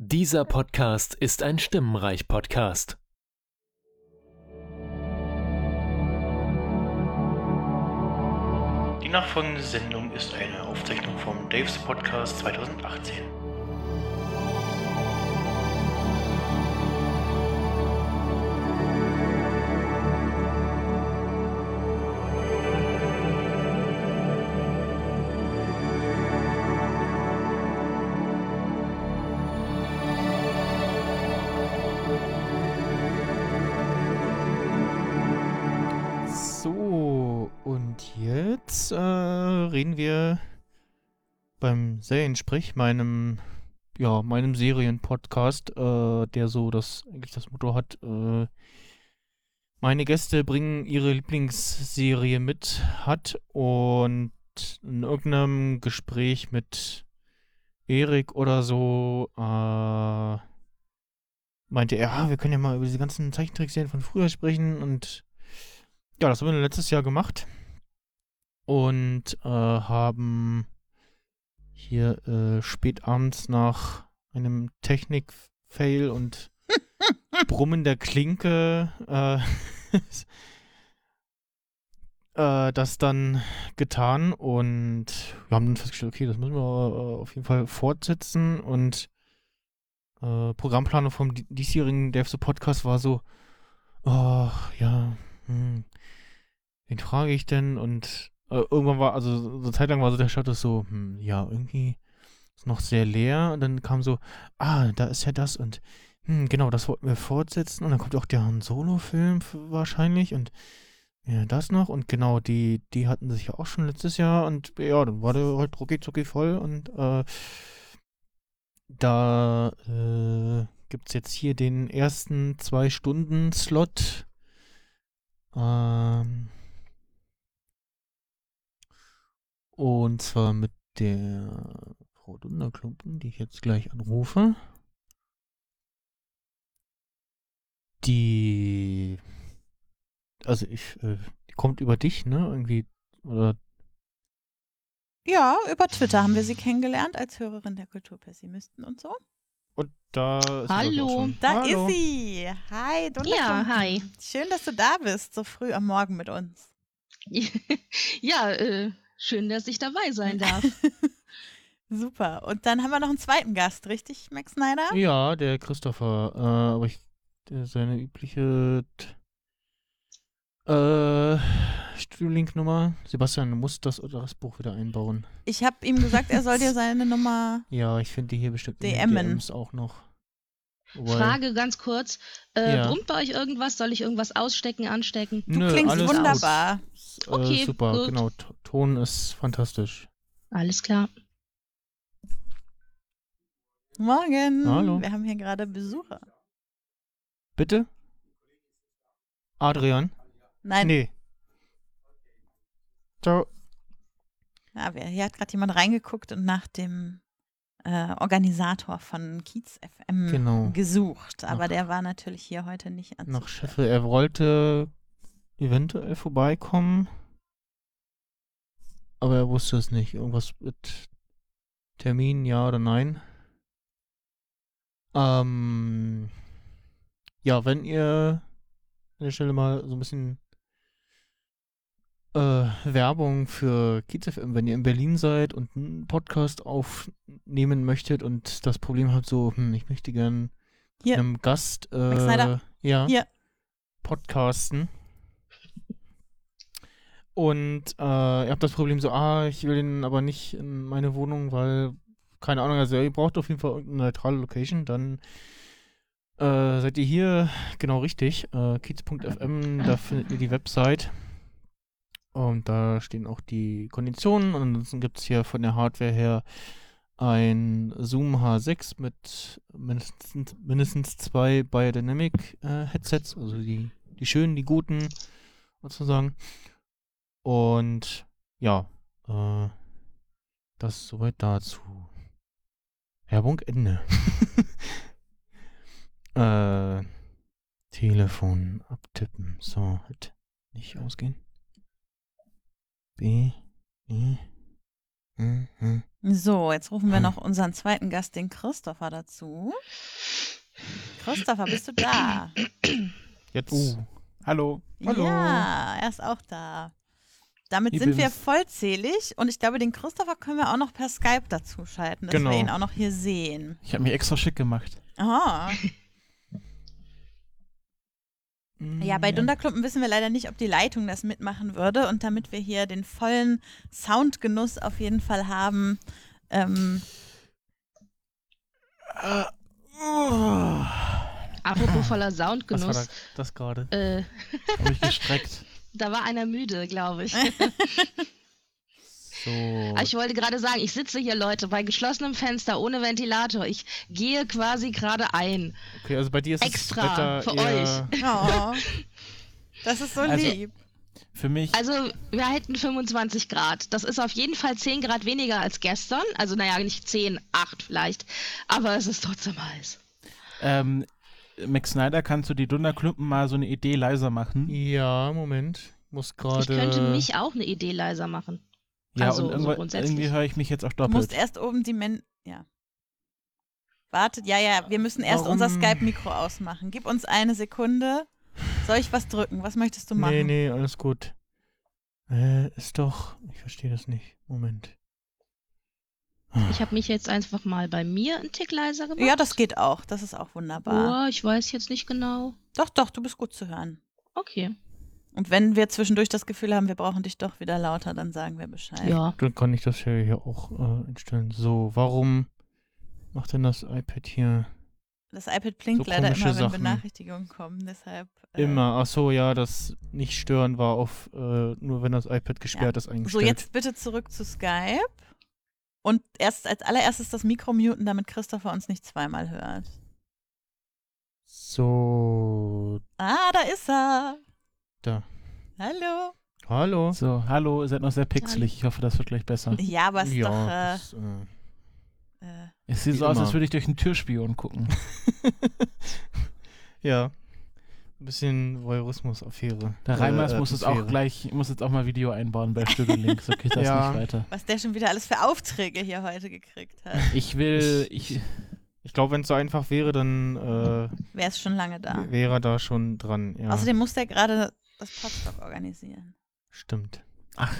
Dieser Podcast ist ein Stimmenreich-Podcast. Die nachfolgende Sendung ist eine Aufzeichnung vom Daves Podcast 2018. beim Seriensprich, meinem, ja, meinem Serienpodcast, äh, der so das, eigentlich das Motto hat, äh, meine Gäste bringen ihre Lieblingsserie mit, hat und in irgendeinem Gespräch mit Erik oder so, äh, meinte er, ah, wir können ja mal über diese ganzen Zeichentrickserien von früher sprechen. Und ja, das haben wir letztes Jahr gemacht und äh, haben hier äh, spät abends nach einem Technik-Fail und Brummen der Klinke äh, äh, das dann getan und wir haben dann festgestellt, okay, das müssen wir äh, auf jeden Fall fortsetzen und äh, Programmplanung vom di- diesjährigen Devs Podcast war so, oh, ja, hm, wen frage ich denn? Und äh, irgendwann war, also so eine Zeit lang war so der Status so, hm, ja, irgendwie ist noch sehr leer. Und dann kam so, ah, da ist ja das und hm, genau, das wollten wir fortsetzen. Und dann kommt auch der Han Solo-Film wahrscheinlich und ja, das noch. Und genau, die, die hatten sich ja auch schon letztes Jahr und ja, dann war der halt rucki zucki voll und äh, da äh, gibt es jetzt hier den ersten zwei Stunden Slot. Ähm, und zwar mit der Frau Dunderklumpen, die ich jetzt gleich anrufe. Die, also ich, äh, die kommt über dich, ne? Irgendwie, oder Ja, über Twitter haben wir sie kennengelernt als Hörerin der Kulturpessimisten und so. und da ist Hallo. Da Hallo. ist sie. Hi, Dunderklumpen. Ja, hi. Schön, dass du da bist, so früh am Morgen mit uns. ja, äh, schön, dass ich dabei sein darf. Super. Und dann haben wir noch einen zweiten Gast, richtig, Max Snyder? Ja, der Christopher, äh, aber ich, der, seine übliche äh, Studiolink-Nummer. Sebastian, du musst das Adressbuch wieder einbauen. Ich habe ihm gesagt, er soll dir seine Nummer. Ja, ich finde die hier bestimmt in DMen. DMs auch noch. Wobei- Frage ganz kurz. Äh, Ja. Brummt bei euch irgendwas? Soll ich irgendwas ausstecken, anstecken? Du Nö, klingst wunderbar. Äh, Okay, super, gut. genau. T- Ton ist fantastisch. Alles klar. Morgen. Hallo. Wir haben hier gerade Besucher. Bitte? Adrian? Nein, Nee. Ciao. ja, hier hat gerade jemand reingeguckt und nach dem äh, Organisator von Kiez FM Genau. gesucht. Aber Nach- der war natürlich hier heute nicht an. Nach Chef, er wollte eventuell vorbeikommen, aber er wusste es nicht. Irgendwas mit Termin, ja oder nein. Ähm, ja, wenn ihr an der Stelle mal so ein bisschen äh, Werbung für Kiez FM, wenn ihr in Berlin seid und einen Podcast aufnehmen möchtet und das Problem habt, so, hm, ich möchte gern Hier. einem Gast äh, ja, Hier. podcasten. Und äh, ihr habt das Problem so, ah, ich will den aber nicht in meine Wohnung, weil, keine Ahnung, also ihr braucht auf jeden Fall irgendeine neutrale Location, dann äh, seid ihr hier genau richtig. Äh, kiez.fm, da findet ihr die Website. Und da stehen auch die Konditionen. Ansonsten gibt es hier von der Hardware her ein Zoom H6 mit mindestens, mindestens zwei Biodynamic äh, Headsets, also die, die schönen, die guten sozusagen. Und ja, äh, das soweit dazu. Werbung Ende. äh, Telefon abtippen. So, halt nicht ausgehen. B, E, Hm, hm. So, jetzt rufen wir Hm. noch unseren zweiten Gast, den Christopher, dazu. Christopher, bist du da? Jetzt. Uh, hallo. Hallo. Ja, er ist auch da. Damit Wie sind wir vollzählig und ich glaube, den Christopher können wir auch noch per Skype dazu schalten, dass Genau. wir ihn auch noch hier sehen. Ich habe mich extra schick gemacht. Aha. Hm, Ja, bei Dunderklumpen wissen wir leider nicht, ob die Leitung das mitmachen würde. Und damit wir hier den vollen Soundgenuss auf jeden Fall haben, ähm, Oh. Apropos voller Was war da, Soundgenuss. das gerade? Äh, Habe ich gestreckt. da war einer müde, glaube ich. So. Aber ich wollte gerade sagen, ich sitze hier, Leute, bei geschlossenem Fenster, ohne Ventilator. Ich gehe quasi gerade ein. Okay, also bei dir ist Extra das Wetter für eher, oh, das ist so Also- lieb. Für mich, Also, wir hätten 25 Grad. Das ist auf jeden Fall 10 Grad weniger als gestern. Also, naja, nicht 10, 8 vielleicht. Aber es ist trotzdem heiß. ähm, Max Snyder, kannst du die Dunderklumpen mal so eine Idee leiser machen? Ja, Moment. Muss gerade. Ich könnte mich auch eine Idee leiser machen. Ja, Also, und so irgendwo, grundsätzlich. irgendwie höre ich mich jetzt auch Du musst doppelt. erst oben die Men. Ja. Wartet, ja, ja, wir müssen erst Warum? unser Skype-Mikro ausmachen. Gib uns eine Sekunde. Soll ich was drücken? Was möchtest du machen? Nee, nee, alles gut. Äh, ist doch. Ich verstehe das nicht. Moment. Ich habe mich jetzt einfach mal bei mir einen Tick leiser gemacht. Ja, das geht auch. Das ist auch wunderbar. Oh, ich weiß jetzt nicht genau. Doch, doch, du bist gut zu hören. Okay. Und wenn wir zwischendurch das Gefühl haben, wir brauchen dich doch wieder lauter, dann sagen wir Bescheid. Ja. Dann kann ich das ja hier auch äh, einstellen. So, warum macht denn das iPad hier Das iPad blinkt So leider immer, wenn Sachen. Benachrichtigungen kommen. Deshalb. äh, immer? Ach so, ja, das nicht stören war auf äh, nur wenn das iPad gesperrt ist So, eingestellt. jetzt bitte zurück zu Skype. Und erst als allererstes das Mikro muten, damit Christopher uns nicht zweimal hört. So, Ah, da ist er. Da. Hallo. Hallo. So, hallo, ihr seid noch sehr pixelig. Ich hoffe, das wird gleich besser. Ja, aber es ist ja, doch. das, äh, Äh, äh, Es sieht so aus, als immer. würde ich durch einen Türspion gucken. ja. Ein bisschen Voyeurismus-Affäre. Der Reimers Äh, muss es auch gleich, muss jetzt auch mal Video einbauen bei Studio Link, so geht das Ja. nicht weiter. was der schon wieder alles für Aufträge hier heute gekriegt hat. Ich will, ich, Ich glaube, wenn es so einfach wäre, dann äh, Wäre es schon lange da. wäre er da schon dran. Ja, Außerdem muss der gerade das Podstock organisieren. stimmt. ach,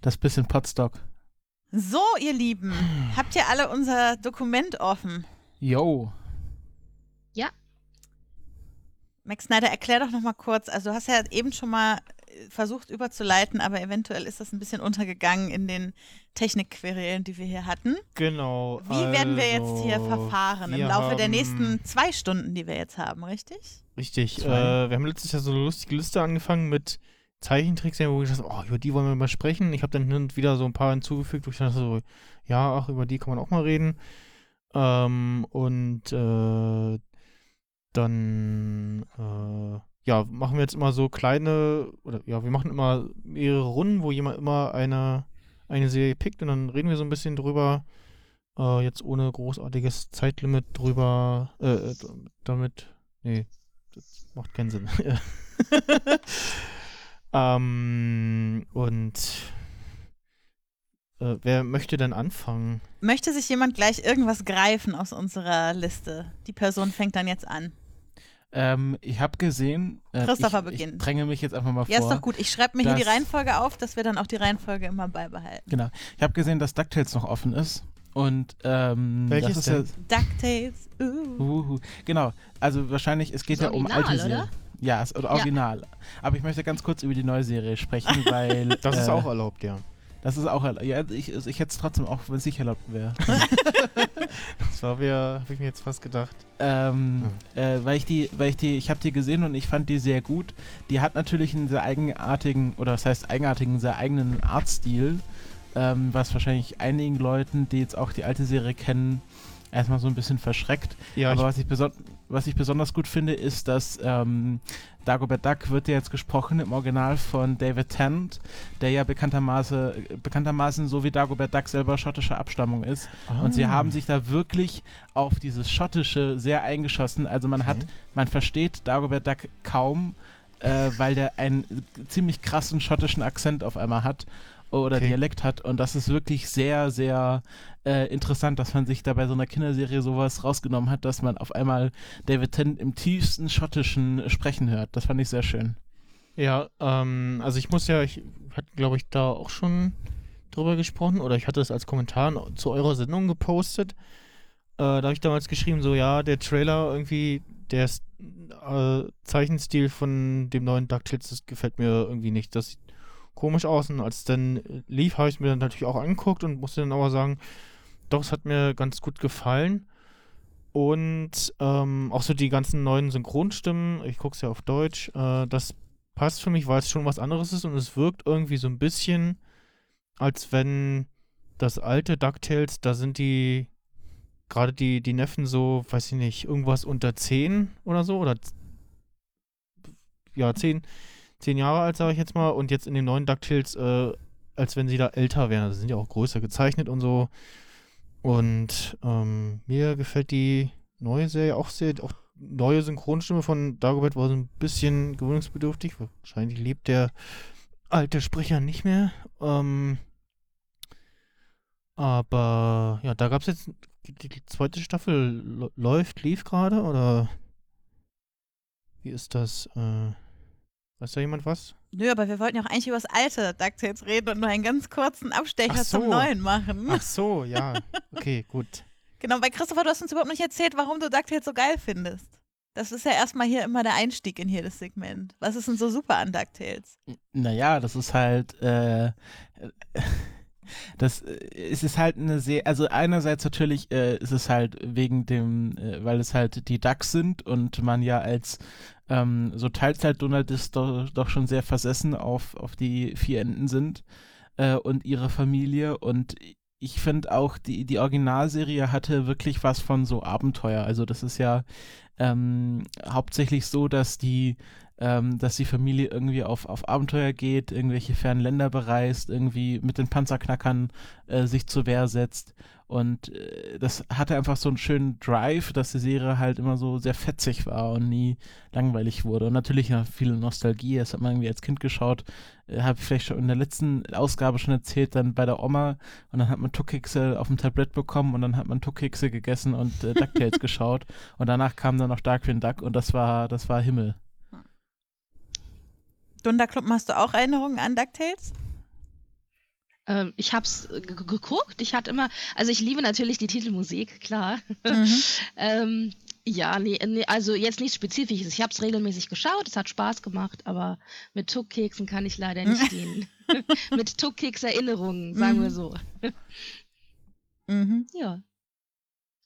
das bisschen Potstock. So, ihr Lieben, habt ihr alle unser Dokument offen? Yo. Max Snyder, erklär doch noch mal kurz. Also du hast ja eben schon mal versucht überzuleiten, aber eventuell ist das ein bisschen untergegangen in den Technikquerelen, die wir hier hatten. Genau. Wie werden wir jetzt hier also, verfahren im Laufe der nächsten zwei Stunden, die wir jetzt haben, richtig? Richtig. Äh, wir haben letztes Jahr so eine lustige Liste angefangen mit Zeichentricks, wo wir gesagt haben, oh, über die wollen wir mal sprechen. Ich habe dann hin und wieder so ein paar hinzugefügt, wo ich dachte so, ja, ach, über die kann man auch mal reden. Ähm, und äh, dann äh, ja, machen wir jetzt immer so kleine, oder ja, wir machen immer mehrere Runden, wo jemand immer eine, eine Serie pickt und dann reden wir so ein bisschen drüber. Äh, jetzt ohne großartiges Zeitlimit drüber, äh, äh, damit, nee, das macht keinen Sinn. ähm, und äh, wer möchte denn anfangen? Möchte sich jemand gleich irgendwas greifen aus unserer Liste? Die Person fängt dann jetzt an. Ähm, ich habe gesehen, äh, Christopher ich, ich beginnt. dränge mich jetzt einfach mal Ja, ist vor. doch gut. Ich schreibe mir hier die dass- Reihenfolge auf, dass wir dann auch die Reihenfolge immer beibehalten. Genau. Ich habe gesehen, dass DuckTales noch offen ist. Und ähm, Welches das denn? ist DuckTales. Uh. ja. Uhu. Genau. Also wahrscheinlich, es geht Das ja um Original, alte oder? Serien. Ja, es ist original. Aber ich möchte ganz kurz über die neue Serie sprechen, weil. Das ist äh, auch erlaubt, ja. Das ist auch erlaubt. Ja, ich, ich hätte es trotzdem auch, wenn es nicht erlaubt wäre. Das war mir, habe ich mir jetzt fast gedacht. ähm, äh, weil ich die, weil ich die, ich habe die gesehen und ich fand die sehr gut. Die hat natürlich einen sehr eigenartigen, oder was heißt eigenartigen, sehr eigenen Artstil, ähm, was wahrscheinlich einigen Leuten, die jetzt auch die alte Serie kennen, erstmal so ein bisschen verschreckt. Ja, Aber was ich, was ich besonders gut finde, ist, dass ähm, Dagobert Duck wird ja jetzt gesprochen im Original von David Tennant, der ja bekanntermaßen, bekanntermaßen so wie Dagobert Duck selber schottischer Abstammung ist. Und sie Ah. haben sich da wirklich auf dieses Schottische sehr eingeschossen. Also man hat, Okay. man versteht Dagobert Duck kaum, äh, weil der einen ziemlich krassen schottischen Akzent auf einmal hat. Oder Okay. Dialekt hat. Und das ist wirklich sehr, sehr äh, interessant, dass man sich da bei so einer Kinderserie sowas rausgenommen hat, dass man auf einmal David Tennant im tiefsten schottischen sprechen hört. Das fand ich sehr schön. Ja, ähm, also ich muss ja, ich hatte, glaube ich, da auch schon drüber gesprochen oder ich hatte es als Kommentar zu eurer Sendung gepostet. Äh, da habe ich damals geschrieben, so ja, der Trailer irgendwie, der äh, Zeichenstil von dem neuen DuckTales, das gefällt mir irgendwie nicht. Das sieht komisch aus und als es dann lief, habe ich es mir dann natürlich auch angeguckt und musste dann aber sagen, doch, es hat mir ganz gut gefallen. Und ähm, auch so die ganzen neuen Synchronstimmen, ich gucke es ja auf Deutsch, äh, das passt für mich, weil es schon was anderes ist und es wirkt irgendwie so ein bisschen, als wenn das alte DuckTales, da sind die, gerade die, die Neffen so, weiß ich nicht, irgendwas unter 10 oder so, oder ja, 10, 10 Jahre alt, sage ich jetzt mal, und jetzt in den neuen DuckTales, äh, als wenn sie da älter wären. Also sind ja auch größer gezeichnet und so. Und ähm, mir gefällt die neue Serie auch sehr, auch neue Synchronstimme von Dagobert war so ein bisschen gewöhnungsbedürftig. Wahrscheinlich lebt der alte Sprecher nicht mehr. Ähm, aber ja, da gab es jetzt die, die zweite Staffel läuft, lief gerade oder wie ist das? Äh, weiß da jemand was? Nö, aber wir wollten ja auch eigentlich über das alte DuckTales reden und nur einen ganz kurzen Abstecher so. zum neuen machen. Ach so, ja. Okay, gut. Genau, weil Christopher, du hast uns überhaupt nicht erzählt, warum du DuckTales so geil findest. Das ist ja erstmal hier immer der Einstieg in jedes Segment. Was ist denn so super an DuckTales? Naja, das ist halt, äh, das äh, es ist halt eine sehr, also einerseits natürlich äh, ist es halt wegen dem, äh, weil es halt die Ducks sind und man ja als ähm, so Teilzeit Donald ist doch, doch schon sehr versessen auf, auf die vier Enden sind äh, und ihre Familie und ich finde auch, die, die Originalserie hatte wirklich was von so Abenteuer. Also das ist ja ähm, hauptsächlich so, dass die ähm, dass die Familie irgendwie auf, auf Abenteuer geht, irgendwelche fernen Länder bereist, irgendwie mit den Panzerknackern äh, sich zur Wehr setzt. Und äh, das hatte einfach so einen schönen Drive, dass die Serie halt immer so sehr fetzig war und nie langweilig wurde. Und natürlich ja viel Nostalgie, das hat man irgendwie als Kind geschaut. Äh, Habe ich vielleicht schon in der letzten Ausgabe schon erzählt, dann bei der Oma. Und dann hat man Tuckkekse auf dem Tablett bekommen und dann hat man Tuckkekse gegessen und äh, DuckTales geschaut. Und danach kam dann noch Darkwing Duck und das war, das war Himmel. Dunderklumpen, hast du auch Erinnerungen an DuckTales? Ähm, ich hab's äh, ge- geguckt. Ich hatte immer, also ich liebe natürlich die Titelmusik, klar. Mhm. ähm, ja, nee, nee, also jetzt nichts Spezifisches. Ich hab's regelmäßig geschaut, es hat Spaß gemacht, aber mit Tuckkeksen kann ich leider nicht dienen. mit Tuckkeks-Erinnerungen, sagen wir Mhm. so. Mhm. Ja.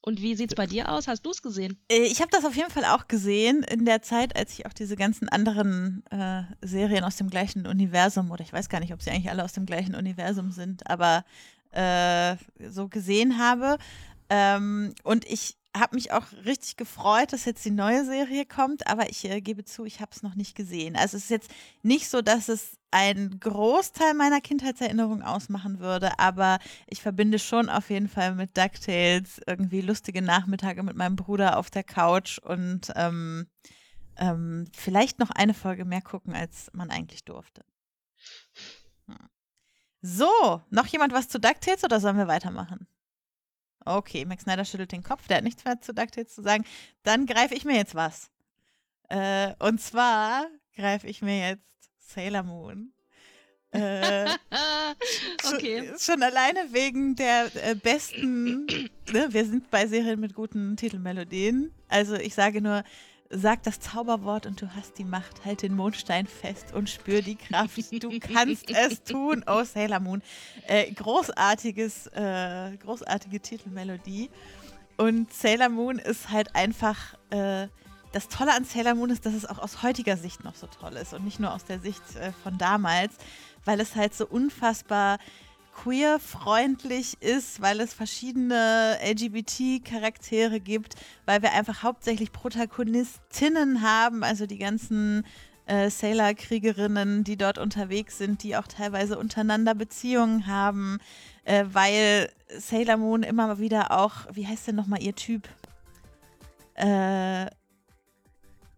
Und wie sieht's bei dir aus? Hast du's gesehen? Äh, Ich habe das auf jeden Fall auch gesehen in der Zeit, als ich auch diese ganzen anderen äh, Serien aus dem gleichen Universum, oder ich weiß gar nicht, ob sie eigentlich alle aus dem gleichen Universum sind, aber äh, so gesehen habe. Ähm, und ich habe mich auch richtig gefreut, dass jetzt die neue Serie kommt, aber ich äh, gebe zu, ich habe es noch nicht gesehen. Also es ist jetzt nicht so, dass es einen Großteil meiner Kindheitserinnerung ausmachen würde, aber ich verbinde schon auf jeden Fall mit DuckTales irgendwie lustige Nachmittage mit meinem Bruder auf der Couch und ähm, ähm, vielleicht noch eine Folge mehr gucken, als man eigentlich durfte. Hm. So, noch jemand was zu DuckTales oder sollen wir weitermachen? Okay, Max Snyder schüttelt den Kopf, der hat nichts mehr zu DuckTales zu sagen. Dann greife ich mir jetzt was. Äh, und zwar greife ich mir jetzt Sailor Moon. Äh, okay. Schon, schon alleine wegen der äh, besten, ne, wir sind bei Serien mit guten Titelmelodien. Also ich sage nur, sag das Zauberwort und du hast die Macht. Halt den Mondstein fest und spür die Kraft. Du kannst es tun, oh Sailor Moon. Äh, großartiges, äh, großartige Titelmelodie. Und Sailor Moon ist halt einfach, äh, das Tolle an Sailor Moon ist, dass es auch aus heutiger Sicht noch so toll ist und nicht nur aus der Sicht äh, von damals, weil es halt so unfassbar queer-freundlich ist, weil es verschiedene LGBT-Charaktere gibt, weil wir einfach hauptsächlich Protagonistinnen haben, also die ganzen äh, Sailor-Kriegerinnen, die dort unterwegs sind, die auch teilweise untereinander Beziehungen haben, äh, weil Sailor Moon immer wieder auch, wie heißt denn nochmal ihr Typ? Äh,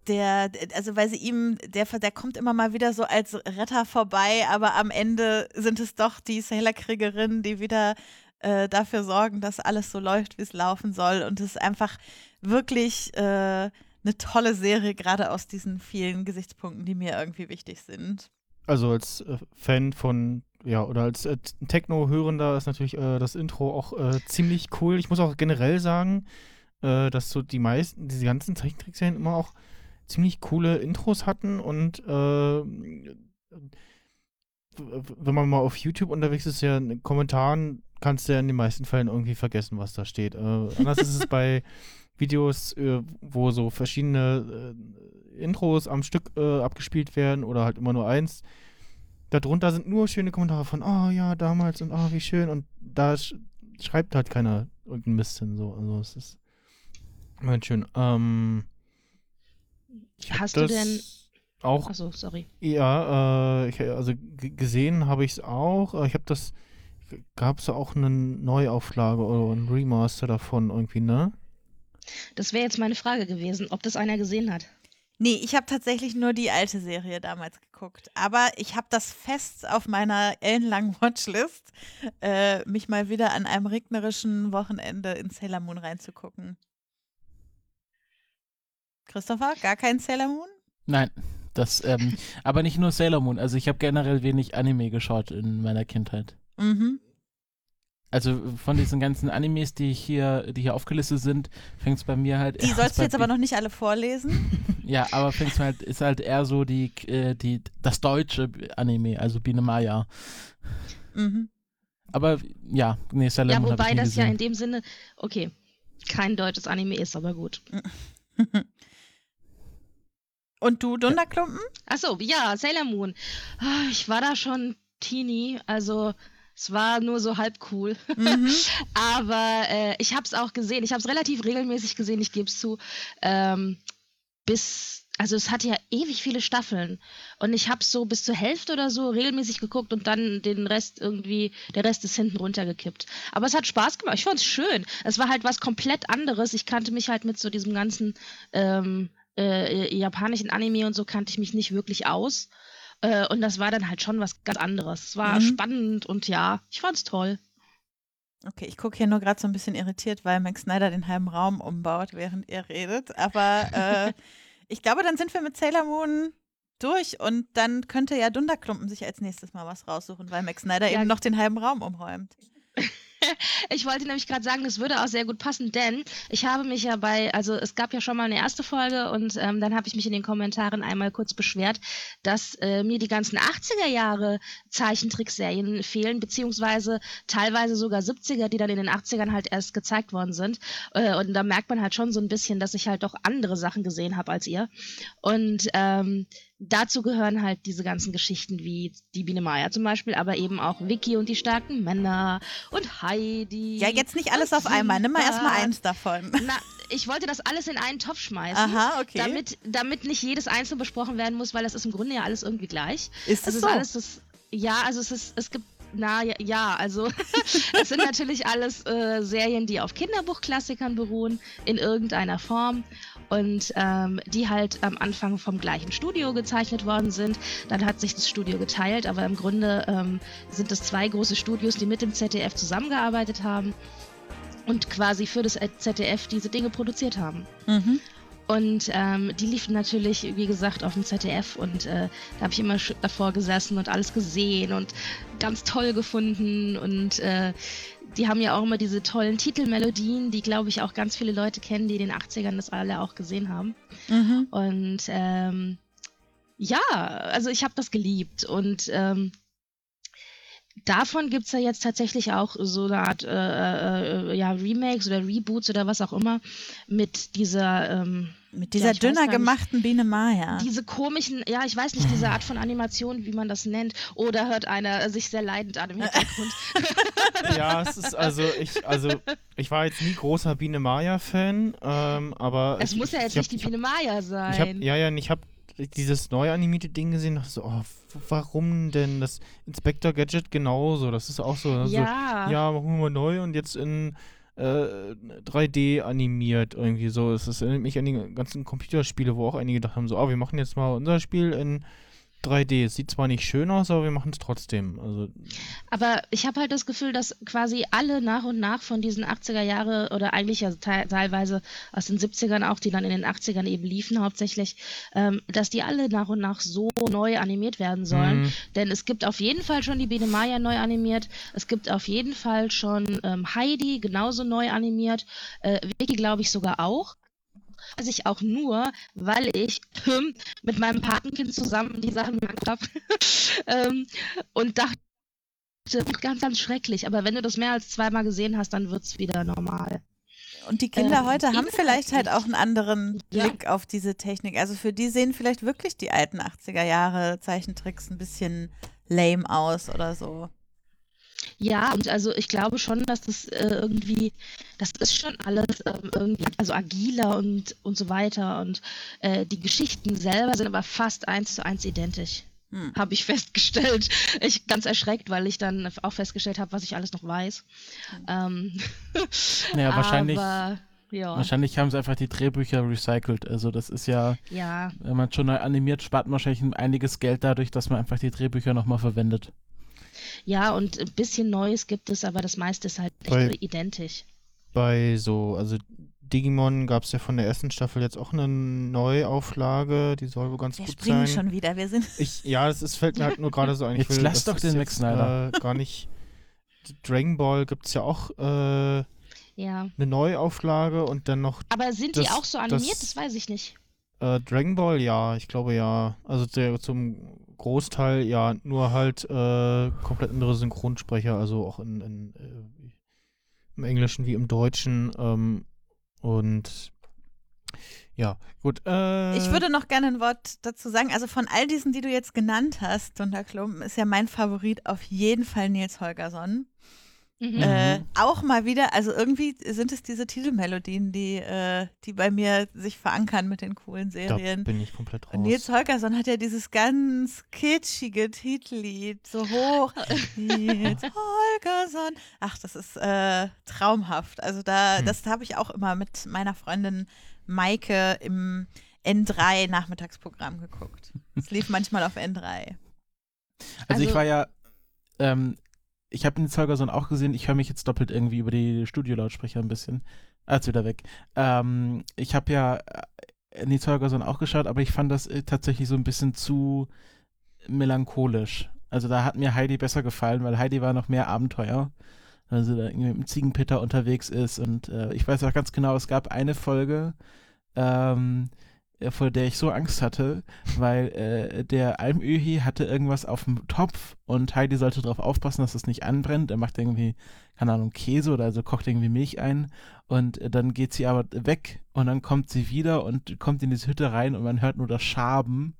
der, also weil sie ihm, der, der kommt immer mal wieder so als Retter vorbei, aber am Ende sind es doch die Sailor-Kriegerinnen, die wieder äh, dafür sorgen, dass alles so läuft, wie es laufen soll. Und es ist einfach wirklich äh, eine tolle Serie, gerade aus diesen vielen Gesichtspunkten, die mir irgendwie wichtig sind. Also als äh, Fan von, ja, oder als äh, Techno-Hörender ist natürlich äh, das Intro auch äh, ziemlich cool. Ich muss auch generell sagen, äh, dass so die meisten, diese ganzen Zeichentrickserien immer auch ziemlich coole Intros hatten und äh, wenn man mal auf YouTube unterwegs ist, ja in den Kommentaren kannst du ja in den meisten Fällen irgendwie vergessen, was da steht. Äh, anders ist es bei Videos, äh, wo so verschiedene äh, Intros am Stück äh, abgespielt werden oder halt immer nur eins. Darunter sind nur schöne Kommentare von, oh ja, damals und oh, wie schön. Und da sch schreibt halt keiner irgendeinen Mist hin. So. Also es ist immer schön. Ähm, Hast du denn. Auch Achso, sorry. ja, äh, ich, also gesehen habe ich es auch. Ich habe das, gab es auch eine Neuauflage oder ein Remaster davon irgendwie, ne? Das wäre jetzt meine Frage gewesen, ob das einer gesehen hat. Nee, ich habe tatsächlich nur die alte Serie damals geguckt. Aber ich habe das fest auf meiner ellenlangen Watchlist, äh, mich mal wieder an einem regnerischen Wochenende in Sailor Moon reinzugucken. Christopher, gar kein Sailor Moon? Nein, das, ähm, aber nicht nur Sailor Moon. Also ich habe generell wenig Anime geschaut in meiner Kindheit. Mhm. Also von diesen ganzen Animes, die hier, die hier aufgelistet sind, fängt es bei mir halt. Die sollst du jetzt aber noch nicht alle vorlesen. Ja, aber fängt halt, ist halt eher so die, äh, die, das deutsche Anime, also Biene Maya. Mhm. Aber ja, nee, Sailor Ja, Moon hab wobei das ja gesehen. in dem Sinne, okay, kein deutsches Anime ist, aber gut. Und du, Dunderklumpen? Achso, ja, Sailor Moon. Ah, Ich war da schon Teenie, also es war nur so halb cool. Mhm. Aber äh, ich habe es auch gesehen. Ich habe es relativ regelmäßig gesehen, ich gebe es zu. Ähm, bis, also es hatte ja ewig viele Staffeln. Und ich habe so bis zur Hälfte oder so regelmäßig geguckt und dann den Rest irgendwie, der Rest ist hinten runtergekippt. Aber es hat Spaß gemacht. Ich fand es schön. Es war halt was komplett anderes. Ich kannte mich halt mit so diesem ganzen ähm, äh, japanischen Anime und so kannte ich mich nicht wirklich aus. Äh, und das war dann halt schon was ganz anderes. Es war Mhm. spannend und ja, ich fand's toll. Okay, ich gucke hier nur gerade so ein bisschen irritiert, weil Max Snyder den halben Raum umbaut, während er redet. Aber äh, ich glaube, dann sind wir mit Sailor Moon durch und dann könnte ja Dunderklumpen sich als nächstes mal was raussuchen, weil Max Snyder Ja. eben noch den halben Raum umräumt. Ich wollte nämlich gerade sagen, das würde auch sehr gut passen, denn ich habe mich ja bei, also es gab ja schon mal eine erste Folge und ähm, dann habe ich mich in den Kommentaren einmal kurz beschwert, dass äh, mir die ganzen 80er Jahre Zeichentrickserien fehlen, beziehungsweise teilweise sogar 70er, die dann in den 80ern halt erst gezeigt worden sind. Äh, und da merkt man halt schon so ein bisschen, dass ich halt doch andere Sachen gesehen habe als ihr. Und ähm, dazu gehören halt diese ganzen Geschichten wie die Biene Maya zum Beispiel, aber eben auch Vicky und die starken Männer und Heidi. Ja, jetzt nicht alles auf einmal. Nimm mal erstmal eins davon. Na, ich wollte das alles in einen Topf schmeißen. Aha, okay. Damit, damit nicht jedes einzeln besprochen werden muss, weil das ist im Grunde ja alles irgendwie gleich. ist Es es so? alles das. Ja, also es ist, es gibt. Na ja, ja also es sind natürlich alles äh, Serien, die auf Kinderbuchklassikern beruhen, in irgendeiner Form. Und ähm, die halt am Anfang vom gleichen Studio gezeichnet worden sind. Dann hat sich das Studio geteilt, aber im Grunde ähm, sind es zwei große Studios, die mit dem ZDF zusammengearbeitet haben und quasi für das ZDF diese Dinge produziert haben. Mhm. Und ähm, die liefen natürlich, wie gesagt, auf dem ZDF und äh, da habe ich immer davor gesessen und alles gesehen und ganz toll gefunden. Und äh, die haben ja auch immer diese tollen Titelmelodien, die, glaube ich, auch ganz viele Leute kennen, die in den 80ern das alle auch gesehen haben. Mhm. Und ähm, ja, also ich habe das geliebt. Und ähm, davon gibt es ja jetzt tatsächlich auch so eine Art äh, äh, ja, Remakes oder Reboots oder was auch immer mit dieser ähm, Mit dieser Ja, dünner gemachten Biene Maya. diese komischen, ja, ich weiß nicht, diese Art von Animation, wie man das nennt. Oder hört einer sich sehr leidend an im Hintergrund. Ja, es ist also ich, also ich war jetzt nie großer Biene Maya-Fan, ähm, aber es ich, muss ja jetzt ich nicht die hab, Biene Maya ich hab, ich hab, sein. ja, ja, ich habe dieses neu animierte Ding gesehen, dachte so, oh, warum denn das Inspector Gadget genauso? Das ist auch so, so ja. ja, machen wir neu und jetzt in äh, 3D animiert irgendwie so. Es erinnert mich an die ganzen Computerspiele, wo auch einige gedacht haben, so, ah, wir machen jetzt mal unser Spiel in 3D. Es sieht zwar nicht schön aus, aber wir machen es trotzdem. Also, Aber ich habe halt das Gefühl, dass quasi alle nach und nach von diesen 80er Jahre oder eigentlich ja te teilweise aus den 70ern auch, die dann in den 80ern eben liefen hauptsächlich, ähm, dass die alle nach und nach so neu animiert werden sollen. mh, Denn es gibt auf jeden Fall schon die Biene Maya neu animiert. Es gibt auf jeden Fall schon ähm, Heidi genauso neu animiert. Äh, Vicky glaube ich sogar auch. Weiß ich auch nur, weil ich ähm, mit meinem Patenkind zusammen die Sachen gemacht habe. ähm, und dachte, ganz, ganz schrecklich. Aber wenn du das mehr als zweimal gesehen hast, dann wird es wieder normal. Und die Kinder Ähm, heute haben vielleicht halt auch einen anderen Ja. Blick auf diese Technik. Also für die sehen vielleicht wirklich die alten 80er Jahre Zeichentricks ein bisschen lame aus oder so. Ja, und also ich glaube schon, dass das äh, irgendwie, das ist schon alles ähm, irgendwie, also agiler und, und so weiter. Und äh, die Geschichten selber sind aber fast eins zu eins identisch. Hm. Habe ich festgestellt. Ich ganz erschreckt, weil ich dann auch festgestellt habe, was ich alles noch weiß. Ähm, Naja, wahrscheinlich, Aber, ja, wahrscheinlich haben sie einfach die Drehbücher recycelt. Also das ist ja, ja, wenn man schon neu animiert, spart man wahrscheinlich ein- einiges Geld dadurch, dass man einfach die Drehbücher nochmal verwendet. Ja, und ein bisschen Neues gibt es, aber das meiste ist halt echt Weil- identisch. bei so, also Digimon gab es ja von der ersten Staffel jetzt auch eine Neuauflage, die soll wohl ganz Wir gut springen sein. schon wieder. Wir sind. Ich, ja, es ist, fällt mir halt nur gerade so ein. Ich Jetzt will- lass doch den jetzt, Snyder. Äh, gar nicht. Dragon Ball gibt es ja auch äh, Ja. eine Neuauflage und dann noch Aber sind die Das- auch so animiert? das- Das, weiß ich nicht. Äh, Dragon Ball, ja, ich glaube ja. Also der, zum Großteil ja, nur halt äh, komplett andere Synchronsprecher, also auch in, in äh, im Englischen wie im Deutschen. Ähm, und ja, gut. Äh, Ich würde noch gerne ein Wort dazu sagen. Also von all diesen, die du jetzt genannt hast, Dunter Klumpen, ist ja mein Favorit auf jeden Fall Nils Holgersson. Mhm. Äh, auch mal wieder, also irgendwie sind es diese Titelmelodien, die, äh, die bei mir sich verankern mit den coolen da Serien. bin ich komplett raus. Und Nils Holgersson hat ja dieses ganz kitschige Titellied, so hoch. Nils Holgersson. Ach, das ist äh, traumhaft. Also da, Hm. das habe ich auch immer mit meiner Freundin Maike im N3 Nachmittagsprogramm geguckt. Es lief manchmal auf N3. Also, ich Also- war ja, ähm, ich habe den Zeugerson auch gesehen. Ich höre mich jetzt doppelt irgendwie über die Studiolautsprecher ein bisschen. Ah, jetzt wieder weg. Ähm, ich habe ja äh, die Zeugerson auch geschaut, aber ich fand das äh, tatsächlich so ein bisschen zu melancholisch. Also da hat mir Heidi besser gefallen, weil Heidi war noch mehr Abenteuer. Also da irgendwie mit dem Ziegenpeter unterwegs ist und äh, ich weiß auch ganz genau, es gab eine Folge, ähm, äh, vor der ich so Angst hatte, weil äh, der Almöhi hatte irgendwas auf dem Topf und Heidi sollte darauf aufpassen, dass es nicht anbrennt. Er macht irgendwie, keine Ahnung, Käse oder also kocht irgendwie Milch ein und äh, dann geht sie aber weg und dann kommt sie wieder und kommt in diese Hütte rein und man hört nur das Schaben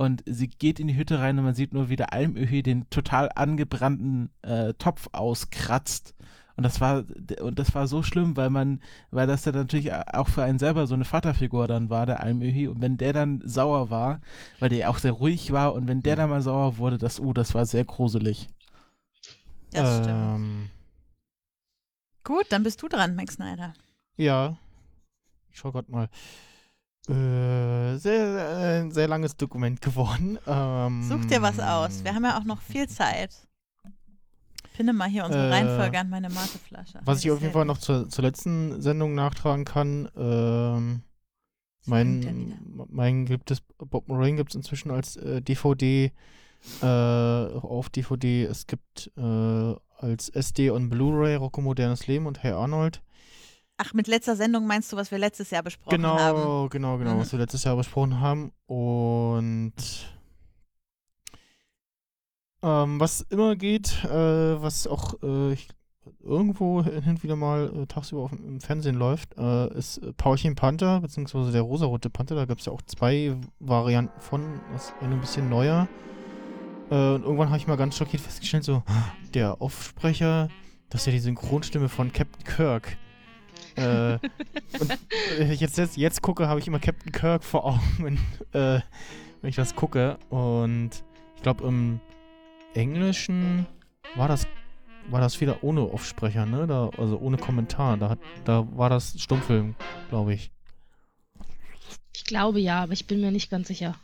und sie geht in die Hütte rein und man sieht nur, wie der Almöhi den total angebrannten äh, Topf auskratzt. Und das war und das war so schlimm, weil man, weil das ja natürlich auch für einen selber so eine Vaterfigur dann war, der Almöhi. Und wenn der dann sauer war, weil der auch sehr ruhig war, und wenn der dann mal sauer wurde, das, uh, das war sehr gruselig. Das stimmt. ähm, Gut, dann bist du dran, Max Snyder. Ja. Ich schau grad mal. Äh, sehr, sehr, ein sehr langes Dokument geworden. Ähm, Such dir was aus. Wir haben ja auch noch viel Zeit. Pinne mal hier unsere Äh, Reihenfolge an meine Mateflasche. Was ich auf jeden Fall noch zur, zur letzten Sendung nachtragen kann, ähm, mein, mein gibt es, Bob Moraine gibt es inzwischen als äh, DVD, äh, auf DVD. Es gibt äh, als SD und Blu-ray Rocco Modernes Leben und Hey Arnold. Ach, mit letzter Sendung meinst du, was wir letztes Jahr besprochen Genau, haben? genau, genau, Mhm. was wir letztes Jahr besprochen haben. Und ähm, was immer geht, äh, was auch äh, irgendwo hin und wieder mal äh, tagsüber auf, im Fernsehen läuft, äh, ist äh, Paulchen Panther, beziehungsweise der rosarote Panther. Da gibt es ja auch zwei Varianten von, das eine ein bisschen neuer. Und irgendwann habe ich mal ganz schockiert festgestellt, so, der Aufsprecher, das ist ja die Synchronstimme von Captain Kirk. Äh, und jetzt, jetzt, jetzt gucke, habe ich immer Captain Kirk vor Augen, wenn, äh, wenn ich das gucke. Und ich glaube, im Englischen war das war das wieder ohne Offsprecher, ne? Da, also ohne Kommentar. Da, hat, da war das Stummfilm, glaube ich. Ich glaube ja, aber ich bin mir nicht ganz sicher.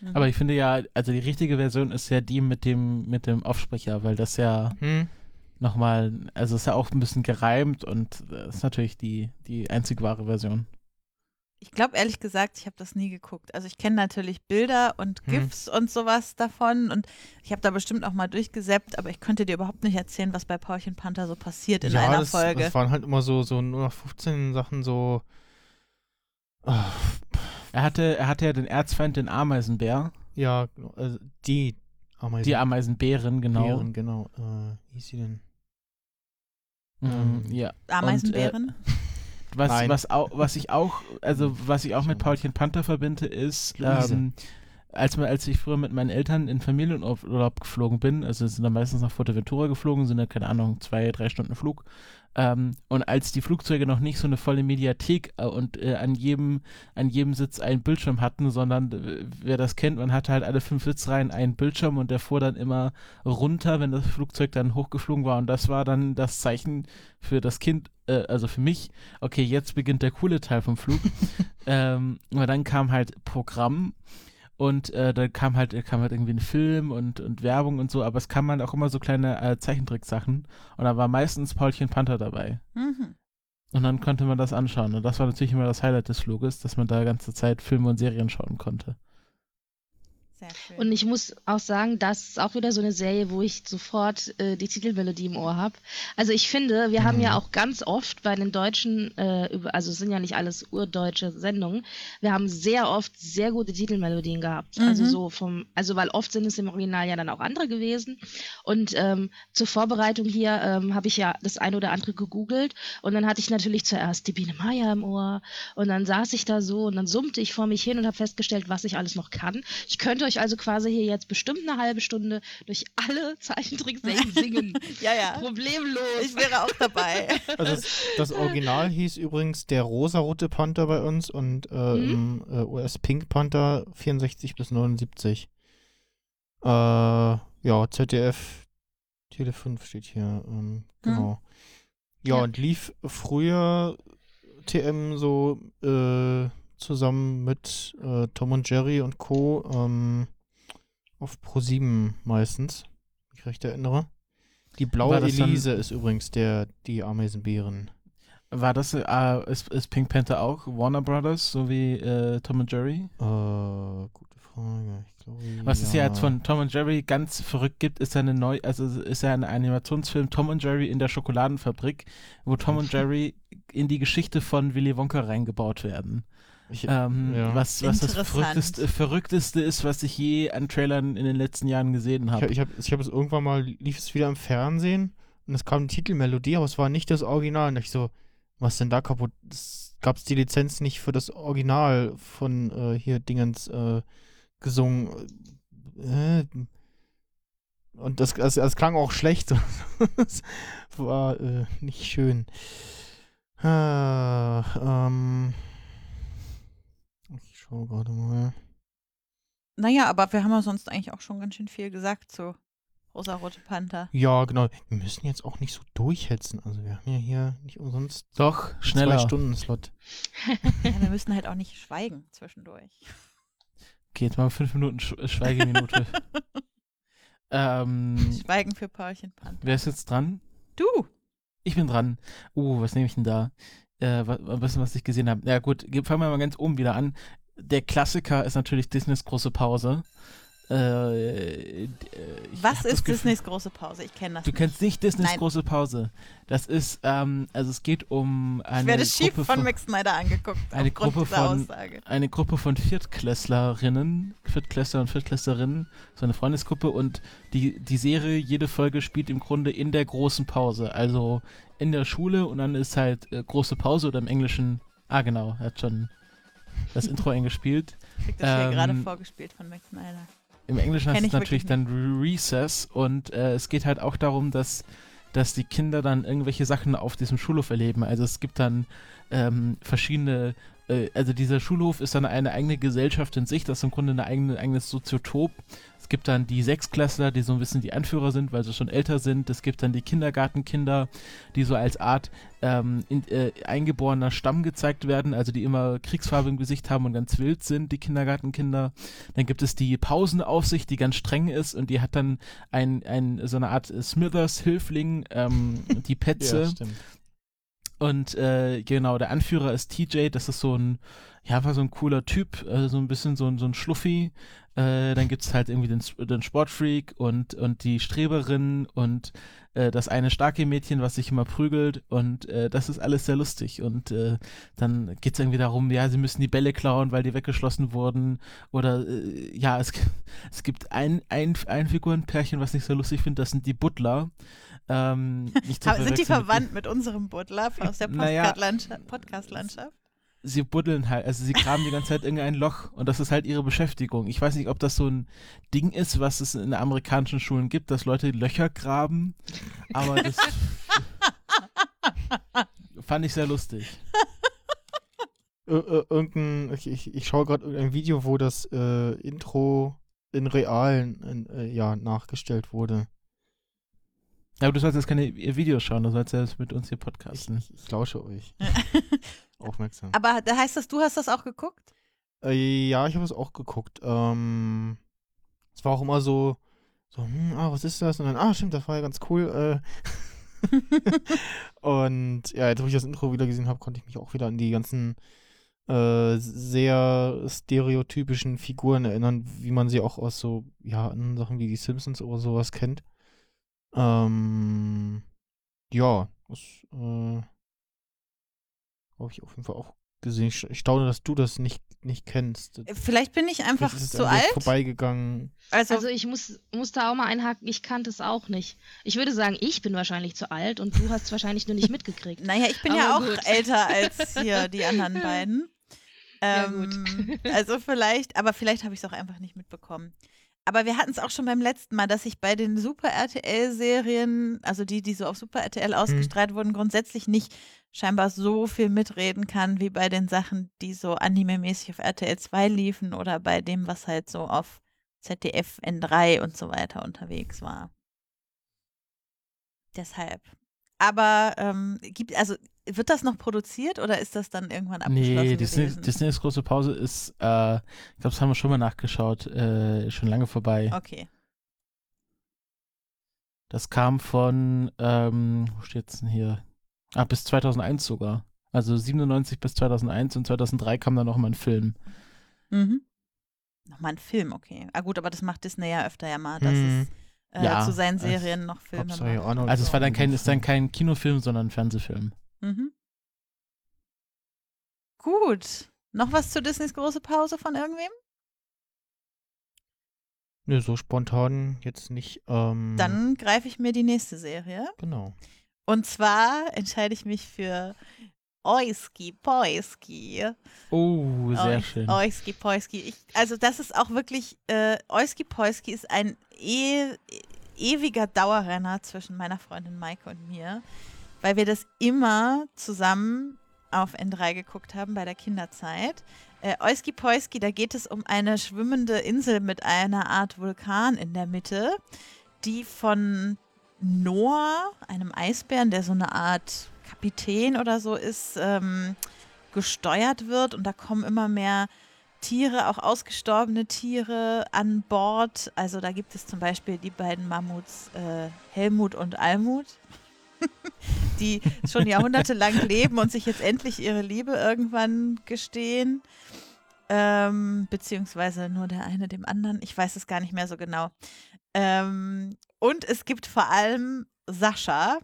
Mhm. Aber ich finde ja, also die richtige Version ist ja die mit dem, mit dem Offsprecher, weil das ja Hm? nochmal, also ist ja auch ein bisschen gereimt und das ist natürlich die, die einzig wahre Version. Ich glaube ehrlich gesagt, ich habe das nie geguckt. Also ich kenne natürlich Bilder und Hm. GIFs und sowas davon und ich habe da bestimmt auch mal durchgesäppt, aber ich könnte dir überhaupt nicht erzählen, was bei Paulchen Panther so passiert in ja, einer das, Folge. das waren halt immer so, so nur noch 15 Sachen so. Er hatte, er hatte ja den Erzfeind, den Ameisenbär, ja, also die Ameisen. die Ameisenbären, genau. Bären, genau. Äh, wie hieß sie denn? Mhm, Ähm, ja. Ameisenbären. Was, Nein. was, auch, was ich auch, also was ich auch mit Paulchen Panther verbinde, ist, ähm, als, als ich früher mit meinen Eltern in Familienurlaub geflogen bin, also sind dann meistens nach Fuerteventura geflogen, sind ja, keine Ahnung, zwei, drei Stunden Flug. Ähm, und als die Flugzeuge noch nicht so eine volle Mediathek äh, und äh, an, jedem, an jedem Sitz einen Bildschirm hatten, sondern äh, wer das kennt, man hatte halt alle fünf Sitzreihen einen Bildschirm und der fuhr dann immer runter, wenn das Flugzeug dann hochgeflogen war. Und das war dann das Zeichen für das Kind, äh, also für mich, okay, jetzt beginnt der coole Teil vom Flug. ähm, aber dann kam halt Programm und äh, da kam halt, kam halt irgendwie ein Film und, und Werbung und so, aber es kamen halt auch immer so kleine äh, Zeichentricksachen und da war meistens Paulchen Panther dabei. Mhm. Und dann konnte man das anschauen. Und das war natürlich immer das Highlight des Fluges, dass man da ganze Zeit Filme und Serien schauen konnte. Sehr schön. Und ich muss auch sagen, das ist auch wieder so eine Serie, wo ich sofort äh, die Titelmelodie im Ohr habe. Also ich finde, wir haben Mhm. ja auch ganz oft bei den deutschen, äh, also es sind ja nicht alles urdeutsche Sendungen, wir haben sehr oft sehr gute Titelmelodien gehabt. Also Mhm. so vom, also weil oft sind es im Original ja dann auch andere gewesen. Und ähm, zur Vorbereitung hier ähm, habe ich ja das eine oder andere gegoogelt und dann hatte ich natürlich zuerst die Biene Meier im Ohr und dann saß ich da so und dann summte ich vor mich hin und habe festgestellt, was ich alles noch kann. Ich könnte euch also quasi hier jetzt bestimmt eine halbe Stunde durch alle Zeichentrickserien singen. ja, ja. Problemlos. Ich wäre auch dabei. Also das, das Original hieß übrigens der rosarote Panther bei uns und äh, Mhm. im äh, US Pink Panther 64 bis 79. Äh, ja, ZDF Tele 5 steht hier. Ähm, genau. Ja, Ja. und lief früher TM so äh, zusammen mit äh, Tom und Jerry und Co. Ähm, auf Pro 7 meistens, wenn ich mich recht erinnere. Die blaue das dann- Elise ist übrigens der, die Ameisenbären. War das, äh, ist, ist Pink Panther auch Warner Brothers, so wie äh, Tom und Jerry? Äh, gute Frage. Ich glaube, Was es ja jetzt von Tom und Jerry ganz verrückt gibt, ist ja eine neu, also ist ja ein Animationsfilm Tom und Jerry in der Schokoladenfabrik, wo Tom und Jerry in die Geschichte von Willy Wonka reingebaut werden. Ich, Ähm, ja. Was, was das verrückteste, verrückteste ist, was ich je an Trailern in den letzten Jahren gesehen habe. habe ich hab, ich hab es irgendwann mal, lief es wieder im Fernsehen und es kam die Titelmelodie, aber es war nicht das Original. Und ich so, was denn da kaputt? Gab es die Lizenz nicht für das Original von äh, hier Dingens äh, gesungen? Äh, und das, das, das klang auch schlecht. das war äh, nicht schön. Ah, ähm, ich schaue gerade mal. Naja, aber wir haben ja sonst eigentlich auch schon ganz schön viel gesagt zu Rosarote Panther. Ja, genau. Wir müssen jetzt auch nicht so durchhetzen. Also wir haben ja hier nicht umsonst Doch, schneller. Zwei-Stunden-Slot. Ja, wir müssen halt auch nicht schweigen zwischendurch. Okay, jetzt mal fünf Minuten Sch Schweigeminute. ähm, Schweigen für Paulchen Panther. wer ist jetzt dran? Du! Ich bin dran. Uh, was nehme ich denn da? Äh, was, was, ich gesehen habe. Ja gut, ge- fangen wir mal ganz oben wieder an. Der Klassiker ist natürlich Disneys große Pause. Äh, äh, Was ist Gefühl- Disneys große Pause? Ich kenne das Du nicht. kennst nicht Disneys Nein. große Pause. Das ist, ähm, also es geht um eine ich werde schief Gruppe von von, Max Snyder angeguckt. eine Gruppe von- Aussage. eine Gruppe von Viertklässlerinnen, Viertklässler und Viertklässlerinnen, so eine Freundesgruppe und die, die Serie, jede Folge spielt im Grunde in der großen Pause, also in der Schule und dann ist halt äh, große Pause oder im Englischen, ah genau, hat schon das Intro eingespielt. Kriegt das hier ähm, gerade vorgespielt von Max Snyder. Im Englischen heißt es natürlich dann Recess und äh, es geht halt auch darum, dass, dass die Kinder dann irgendwelche Sachen auf diesem Schulhof erleben. Also es gibt dann ähm, verschiedene äh, also dieser Schulhof ist dann eine eigene Gesellschaft in sich, das ist im Grunde ein eigene, eigenes Soziotop. Es gibt dann die Sechsklässler, die so ein bisschen die Anführer sind, weil sie schon älter sind. Es gibt dann die Kindergartenkinder, die so als Art ähm, in, äh, eingeborener Stamm gezeigt werden, also die immer Kriegsfarbe im Gesicht haben und ganz wild sind, die Kindergartenkinder. Dann gibt es die Pausenaufsicht, die ganz streng ist und die hat dann ein, ein, so eine Art Smithers-Hilfling, ähm, die Petze. Ja, stimmt. Und äh, genau, der Anführer ist TJ, das ist so ein, ja, war so ein cooler Typ, äh, so ein bisschen so ein, so ein Schluffi. Äh, dann gibt's halt irgendwie den, den Sportfreak und, und die Streberin und äh, das eine starke Mädchen, was sich immer prügelt und äh, das ist alles sehr lustig. Und äh, dann geht's irgendwie darum, ja, sie müssen die Bälle klauen, weil die weggeschlossen wurden. Oder äh, ja, es, es gibt ein, ein, ein Figurenpärchen, was ich sehr lustig finde, das sind die Butler. Ähm, sind die verwechseln mit verwandt mit unserem Butler aus der Naja. Podcast-Landschaft? Sie buddeln halt, also sie graben die ganze Zeit irgendein Loch und das ist halt ihre Beschäftigung. Ich weiß nicht, ob das so ein Ding ist, was es in amerikanischen Schulen gibt, dass Leute Löcher graben, aber das fand ich sehr lustig. Ir ir irgendein, ich, ich, ich schaue gerade irgendein Video, wo das äh, Intro in realen in, äh, ja, nachgestellt wurde. Aber du sollst jetzt keine Videos schauen, du sollst jetzt mit uns hier Ich, podcasten. ich, ich lausche euch. Aufmerksam. Aber da heißt das, du hast das auch geguckt? Äh, ja, ich habe es auch geguckt. Ähm, es war auch immer so, so, hm, ah, was ist das? Und dann, ah, stimmt, das war ja ganz cool. Äh. und ja, jetzt, wo ich das Intro wieder gesehen habe, konnte ich mich auch wieder an die ganzen äh, sehr stereotypischen Figuren erinnern, wie man sie auch aus so, ja, anderen Sachen wie die Simpsons oder sowas kennt. Ähm, ja, das äh, habe ich auf jeden Fall auch gesehen. Ich, ich staune, dass du das nicht, nicht kennst. Vielleicht bin ich einfach ist es zu alt. vorbeigegangen. Also, Also ich muss, muss da auch mal einhaken, ich kannte es auch nicht. Ich würde sagen, ich bin wahrscheinlich zu alt und du hast es wahrscheinlich nur nicht mitgekriegt. naja, ich bin ja auch Aber gut. älter als hier die anderen beiden. Ja, Ähm, also vielleicht, aber vielleicht habe ich es auch einfach nicht mitbekommen. Aber wir hatten es auch schon beim letzten Mal, dass ich bei den Super RTL-Serien, also die, die so auf Super RTL ausgestrahlt wurden, grundsätzlich nicht scheinbar so viel mitreden kann, wie bei den Sachen, die so anime-mäßig auf RTL 2 liefen oder bei dem, was halt so auf ZDF, N3 und so weiter unterwegs war. Deshalb. Aber ähm, gibt, also wird das noch produziert oder ist das dann irgendwann abgeschlossen Nee, Disney? Disneys große Pause ist, äh, ich glaube, das haben wir schon mal nachgeschaut, äh, schon lange vorbei. Okay. Das kam von, ähm, wo steht's denn hier? Ah, bis 2001 sogar. Also 97 bis 2001 und 2003 kam dann noch mal ein Film. Mhm. Nochmal ein Film, okay. Ah gut, aber das macht Disney ja öfter ja mal, dass Hm. es äh, Ja, zu seinen Serien noch Filme macht. Arnold Also es war dann kein, ist dann kein Kinofilm, sondern ein Fernsehfilm. Mhm. Gut. Noch was zu Disneys große Pause von irgendwem? Nö, so spontan jetzt nicht. Ähm, Dann greife ich mir die nächste Serie. Genau. Und zwar entscheide ich mich für Oiski Poiski. Oh, sehr Oi- schön. Oiski Poiski. Ich, also das ist auch wirklich, äh, Oiski Poiski ist ein e ewiger Dauerrenner zwischen meiner Freundin Maike und mir, weil wir das immer zusammen auf N3 geguckt haben bei der Kinderzeit. Äh, Oiski Poiski, da geht es um eine schwimmende Insel mit einer Art Vulkan in der Mitte, die von Noah, einem Eisbären, der so eine Art Kapitän oder so ist, ähm, gesteuert wird und da kommen immer mehr Tiere, auch ausgestorbene Tiere an Bord. Also da gibt es zum Beispiel die beiden Mammuts äh, Helmut und Almut, die schon jahrhundertelang leben und sich jetzt endlich ihre Liebe irgendwann gestehen. Ähm, beziehungsweise nur der eine dem anderen. Ich weiß es gar nicht mehr so genau. Ähm, und es gibt vor allem Sascha.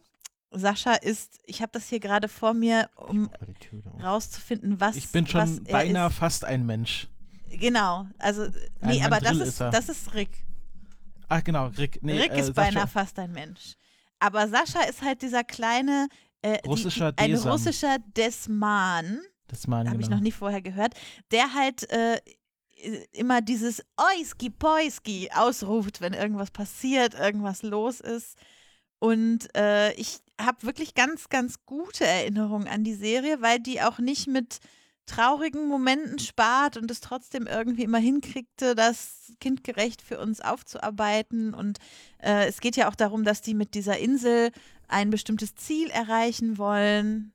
Sascha ist, ich habe das hier gerade vor mir, um Ich die rauszufinden, was ich bin schon beinahe ist. fast ein Mensch. Genau, also nee, Ein aber das ist, ist das ist Rick. Ach genau, Rick. Nee, Rick äh, ist Sascha. beinahe fast ein Mensch. Aber Sascha ist halt dieser kleine äh, die- Russischer ein Desam. russischer Desman, Das meine habe ich genau. noch nie vorher gehört, der halt äh, immer dieses Oiski Poiski ausruft, wenn irgendwas passiert, irgendwas los ist. Und äh, ich habe wirklich ganz, ganz gute Erinnerungen an die Serie, weil die auch nicht mit traurigen Momenten spart und es trotzdem irgendwie immer hinkriegte, das kindgerecht für uns aufzuarbeiten. Und äh, es geht ja auch darum, dass die mit dieser Insel ein bestimmtes Ziel erreichen wollen.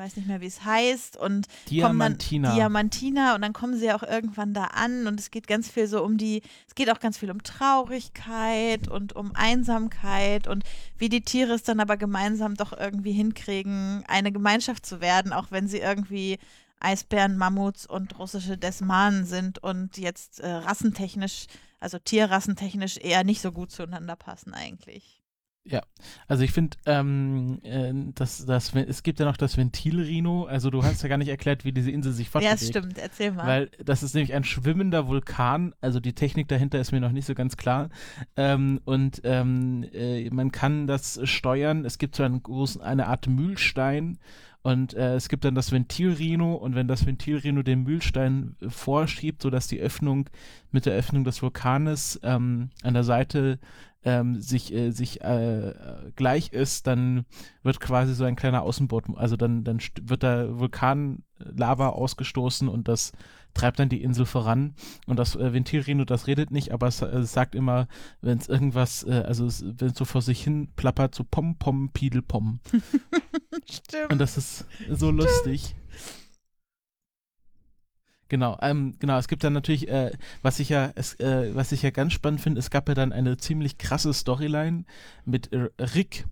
Weiß nicht mehr, wie es heißt. Und Diamantina. Dann, Diamantina. Und dann kommen sie auch irgendwann da an. Und es geht ganz viel so um die, es geht auch ganz viel um Traurigkeit und um Einsamkeit und wie die Tiere es dann aber gemeinsam doch irgendwie hinkriegen, eine Gemeinschaft zu werden, auch wenn sie irgendwie Eisbären, Mammuts und russische Desmanen sind und jetzt äh, rassentechnisch, also tierrassentechnisch eher nicht so gut zueinander passen eigentlich. Ja, also ich finde, ähm, äh, das, das, es gibt ja noch das Ventilrino, also du hast ja gar nicht erklärt, wie diese Insel sich fortbewegt. Ja, stimmt, erzähl mal. Weil das ist nämlich ein schwimmender Vulkan, also die Technik dahinter ist mir noch nicht so ganz klar. Ähm, und ähm, äh, man kann das steuern, es gibt so einen großen, eine Art Mühlstein, und äh, es gibt dann das Ventilrino und wenn das Ventilrino den Mühlstein äh, vorschiebt, sodass die Öffnung mit der Öffnung des Vulkanes ähm, an der Seite ähm, sich, äh, sich äh, gleich ist, dann wird quasi so ein kleiner Außenbord, also dann, dann wird da Vulkanlava ausgestoßen und das treibt dann die Insel voran. Und das äh, Ventilrino, das redet nicht, aber es, es sagt immer, wenn es irgendwas, äh, also wenn es so vor sich hin plappert, so pom pom pidel pom. Stimmt. Und das ist so lustig. Genau, ähm, genau, es gibt dann natürlich, äh, was ich ja, es, äh, was ich ja ganz spannend finde, es gab ja dann eine ziemlich krasse Storyline mit Rick,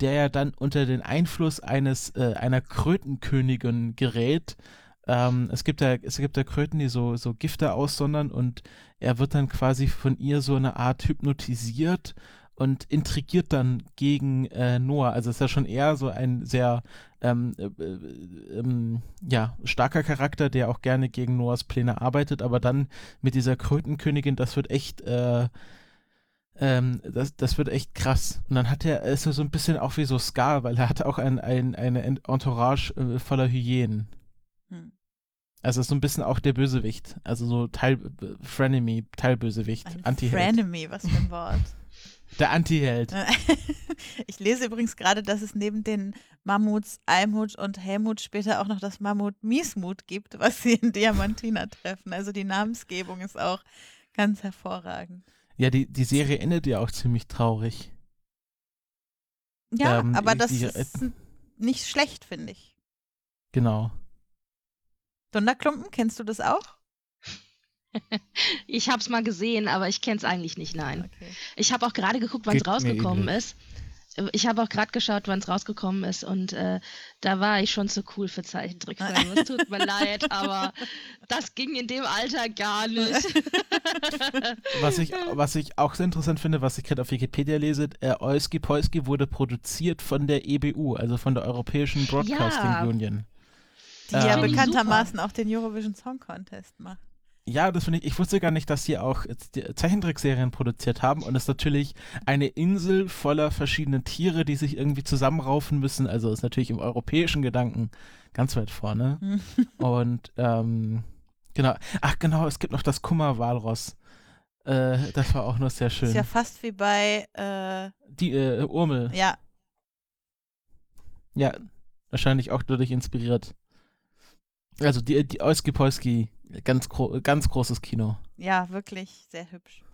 der ja dann unter den Einfluss eines, äh, einer Krötenkönigin gerät. Ähm, es gibt ja, es gibt ja Kröten, die so, so Gifte aussondern und er wird dann quasi von ihr so eine Art hypnotisiert und intrigiert dann gegen äh, Noah. Also ist ja schon eher so ein sehr ähm, äh, äh, ähm, ja, starker Charakter, der auch gerne gegen Noahs Pläne arbeitet, aber dann mit dieser Krötenkönigin, das wird echt äh, ähm, das, das wird echt krass. Und dann hat er, ist er so ein bisschen auch wie so Scar, weil er hat auch ein, ein, eine Entourage äh, voller Hyänen. Hm. Also ist so ein bisschen auch der Bösewicht. Also so Teil Frenemy, Teilbösewicht, Anti-Held. Frenemy, was für ein Wort. Der Anti-Held. Ich lese übrigens gerade, dass es neben den Mammuts Almut und Helmut später auch noch das Mammut Miesmut gibt, was sie in Diamantina treffen. Also die Namensgebung ist auch ganz hervorragend. Ja, die, die Serie endet ja auch ziemlich traurig. Ja, ähm, aber das die, ist nicht schlecht, finde ich. Genau. Dunderklumpen, kennst du das auch? ich habe es mal gesehen, aber ich kenne es eigentlich nicht, nein. Okay. Ich habe auch gerade geguckt, wann es rausgekommen ist. Ich habe auch gerade geschaut, wann es rausgekommen ist und äh, da war ich schon zu cool für Zeichentrickfilme. es tut mir leid, aber das ging in dem Alter gar nicht. was, ich, was ich auch sehr interessant finde, was ich gerade auf Wikipedia lese, äh, Oiski Poiski wurde produziert von der EBU, also von der Europäischen Broadcasting ja. Union. Die ähm, ja bekanntermaßen auch den Eurovision Song Contest macht. Ja, das finde ich. Ich wusste gar nicht, dass sie auch Zeichentrickserien produziert haben und es ist natürlich eine Insel voller verschiedener Tiere, die sich irgendwie zusammenraufen müssen. Also ist natürlich im europäischen Gedanken ganz weit vorne. und ähm, genau. Ach genau, es gibt noch das Kummerwalross. Äh, das war auch noch sehr schön. Ist ja fast wie bei äh, die äh, Urmel. Ja. Ja, wahrscheinlich auch dadurch inspiriert. Also die, die Oiski Poiski Ganz, gro ganz großes Kino. Ja, wirklich sehr hübsch.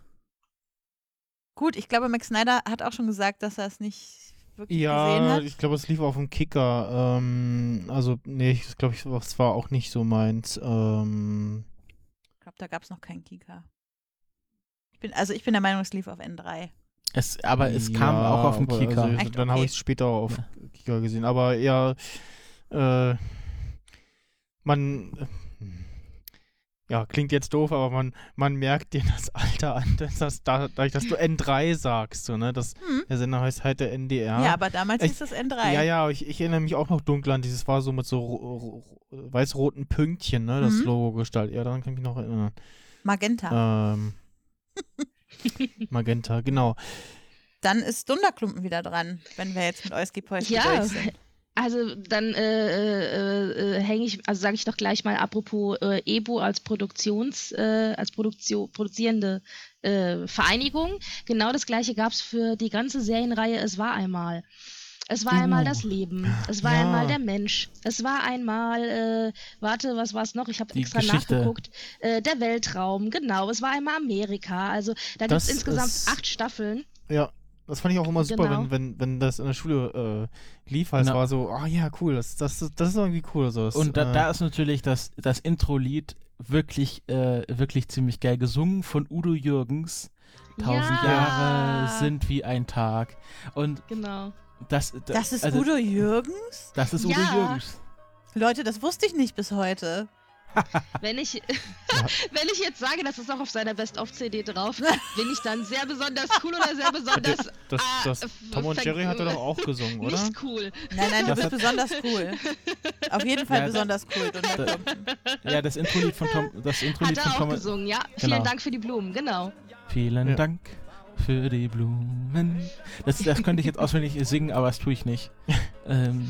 Gut, ich glaube, Max Snyder hat auch schon gesagt, dass er es nicht wirklich ja, gesehen hat. Ja, ich glaube, es lief auf dem Kicker. Ähm, also, nee, ich glaube, es war auch nicht so meins. Ähm, ich glaube, da gab es noch keinen Kicker. Ich bin, also, ich bin der Meinung, es lief auf N3. Es, aber es ja, kam auch auf dem Kicker. Also, dann okay. habe ich es später auf ja. Kicker gesehen. Aber ja, äh, man ja, klingt jetzt doof, aber man, man merkt dir das Alter an, dass das, dadurch, dass du N3 sagst, so, ne? Das, hm. Der Sender heißt halt der NDR. Ja, aber damals ich, hieß das N3. Ja, ja, ich, ich erinnere mich auch noch dunkel an dieses war so mit so weiß-roten Pünktchen, ne? Das mhm. Logo gestaltet. Ja, daran kann ich mich noch erinnern. Magenta. Ähm, Magenta, genau. Dann ist Dunderklumpen wieder dran, wenn wir jetzt mit Euski Polski ja, durch sind. Also dann äh, äh, äh, hänge ich, also sage ich doch gleich mal, apropos äh, EBO als Produktions, äh, als Produktion, produzierende äh, Vereinigung. Genau das gleiche gab es für die ganze Serienreihe Es war einmal. Es war einmal Uh. das Leben. Es war Ja. einmal der Mensch. Es war einmal, äh, warte, was war es noch? Ich habe extra Geschichte. nachgeguckt. Äh, der Weltraum, genau. Es war einmal Amerika. Also da gibt Das es insgesamt ist- acht Staffeln. Ja, das fand ich auch immer super, Genau. wenn, wenn, wenn das in der Schule äh, lief, weil es war so, oh ja, cool, das, das, das ist irgendwie cool. So. Das, Und da, äh, da ist natürlich das, das Intro-Lied wirklich, äh, wirklich ziemlich geil gesungen von Udo Jürgens. Tausend Ja. Jahre sind wie ein Tag. Und Genau. das, Das ist also, Udo Jürgens? Das ist Udo Ja. Jürgens. Leute, das wusste ich nicht bis heute. Wenn ich, wenn ich jetzt sage, das ist auch auf seiner Best-of-CD drauf, bin ich dann sehr besonders cool oder sehr besonders das, das, f- Tom und Jerry hat er doch auch gesungen, oder? nicht cool. Nein, nein, du Das bist besonders cool. Auf jeden Fall Ja, besonders cool. Und da- Ja, das Intro-Lied von Tom, das Hat Intro-Lied er von auch Tom. gesungen, ja. Genau. Vielen Dank für die Blumen, genau. Vielen Ja. Dank für die Blumen. Das, das könnte ich jetzt auswendig singen, aber das tue ich nicht. Ähm,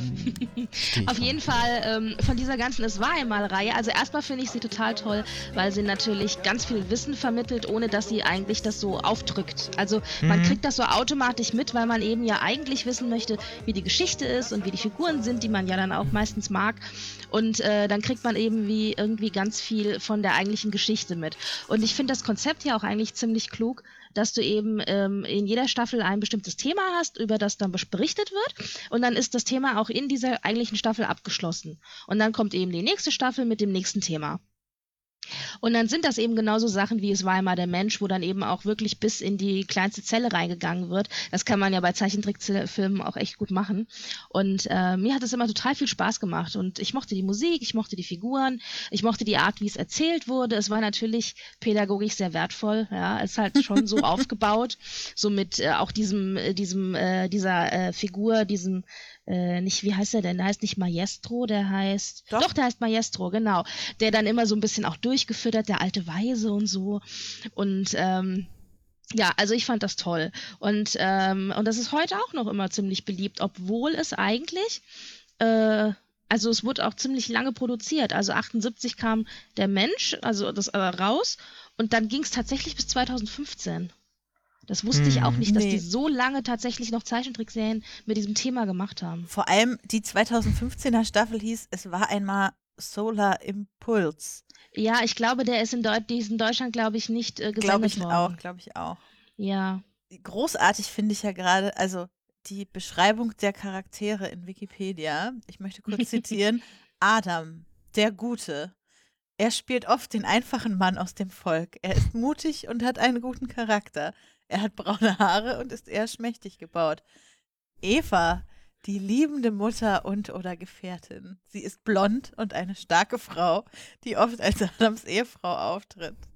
Stefan. Auf jeden Fall ähm, von dieser ganzen Es war einmal Reihe. Also erstmal finde ich sie total toll, weil sie natürlich ganz viel Wissen vermittelt, ohne dass sie eigentlich das so aufdrückt. Also man Mhm. kriegt das so automatisch mit, weil man eben ja eigentlich wissen möchte, wie die Geschichte ist und wie die Figuren sind, die man ja dann auch meistens mag. Und äh, dann kriegt man eben wie irgendwie ganz viel von der eigentlichen Geschichte mit. Und ich finde das Konzept ja auch eigentlich ziemlich klug, dass du eben ähm, in jeder Staffel ein bestimmtes Thema hast, über das dann berichtet wird. Und dann ist das Thema auch in dieser eigentlichen Staffel abgeschlossen. Und dann kommt eben die nächste Staffel mit dem nächsten Thema. Und dann sind das eben genauso Sachen wie es war einmal der Mensch, wo dann eben auch wirklich bis in die kleinste Zelle reingegangen wird. Das kann man ja bei Zeichentrickfilmen auch echt gut machen. Und äh, mir hat es immer total viel Spaß gemacht. Und ich mochte die Musik, ich mochte die Figuren, ich mochte die Art, wie es erzählt wurde. Es war natürlich pädagogisch sehr wertvoll. Ja, es ist halt schon so aufgebaut, so mit äh, auch diesem, äh, diesem, äh, dieser äh, Figur, diesem äh, nicht, wie heißt er denn? Der heißt nicht Maestro, der heißt. Doch. Doch, der heißt Maestro, genau. Der dann immer so ein bisschen auch durchgefüttert, der alte Weise und so. Und ähm, ja, also ich fand das toll. Und, ähm, und das ist heute auch noch immer ziemlich beliebt, obwohl es eigentlich, äh, also es wurde auch ziemlich lange produziert. Also 78 kam der Mensch, also das äh, raus, und dann ging es tatsächlich bis 2015. Das wusste ich auch Mhm. nicht, dass Nee. die so lange tatsächlich noch Zeichentrickserien mit diesem Thema gemacht haben. Vor allem die 2015er Staffel hieß, es war einmal Solar Impulse. Ja, ich glaube, der ist in, Deu die ist in Deutschland, glaube ich, nicht äh, gesendet Glaube ich worden. auch, glaube ich auch. Ja. Großartig finde ich ja gerade, also die Beschreibung der Charaktere in Wikipedia. Ich möchte kurz zitieren. Adam, der Gute. Er spielt oft den einfachen Mann aus dem Volk. Er ist mutig und hat einen guten Charakter. Er hat braune Haare und ist eher schmächtig gebaut. Eva, die liebende Mutter und oder Gefährtin. Sie ist blond und eine starke Frau, die oft als Adams Ehefrau auftritt.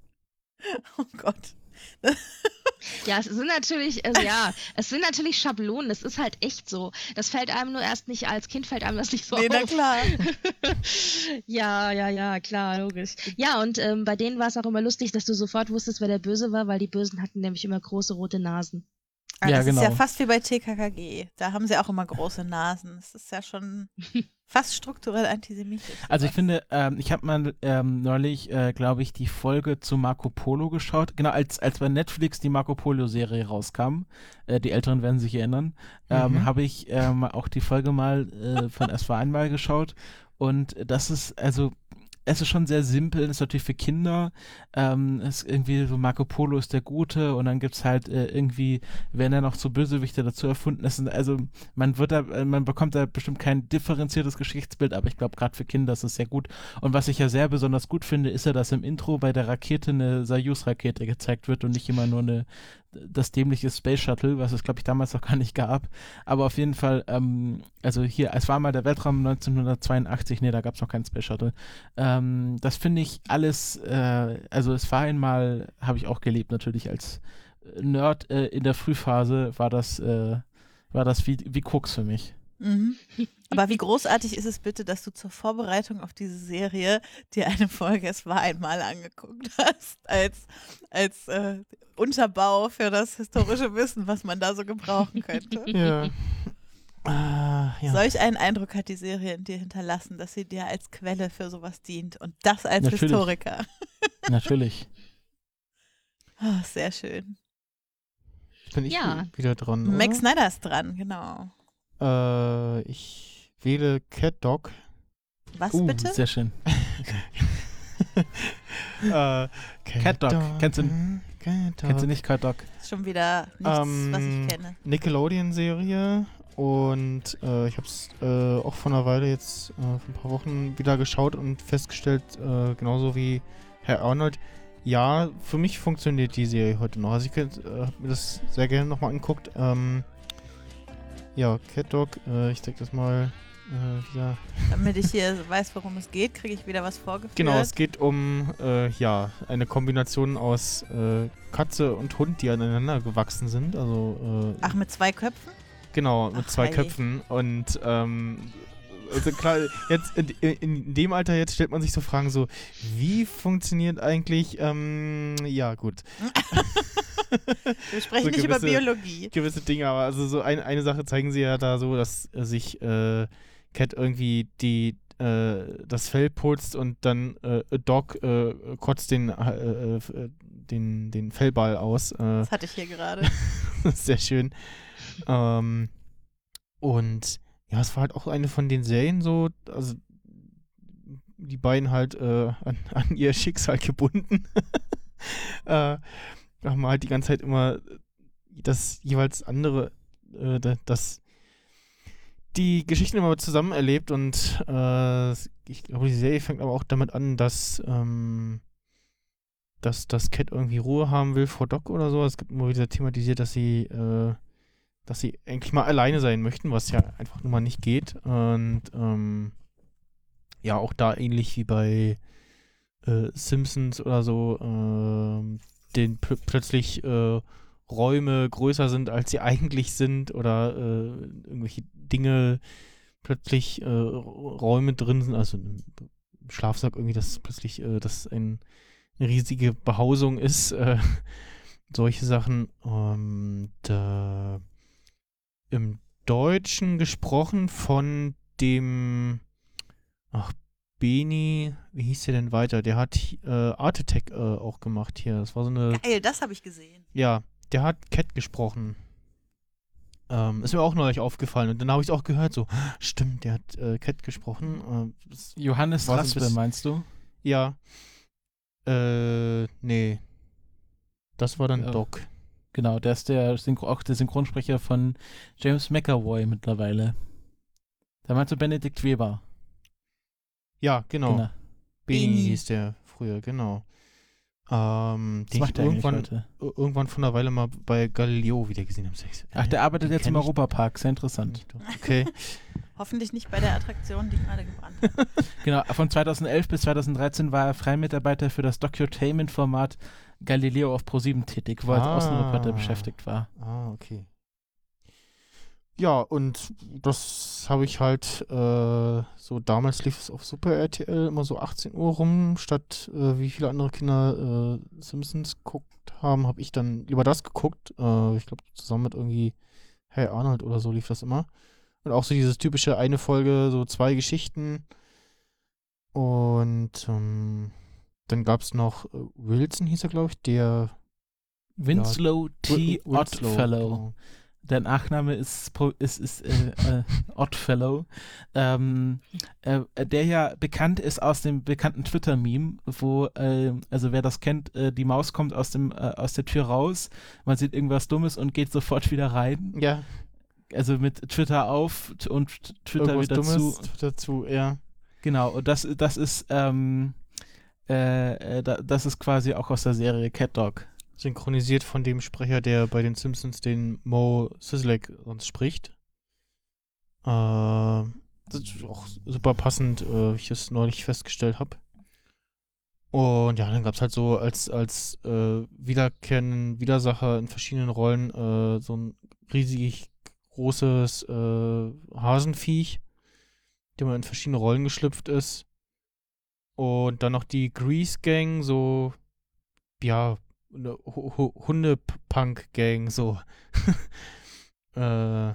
Oh Gott. Ja, es sind natürlich, also ja, es sind natürlich Schablonen, es ist halt echt so. Das fällt einem nur erst nicht, als Kind fällt einem das nicht so Nee, na auf. klar. ja, ja, ja, klar, logisch. Ja, und ähm, bei denen war es auch immer lustig, dass du sofort wusstest, wer der Böse war, weil die Bösen hatten nämlich immer große rote Nasen. Ah, Ja, das ist ja genau. fast wie bei TKKG. Da haben sie auch immer große Nasen. Das ist ja schon fast strukturell antisemitisch. Also ich finde, ähm, ich habe mal ähm, neulich, äh, glaube ich, die Folge zu Marco Polo geschaut. Genau, als, als bei Netflix die Marco Polo-Serie rauskam, äh, die Älteren werden sich erinnern, ähm, Mhm. habe ich ähm, auch die Folge mal äh, von Es war einmal geschaut. Und das ist, also, es ist schon sehr simpel, ist natürlich für Kinder. Ähm, es ist irgendwie so Marco Polo ist der Gute und dann gibt es halt äh, irgendwie, werden da noch so Bösewichte dazu erfunden. Sind, also man wird da, äh, man bekommt da bestimmt kein differenziertes Geschichtsbild, aber ich glaube gerade für Kinder ist es sehr gut. Und was ich ja sehr besonders gut finde, ist ja, dass im Intro bei der Rakete eine Soyuz-Rakete gezeigt wird und nicht immer nur eine das dämliche Space Shuttle, was es glaube ich damals noch gar nicht gab. Aber auf jeden Fall, ähm, also hier, es war mal der Weltraum 1982, nee, da gab es noch keinen Space Shuttle. Ähm, das finde ich alles, äh, also es war einmal, habe ich auch gelebt natürlich als Nerd äh, in der Frühphase, war das, äh, war das wie, wie Koks für mich. Mhm. Aber wie großartig ist es bitte, dass du zur Vorbereitung auf diese Serie dir eine Folge Es war einmal angeguckt hast, als, als äh, Unterbau für das historische Wissen, was man da so gebrauchen könnte. Ja. Ah, ja. Solch einen Eindruck hat die Serie in dir hinterlassen, dass sie dir als Quelle für sowas dient und das als Natürlich. Historiker. Natürlich. Ah, sehr schön. Bin ich Ja. wieder dran. Oder? Max Snyder ist dran, genau. Äh, ich wähle Cat Dog. Was Uh, bitte? sehr schön. äh, Cat Dog. Kennst du- Cat Dog. Kennst du nicht Cat Dog? Ist schon wieder nichts, Ähm, was ich kenne. Nickelodeon-Serie und äh, ich habe es äh, auch vor einer Weile jetzt, äh, vor ein paar Wochen wieder geschaut und festgestellt, äh, genauso wie Herr Arnold, ja, für mich funktioniert die Serie heute noch. Also ich äh, habe mir das sehr gerne nochmal angeguckt. Ähm, ja, Cat Dog, äh, ich zeig das mal äh, wieder. Damit ich hier weiß, worum es geht, kriege ich wieder was vorgeführt. Genau, es geht um äh, ja eine Kombination aus äh, Katze und Hund, die aneinander gewachsen sind. Also äh, Ach, mit zwei Köpfen? Genau, mit Ach, zwei hey. Köpfen. Und ähm, also klar, jetzt in, in dem Alter jetzt stellt man sich so Fragen so, wie funktioniert eigentlich, ähm, ja gut, Wir sprechen So nicht über gewisse- Biologie. gewisse Dinge, aber also so ein, eine Sache zeigen sie ja da so, dass äh, sich äh, Cat irgendwie die äh, das Fell putzt und dann äh, Doc äh, kotzt den, äh, den, den Fellball aus. Das hatte ich hier gerade. Sehr schön. Ähm, und ja, es war halt auch eine von den Serien so, also die beiden halt äh, an, an ihr Schicksal gebunden. äh, haben halt die ganze Zeit immer das jeweils andere, äh, da- das die Geschichten immer zusammen erlebt und äh, ich glaube, die Serie fängt aber auch damit an, dass ähm, dass das Cat irgendwie Ruhe haben will vor Doc oder so. Es gibt immer wieder thematisiert, dass sie, äh, dass sie eigentlich mal alleine sein möchten, was ja einfach nun mal nicht geht. Und ähm, ja, auch da ähnlich wie bei äh, Simpsons oder so, ähm, den pl plötzlich äh, Räume größer sind, als sie eigentlich sind oder äh, irgendwelche Dinge plötzlich äh, Räume drin sind, also im Schlafsack irgendwie, dass plötzlich äh, das ein eine riesige Behausung ist. Äh, solche Sachen. Und äh, im Deutschen gesprochen von dem ach, Beni, wie hieß der denn weiter? Der hat äh, Art Attack äh, auch gemacht hier. Das war so eine, Geil, das habe ich gesehen. ja, der hat Cat gesprochen. Ähm, ist mir auch neulich aufgefallen und dann habe ich es auch gehört, so, stimmt, der hat äh, Cat gesprochen. Äh, Johannes Raspe, bisschen- meinst du? Ja. Äh, nee. Das war dann Ja. Doc. Genau, der ist der Synchro auch der Synchronsprecher von James McAvoy mittlerweile. Da meinst du Benedikt Weber. Ja, genau. Genau. Beni hieß der früher, genau. Ähm, den ich irgendwann, irgendwann von einer Weile mal bei Galileo wieder gesehen habe. Ach, der arbeitet den jetzt im Europapark, sehr interessant. Okay. Hoffentlich nicht bei der Attraktion, die gerade gebrannt hat. Genau, von 2011 bis 2013 war er Freimitarbeiter für das Docutainment-Format Galileo auf ProSieben tätig, wo er als Ah. Außenreporter beschäftigt war. Ah, okay. Ja, und das habe ich halt äh, so, damals lief es auf Super RTL immer so 18 Uhr rum, statt äh, wie viele andere Kinder äh, Simpsons geguckt haben, habe ich dann lieber das geguckt. Äh, ich glaube, zusammen mit irgendwie Hey Arnold oder so lief das immer. Und auch so dieses typische eine Folge, so zwei Geschichten. Und ähm, dann gab es noch äh, Wilson, hieß er, glaube ich, der Winslow T. Wil- Winslow, Oddfellow. genau. Der Nachname ist, ist, ist äh, äh, Oddfellow, ähm, äh, der ja bekannt ist aus dem bekannten Twitter-Meme, wo, äh, also wer das kennt, äh, die Maus kommt aus, dem, äh, aus der Tür raus, man sieht irgendwas Dummes und geht sofort wieder rein. Ja, Also mit Twitter auf t- und t- Twitter irgendwas wieder Dummes zu. Twitter zu, ja. Genau, und das, das ist, ähm, äh, äh, da, das ist quasi auch aus der Serie Cat Dog. Synchronisiert von dem Sprecher, der bei den Simpsons den Mo Sislek sonst spricht. Äh, das ist auch super passend, äh, wie ich es neulich festgestellt habe. Und ja, dann gab es halt so als, als äh, wiederkehrenden Widersacher in verschiedenen Rollen äh, so ein riesig großes äh, Hasenviech, der mal in verschiedene Rollen geschlüpft ist. Und dann noch die Grease Gang, so, ja, eine Hu- Hu- Hunde-Punk-Gang, so. äh,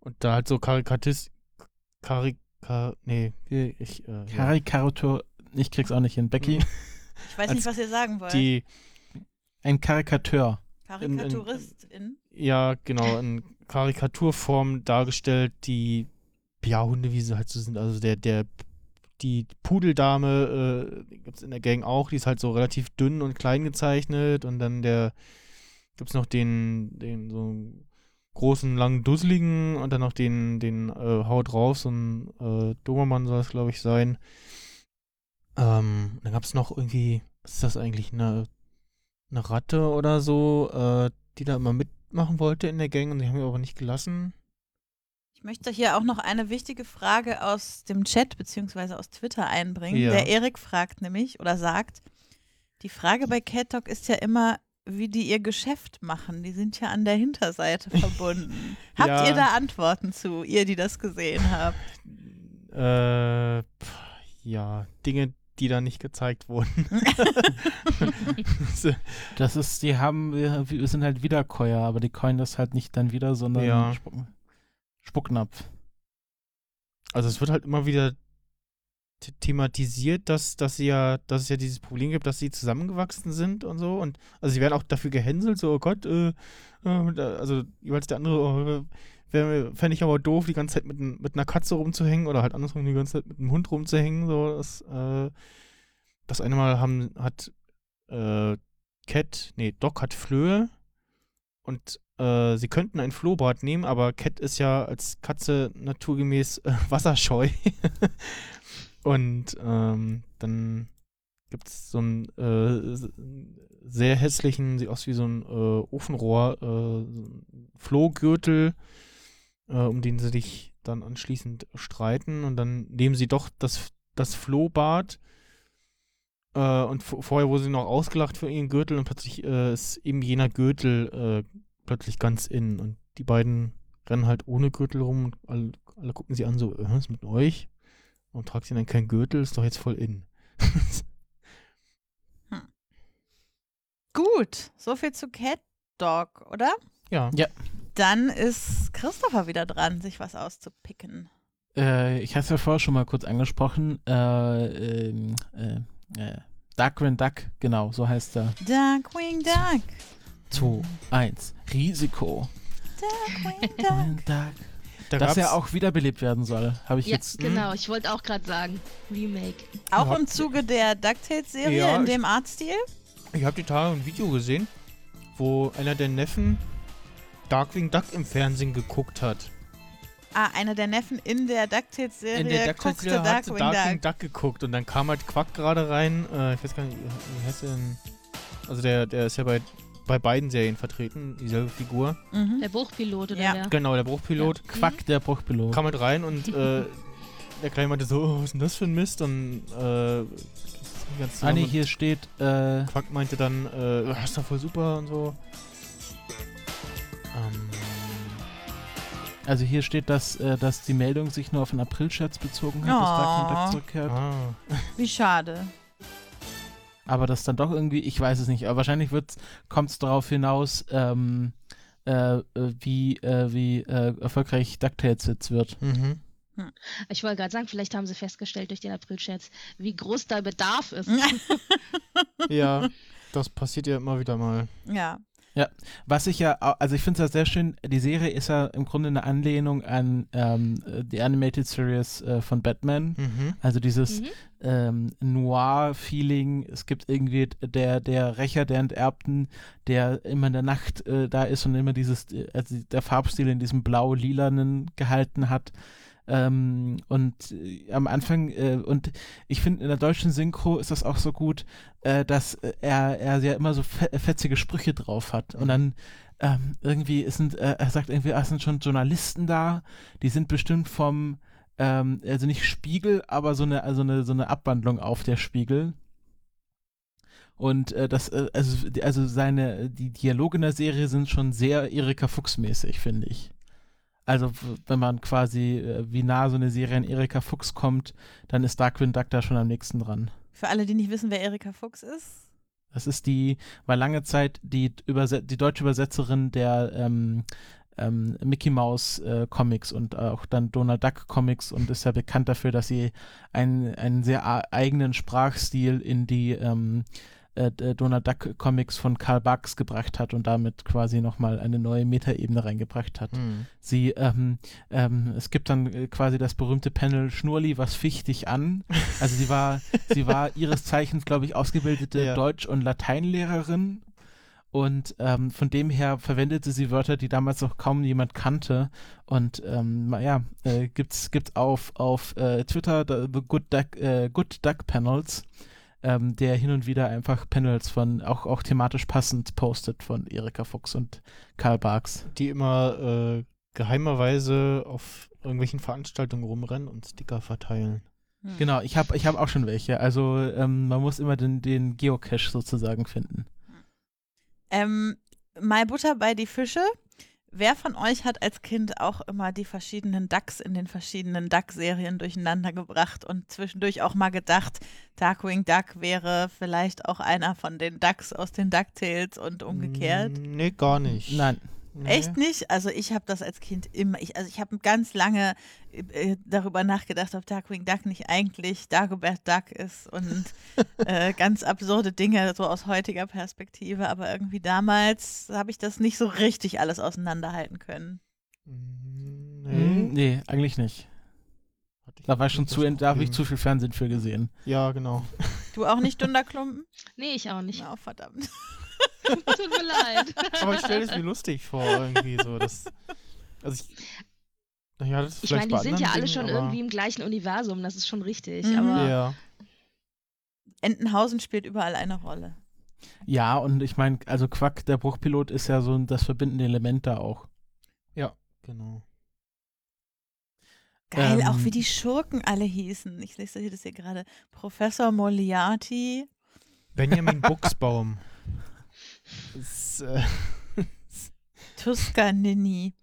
und da halt so Karikatist, Karika, nee, ich, äh, ja. Karikatur, ich krieg's auch nicht hin. Becky, Ich weiß nicht, was ihr sagen wollt. die, ein Karikateur. Karikaturistin? ja, genau, ein Karikaturform dargestellt, die ja, Hunde, wie sie halt so sind. Also der, der, die Pudeldame äh, gibt es in der Gang auch, die ist halt so relativ dünn und klein gezeichnet und dann der gibt es noch den, den so großen, langen, dusseligen und dann noch den, den äh, Haut drauf, so ein äh, Dobermann soll es, glaube ich, sein. Ähm, dann gab es noch irgendwie, was ist das eigentlich, eine, eine Ratte oder so, äh, die da immer mitmachen wollte in der Gang und die haben wir aber nicht gelassen. Ich möchte hier auch noch eine wichtige Frage aus dem Chat bzw. aus Twitter einbringen. Ja. Der Erik fragt nämlich oder sagt, die Frage bei Cat Talk ist ja immer, wie die ihr Geschäft machen. Die sind ja an der Hinterseite verbunden. Habt Ja. ihr da Antworten zu, ihr, die das gesehen habt? Äh, pff, ja, Dinge, die da nicht gezeigt wurden. Das ist, die haben, wir, sind halt Wiederkäuer, aber die coin das halt nicht dann wieder, sondern Ja. Spuck, Spucknapf. also es wird halt immer wieder th- thematisiert, dass, dass sie ja, dass es ja dieses Problem gibt, dass sie zusammengewachsen sind und so. Und also sie werden auch dafür gehänselt, so, oh Gott, äh, äh, also jeweils der andere, oh, wär- fände ich aber doof, die ganze Zeit mit, mit einer Katze rumzuhängen oder halt andersrum die ganze Zeit mit einem Hund rumzuhängen. So, das, äh, das eine Mal haben, hat äh, Cat, nee, Doc hat Flöhe und äh, sie könnten ein Flohbad nehmen, aber Cat ist ja als Katze naturgemäß äh, wasserscheu. und ähm, dann gibt es so einen äh, sehr hässlichen, sieht aus wie so ein äh, Ofenrohr, äh, Flohgürtel, um den sie sich dann anschließend streiten. Und dann nehmen sie doch das, das Flohbad. Und vorher wurde sie noch ausgelacht für ihren Gürtel und plötzlich äh, ist eben jener Gürtel äh, plötzlich ganz in. Und die beiden rennen halt ohne Gürtel rum und alle, alle gucken sie an, so, äh, was ist mit euch? Und tragt sie dann keinen Gürtel, ist doch jetzt voll in. Gut, so viel zu Cat Dog, oder? ja. Dann ist Christopher wieder dran, sich was auszupicken. Äh, ich hatte es ja vorher schon mal kurz angesprochen. Äh, ähm, äh, äh, Darkwing Duck, genau, so heißt er. Darkwing Duck. 2, 1, Risiko. Darkwing Duck. Da Dass er auch wiederbelebt werden soll, habe ich Ja, jetzt. genau. Ich wollte auch gerade sagen, Remake. Auch im Zuge der DuckTales-Serie Ja, in dem Artstil? ich habe die Tage ein Video gesehen, wo einer der Neffen Darkwing Duck im Fernsehen geguckt hat. Ah, einer der Neffen in der DuckTales-Serie In der guckte DuckTales-Serie hat sie Darkwing Darkwing Duck. Duck geguckt und dann kam halt Quack gerade rein. Äh, ich weiß gar nicht, wie heißt der denn? Also der, der ist ja bei, bei beiden Serien vertreten, dieselbe Figur. Mhm. Der Buchpilot oder Ja. wer? Genau, der Bruchpilot. Quack, der Bruchpilot. kam halt rein und äh, der Kleine meinte so, oh, was ist denn das für ein Mist? Und äh, ganz Ah, nee, hier steht, äh, Quack meinte dann, äh, "Ah, ist doch voll super und so. Ähm, also hier steht, dass, äh, dass die Meldung sich nur auf einen April-Scherz bezogen hat, dass Darkwing Oh. Duck zurückkehrt. ah. Wie schade. Aber das dann doch irgendwie, ich weiß es nicht, aber wahrscheinlich kommt es darauf hinaus, ähm, äh, äh, wie, äh, wie äh, erfolgreich DuckTales jetzt wird. Mhm. Ich wollte gerade sagen, vielleicht haben sie festgestellt durch den April-Scherz, wie groß der Bedarf ist. Ja, das passiert ja immer wieder mal. Ja. Was ich ja, also ich finde es ja sehr schön, die Serie ist ja im Grunde eine Anlehnung an ähm, äh, die Animated Series äh, von Batman. Mhm. Also dieses Mhm. ähm, Noir-Feeling. Es gibt irgendwie der, der Rächer der Enterbten, der immer in der Nacht äh, da ist und immer dieses, äh, also der Farbstil in diesem blau-lilanen gehalten hat. Ähm, und äh, am Anfang, äh, und ich finde, in der deutschen Synchro ist das auch so gut, äh, dass äh, er, er ja immer so fe fetzige Sprüche drauf hat. Und dann ähm, irgendwie ist, ein- äh, er sagt irgendwie, ah, es sind schon Journalisten da, die sind bestimmt vom, ähm, also nicht Spiegel, aber so eine, also eine, so eine Abwandlung auf der Spiegel. Und äh, das, äh, also, also seine, die Dialoge in der Serie sind schon sehr Erika Fuchs-mäßig, finde ich. Also, wenn man quasi, äh, wie nah so eine Serie an Erika Fuchs kommt, dann ist Darkwing Duck da schon am nächsten dran. Für alle, die nicht wissen, wer Erika Fuchs ist. Das ist die, war lange Zeit die, Überse die deutsche Übersetzerin der ähm, ähm, Mickey Mouse äh, Comics und auch dann Donald Duck Comics und ist ja bekannt dafür, dass sie einen, einen sehr eigenen Sprachstil in die ähm, äh, Donald Duck Comics von Karl Barks gebracht hat und damit quasi nochmal eine neue Metaebene reingebracht hat. Hm. Sie, ähm, ähm, es gibt dann äh, quasi das berühmte Panel Schnurli, was ficht dich an? Also sie war, sie war ihres Zeichens, glaube ich, ausgebildete Ja. Deutsch- und Lateinlehrerin und ähm, von dem her verwendete sie Wörter, die damals noch kaum jemand kannte. Und ähm, ja, äh, gibt's gibt's auf auf äh, Twitter the Good Duck äh, Good Duck Panels, ähm, der hin und wieder einfach Panels von auch auch thematisch passend postet von Erika Fuchs und Karl Barks. Die immer äh, geheimerweise auf irgendwelchen Veranstaltungen rumrennen und Sticker verteilen. Hm. Genau, ich habe ich hab auch schon welche. Also ähm, man muss immer den, den Geocache sozusagen finden. Ähm, mal Butter bei die Fische. Wer von euch hat als Kind auch immer die verschiedenen Ducks in den verschiedenen Duck-Serien durcheinander gebracht und zwischendurch auch mal gedacht, Darkwing Duck wäre vielleicht auch einer von den Ducks aus den DuckTales und umgekehrt? Mm, Nee, gar nicht. Nein, Nee. Echt nicht? Also ich habe das als Kind immer, ich, also ich habe ganz lange äh, darüber nachgedacht, ob Darkwing Duck nicht eigentlich Dagobert Duck ist und äh, ganz absurde Dinge so aus heutiger Perspektive, aber irgendwie damals habe ich das nicht so richtig alles auseinanderhalten können. Nee, Nee. nee eigentlich nicht. Da war ich schon zu, da habe ich Problem. zu viel Fernsehen für gesehen. Ja, genau. Du auch nicht, Dunderklumpen? Nee, ich auch nicht. Na, verdammt. Tut mir leid. Aber ich stelle es mir lustig vor, irgendwie so. Das, also ich. Naja, das ist Ich meine, die sind ja alle Dingen, schon aber- irgendwie im gleichen Universum, das ist schon richtig. Mhm. Aber Ja. Entenhausen spielt überall eine Rolle. Ja, und ich meine, also Quack, der Bruchpilot ist ja so ein- das verbindende Element da auch. Genau. Geil, auch Ähm, wie die Schurken alle hießen. Ich lese das hier gerade. Professor Moriarty. Benjamin Buchsbaum. Das, äh, Tuscanini.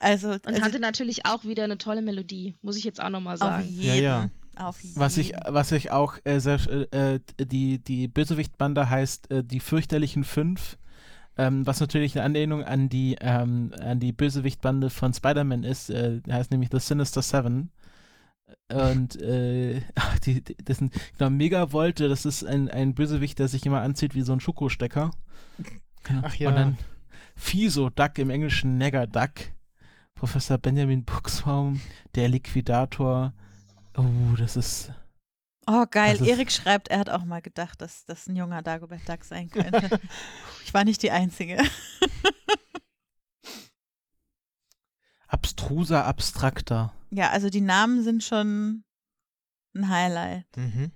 Also, und also hatte natürlich auch wieder eine tolle Melodie, muss ich jetzt auch nochmal auf sagen. jeden. Ja, ja. Auf jeden. Was ich, was ich auch äh, sehr, äh, die, die Bösewichtbande heißt äh, die fürchterlichen Fünf, ähm, was natürlich eine Anlehnung an die, ähm, an die Bösewichtbande von Spider-Man ist, äh, die heißt nämlich The Sinister Seven. Und äh, ach, die, die, das sind, genau, Megavolte, das ist ein, ein Bösewicht, der sich immer anzieht wie so ein Schokostecker. Ach ja. Und dann Fiso Duck im Englischen Nagger Duck. Professor Benjamin Buchsbaum, der Liquidator. Oh, das ist. Oh, geil. Ist- Erik schreibt, er hat auch mal gedacht, dass das ein junger Dagobert Duck sein könnte. ich war nicht die Einzige. abstruser, abstrakter. Ja, also die Namen sind schon ein Highlight. Mhm.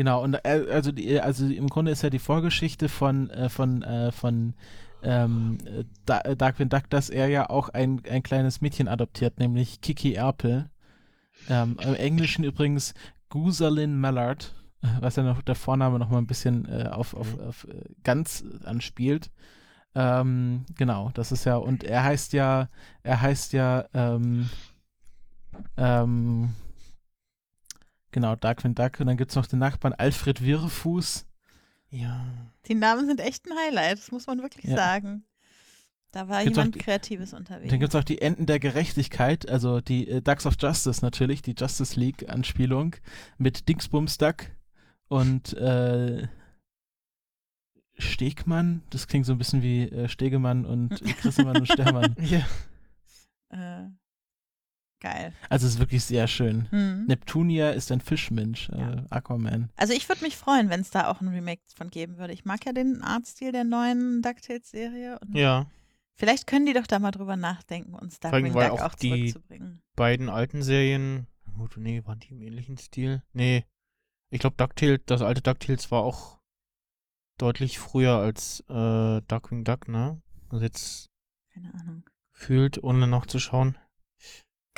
Genau, und äh, also, die, also im Grunde ist ja die Vorgeschichte von, äh, von, äh, von ähm, äh, Da- äh, Darkwing Duck, dass er ja auch ein, ein kleines Mädchen adoptiert, nämlich Kiki Erpel. Ähm, Im Englischen übrigens Gusalin Mallard, was ja noch der Vorname noch mal ein bisschen äh, auf, auf, Mhm. auf ganz anspielt. Ähm, genau, das ist ja, und er heißt ja, er heißt ja, ähm, ähm, genau, Darkwing Duck, und dann gibt es noch den Nachbarn Alfred Wirrfuß. Ja. Die Namen sind echt ein Highlight, das muss man wirklich Ja. sagen. Da war Gibt's jemand die- Kreatives unterwegs. Dann gibt es auch die Enden der Gerechtigkeit, also die äh, Ducks of Justice natürlich, die Justice League-Anspielung mit Dingsbums Duck und äh, Stegmann, das klingt so ein bisschen wie äh, Stegemann und Christemann und Stermann. Ja. äh, geil. Also es ist wirklich sehr schön. Hm. Neptunia ist ein Fischmensch, äh, Ja. Aquaman. Also ich würde mich freuen, wenn es da auch ein Remake von geben würde. Ich mag ja den Artstil der neuen DuckTales-Serie. und Ja. Vielleicht können die doch da mal drüber nachdenken, uns Darkwing Duck auch auch die- zurückzubringen. Beiden alten Serien. Gut, nee, waren die im ähnlichen Stil? Nee. Ich glaube, DuckTales, das alte DuckTales war auch deutlich früher als äh, Darkwing Duck, ne? Also jetzt Keine Ahnung. gefühlt, ohne nachzuschauen.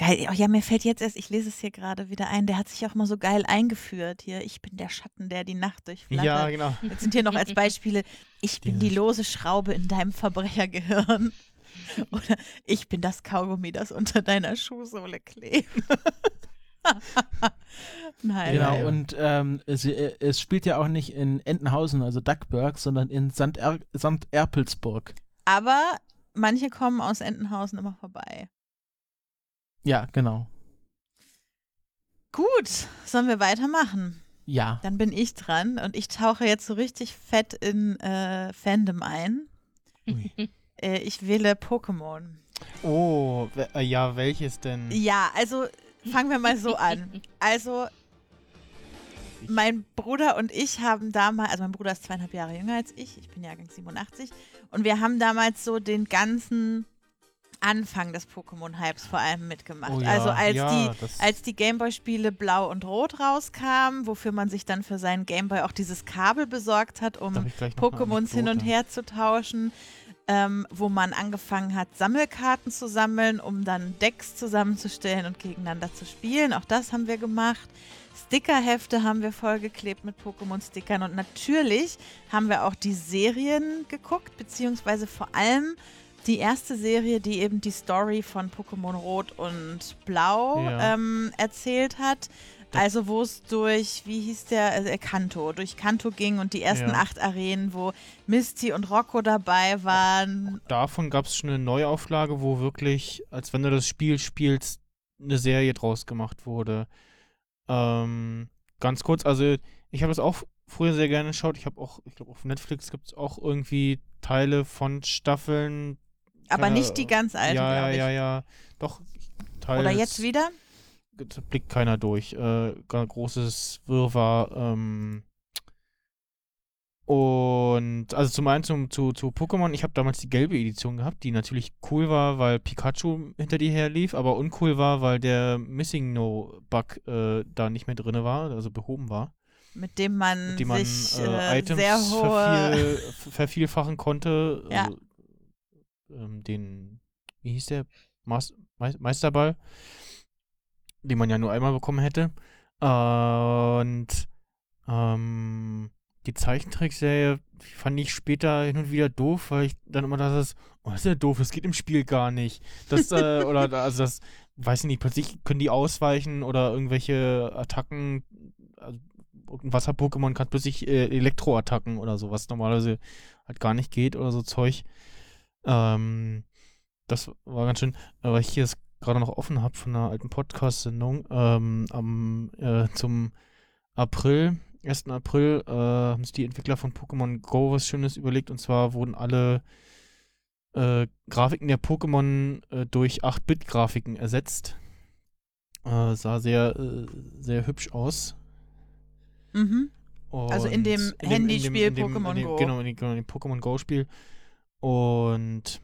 Geil, oh ja, mir fällt jetzt erst, ich lese es hier gerade wieder ein, der hat sich auch mal so geil eingeführt hier. Ich bin der Schatten, der die Nacht durchflattert. Ja, genau. Jetzt sind hier noch als Beispiele, ich bin die lose Schraube in deinem Verbrechergehirn. Oder ich bin das Kaugummi, das unter deiner Schuhsohle klebt. Nein. Genau, ja. und ähm, es, äh, es spielt ja auch nicht in Entenhausen, also Duckburg, sondern in St. Er St. Erpelsburg. Aber manche kommen aus Entenhausen immer vorbei. Ja, genau. Gut, sollen wir weitermachen? Ja. Dann bin ich dran und ich tauche jetzt so richtig fett in äh, Fandom ein. Ui. Äh, ich wähle Pokémon. Oh, äh, ja, welches denn? Ja, also fangen wir mal so an. Also mein Bruder und ich haben damals, also mein Bruder ist zweieinhalb Jahre jünger als ich, ich bin Jahrgang 87, und wir haben damals so den ganzen Anfang des Pokémon-Hypes vor allem mitgemacht. Oh ja, also als ja, die als die Gameboy-Spiele Blau und Rot rauskamen, wofür man sich dann für seinen Gameboy auch dieses Kabel besorgt hat, um Pokémons hin und her zu tauschen, ähm, wo man angefangen hat, Sammelkarten zu sammeln, um dann Decks zusammenzustellen und gegeneinander zu spielen. Auch das haben wir gemacht. Stickerhefte haben wir vollgeklebt mit Pokémon-Stickern und natürlich haben wir auch die Serien geguckt, beziehungsweise vor allem die erste Serie, die eben die Story von Pokémon Rot und Blau Ja. ähm, erzählt hat. Also wo es durch, wie hieß der, äh, Kanto, durch Kanto ging und die ersten Ja. acht Arenen, wo Misty und Rocco dabei waren. Davon gab es schon eine Neuauflage, wo wirklich, als wenn du das Spiel spielst, eine Serie draus gemacht wurde. Ähm, ganz kurz, also ich habe das auch früher sehr gerne geschaut. Ich habe auch, ich glaube, auf Netflix gibt es auch irgendwie Teile von Staffeln. Aber Keine- nicht die ganz alten, ja, ja, ja, ja. Doch, Teils, Oder jetzt wieder? da blickt keiner durch. Äh, großes Wirrwarr. Ähm, und also zum einen zum, zu, zu Pokémon, ich habe damals die gelbe Edition gehabt, die natürlich cool war, weil Pikachu hinter dir herlief, aber uncool war, weil der Missing No Bug äh, da nicht mehr drin war, also behoben war. Mit dem man, Mit dem man sich äh, äh, Items sehr hohe. verviel, vervielfachen konnte. Ja. Also, ähm, den, wie hieß der? Mas Mei- Meisterball, den man ja nur einmal bekommen hätte. Und ähm, die Zeichentrickserie fand ich später hin und wieder doof, weil ich dann immer dachte, oh, das ist ja doof, das geht im Spiel gar nicht. Das, äh, oder also das, weiß ich nicht, plötzlich können die ausweichen oder irgendwelche Attacken, also irgendein Wasser-Pokémon kann plötzlich äh, Elektroattacken oder so, was normalerweise halt gar nicht geht oder so Zeug. Ähm, das war ganz schön, aber ich hier es gerade noch offen habe von einer alten Podcast-Sendung ähm, am äh, zum April, 1. April, äh, haben sich die Entwickler von Pokémon Go was Schönes überlegt und zwar wurden alle äh, Grafiken der Pokémon äh, durch 8-Bit-Grafiken ersetzt. Äh, sah sehr, äh, sehr hübsch aus. Mhm. Also in Und dem Handyspiel Pokémon Go. Genau, in dem, genau, in dem Pokémon Go-Spiel. Und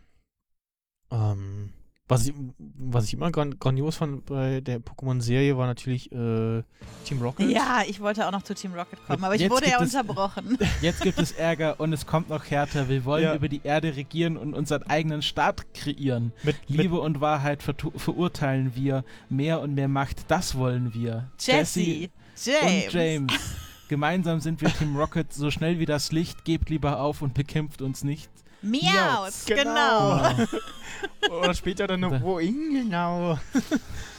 ähm, was, ich, was ich immer gran grandios fand bei der Pokémon-Serie war natürlich äh, Team Rocket. Ja, ich wollte auch noch zu Team Rocket kommen, aber ich Jetzt wurde ja unterbrochen. Jetzt gibt es Ärger und es kommt noch härter. Wir wollen Ja. über die Erde regieren und unseren eigenen Staat kreieren. Mit, Liebe und Wahrheit vertu- verurteilen wir. Mehr und mehr Macht, das wollen wir. Jesse, James. und James. Gemeinsam sind wir Team Rocket. So schnell wie das Licht, gebt lieber auf und bekämpft uns nicht. Miaus, Genau. genau. oder später dann noch, wohin genau?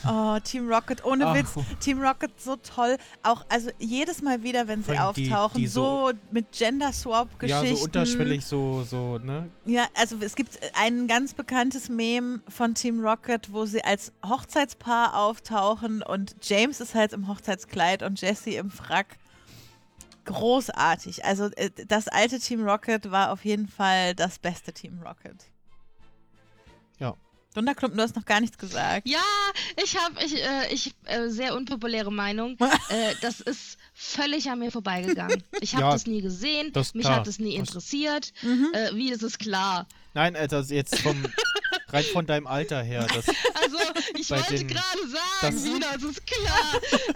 Oh, Team Rocket, ohne Ach, Witz. Team Rocket so toll. Auch, also jedes Mal wieder, wenn sie allem die- auftauchen, die so- so, mit Gender-Swap-Geschichten. Ja, so unterschwellig, so, so, ne? Ja, also es gibt ein ganz bekanntes Meme von Team Rocket, wo sie als Hochzeitspaar auftauchen und James ist halt im Hochzeitskleid und Jesse im Frack. Großartig. Also äh, das alte Team Rocket war auf jeden Fall das beste Team Rocket. Ja. Dunderklumpen, du hast noch gar nichts gesagt. Ja, ich habe ich, äh, ich äh, sehr unpopuläre Meinung. äh, das ist völlig an mir vorbeigegangen. Ich habe Ja, das nie gesehen, mich klar. hat das nie interessiert. Mhm. Äh, wie ist es klar? Nein, also jetzt vom, rein von deinem Alter her. Das, Also, ich wollte den- gerade sagen, das- wie das ist klar.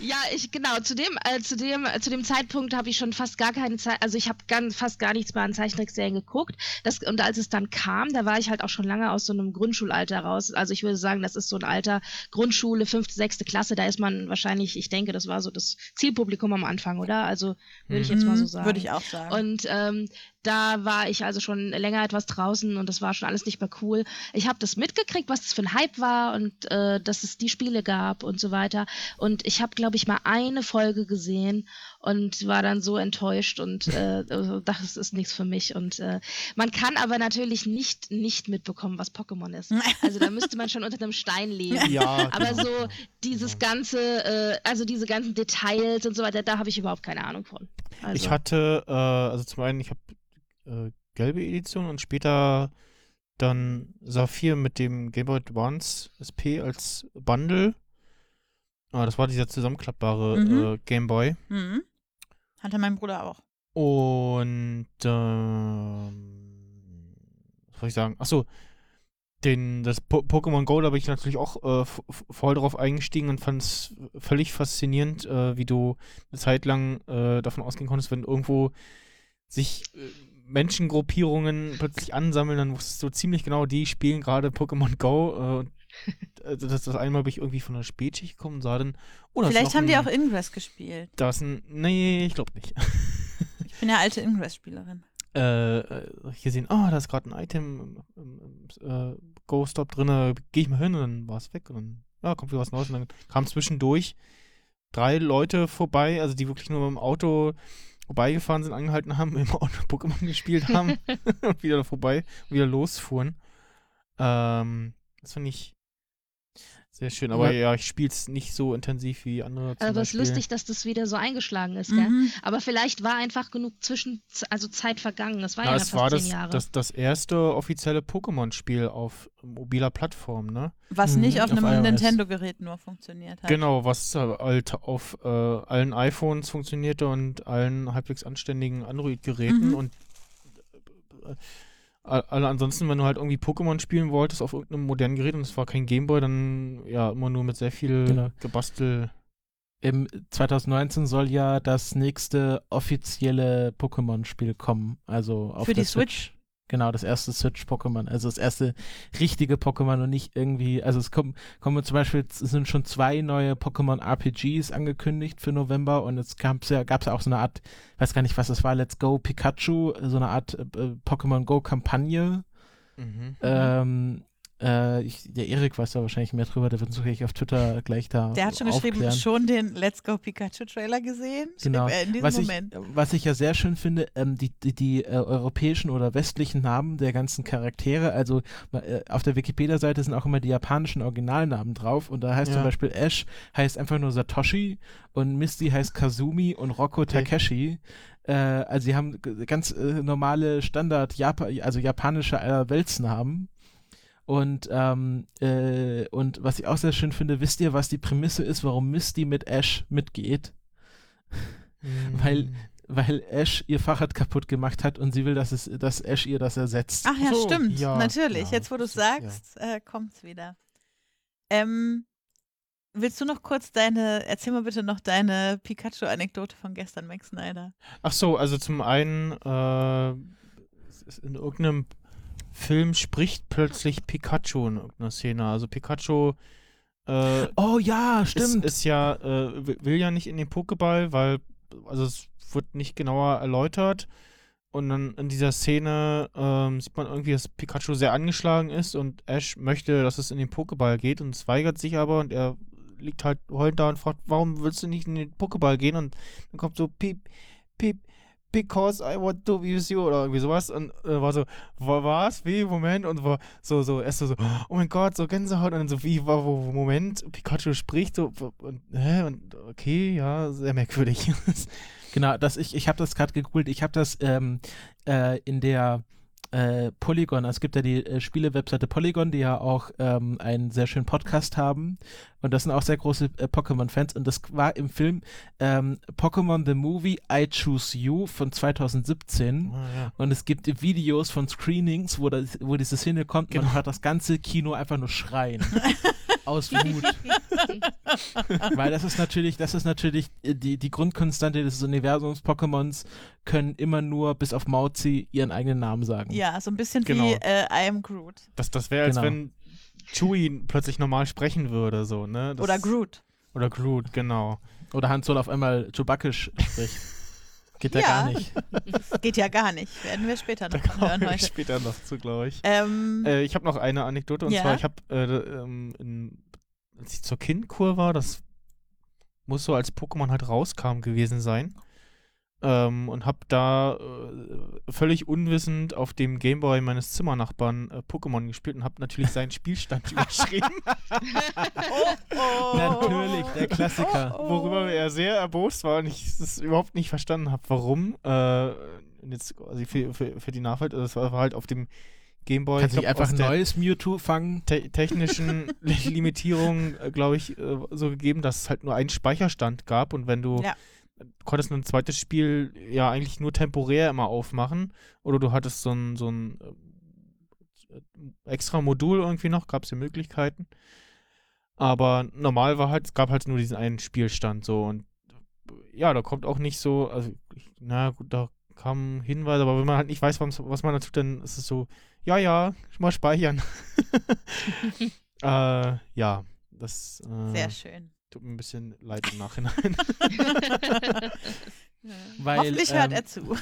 äh, ja, ich genau, zu dem, äh, zu dem, äh, zu dem Zeitpunkt habe ich schon fast gar keine Zeit, also ich habe ganz fast gar nichts mehr an Zeichentrickserien geguckt. Das, und als es dann kam, da war ich halt auch schon lange aus so einem Grundschulalter raus. Also ich würde sagen, das ist so ein Alter, Grundschule, fünfte, sechste Klasse, da ist man wahrscheinlich, ich denke, das war so das Zielpublikum am Anfang, oder? Also würde ich jetzt mal so Mhm, sagen. Würde ich auch sagen. Und ähm, da war ich also schon länger etwas draußen und das war schon alles nicht mehr cool. ich habe das mitgekriegt, was das für ein Hype war und äh, dass es die Spiele gab und so weiter. Und ich habe, glaube ich, mal eine Folge gesehen und war dann so enttäuscht und äh, also dachte, es ist nichts für mich. Und äh, man kann aber natürlich nicht, nicht mitbekommen, was Pokémon ist. Also da müsste man schon unter einem Stein leben. Ja, Aber genau. so dieses ganze, äh, also diese ganzen Details und so weiter, da habe ich überhaupt keine Ahnung von. Also, Ich hatte, äh, also zum einen, ich habe äh, gelbe Edition und später dann Saphir mit dem Game Boy Advance SP als Bundle. Ah, das war dieser zusammenklappbare Mhm. äh, Game Boy. Mhm. Hatte mein Bruder auch. Und ähm, was soll ich sagen? Achso, den, das po Pokémon Go, da bin ich natürlich auch äh, voll drauf eingestiegen und fand es völlig faszinierend, äh, wie du eine Zeit lang äh, davon ausgehen konntest, wenn irgendwo sich äh, Menschengruppierungen plötzlich ansammeln, dann wusstest du ziemlich genau, die spielen gerade Pokémon Go. Äh, und, äh, das, das einmal bin ich irgendwie von der Spätschicht gekommen und sah dann, oh, Vielleicht haben die ein, auch Ingress gespielt. Da ist ein, nee, ich glaube nicht. Ich bin ja alte Ingress-Spielerin. äh, äh, hier sehen, ah, da ist gerade ein Item im, im, im äh, Go-Stop drin, gehe ich mal hin und dann war es weg und dann, ja, kommt wieder was Neues und dann kam zwischendurch drei Leute vorbei, also die wirklich nur mit dem Auto vorbeigefahren sind, angehalten haben, im Auto Pokémon gespielt haben und wieder vorbei und wieder losfuhren. Ähm, das fand ich sehr schön, aber Ja. ja, ich spiele es nicht so intensiv wie andere. zum aber es ist lustig, dass das wieder so eingeschlagen ist, gell? Mhm. Aber vielleicht war einfach genug zwischen, also Zeit vergangen. Das war Na, ja es fast war zehn das, Jahre. das, das erste offizielle Pokémon-Spiel auf mobiler Plattform, ne? Was Mhm, nicht auf auf einem. Nintendo-Gerät nur funktioniert hat. Genau, was halt auf äh, allen iPhones funktionierte und allen halbwegs anständigen Android-Geräten Mhm. und äh, alle ansonsten, wenn du halt irgendwie Pokémon spielen wolltest auf irgendeinem modernen Gerät und es war kein Gameboy, dann ja immer nur mit sehr viel Genau. Gebastel. Im 2019 soll ja das nächste offizielle Pokémon-Spiel kommen. Also auf Für der die Switch. Genau, das erste Switch-Pokémon. Also das erste richtige Pokémon und nicht irgendwie. Also es kommen, kommen zum Beispiel, es sind schon zwei neue Pokémon-RPGs angekündigt für November und jetzt gab's ja, gab's ja auch so eine Art, weiß gar nicht, was das war, Let's Go Pikachu, so eine Art äh, Pokémon Go-Kampagne. Mhm. Ähm, äh, ich, der Erik weiß da wahrscheinlich mehr drüber, der wird uns wirklich auf Twitter gleich da Der hat schon geschrieben, aufklären. schon den Let's Go Pikachu-Trailer gesehen. Genau. In diesem Was ich, Moment. was ich ja sehr schön finde, ähm, die, die, die äh, europäischen oder westlichen Namen der ganzen Charaktere, also äh, auf der Wikipedia-Seite sind auch immer die japanischen Originalnamen drauf und da heißt Ja. zum Beispiel Ash heißt einfach nur Satoshi und Misty heißt Kazumi und Rocco Okay. Takeshi. Äh, also sie haben ganz äh, normale Standard, Japa also japanische äh, Weltsnamen. Und, ähm, äh, und was ich auch sehr schön finde, wisst ihr, was die Prämisse ist, warum Misty mit Ash mitgeht? weil- weil Ash ihr Fahrrad kaputt gemacht hat und sie will, dass, es, dass Ash ihr das ersetzt. Ach ja, so, stimmt. ja, Natürlich. ja, Jetzt, wo du es das ist- ja. sagst, äh, kommt's wieder. Ähm, willst du noch kurz deine, erzähl mal bitte noch deine Pikachu-Anekdote von gestern, Max Snyder. Ach so, also zum einen, äh, es ist in irgendeinem Film spricht plötzlich Pikachu in irgendeiner Szene. Also Pikachu äh, Oh ja, ist, stimmt. ist ja, äh, will- will ja nicht in den Pokéball, weil, also es wird nicht genauer erläutert. Und dann in dieser Szene ähm, sieht man irgendwie, dass Pikachu sehr angeschlagen ist und Ash möchte, dass es in den Pokéball geht und es weigert sich aber und er liegt halt heulend da und fragt, warum willst du nicht in den Pokéball gehen? Und dann kommt so piep, piep, because I want to use you oder irgendwie sowas. Und äh, war so, wa- was, wie, Moment. Und war so, so, erst so, oh mein Gott, so Gänsehaut. Und dann so, wie, wa- wo, Moment, Pikachu spricht so, und, hä, und okay, ja, sehr merkwürdig. Genau, das ich, ich habe das gerade gegoogelt. Ich habe das ähm, äh, in der äh, Polygon, also es gibt ja die äh, Spiele-Webseite Polygon, die ja auch ähm, einen sehr schönen Podcast haben. Und das sind auch sehr große äh, Pokémon-Fans. Und das war im Film ähm, Pokémon The Movie I Choose You von 2017. Ah, ja. Und es gibt Videos von Screenings, wo, das, wo diese Szene kommt und Genau. man hört das ganze Kino einfach nur schreien. aus Wut. Weil das ist natürlich, das ist natürlich äh, die, die Grundkonstante des Universums. Pokémons können immer nur bis auf Mauzi ihren eigenen Namen sagen. Ja, so ein bisschen Genau. wie äh, I am Groot. Das, das wäre, als Genau. wenn Chewie plötzlich normal sprechen würde, so, ne? Das, Oder Groot. Oder Groot, genau. Oder Han Solo auf einmal Chewbacca spricht. Geht ja, Ja. gar nicht. Geht ja gar nicht. Werden wir später Da noch kommen hören heute. später noch zu, glaube ich. Ähm, Äh, ich habe noch eine Anekdote und Ja. zwar, ich habe, äh, ähm, in- als ich zur Kindkur war, das muss so als Pokémon halt rauskam gewesen sein. Ähm, und habe da äh, völlig unwissend auf dem Gameboy meines Zimmernachbarn äh, Pokémon gespielt und habe natürlich seinen Spielstand überschrieben, oh, Natürlich, der Klassiker. worüber er sehr erbost war und ich es überhaupt nicht verstanden habe, warum. Äh, jetzt quasi für, für, für die Nachwelt, also das war halt auf dem Gameboy. Kannst du nicht einfach ein neues Mewtwo fangen? te technischen Limitierungen, äh, glaube ich, äh, so gegeben, dass es halt nur einen Speicherstand gab und wenn du Ja. Konntest ein zweites Spiel ja eigentlich nur temporär immer aufmachen oder du hattest so ein, so ein äh, extra Modul irgendwie noch, gab es ja Möglichkeiten. Aber normal war halt, es gab halt nur diesen einen Spielstand so und äh, ja, da kommt auch nicht so, also na gut, da kamen Hinweise, aber wenn man halt nicht weiß, was, was man da tut, dann ist es so, ja, ja, mal speichern. äh, ja, das äh, Sehr schön. Tut mir ein bisschen leid im Nachhinein. Weil, Hoffentlich hört ähm, er zu.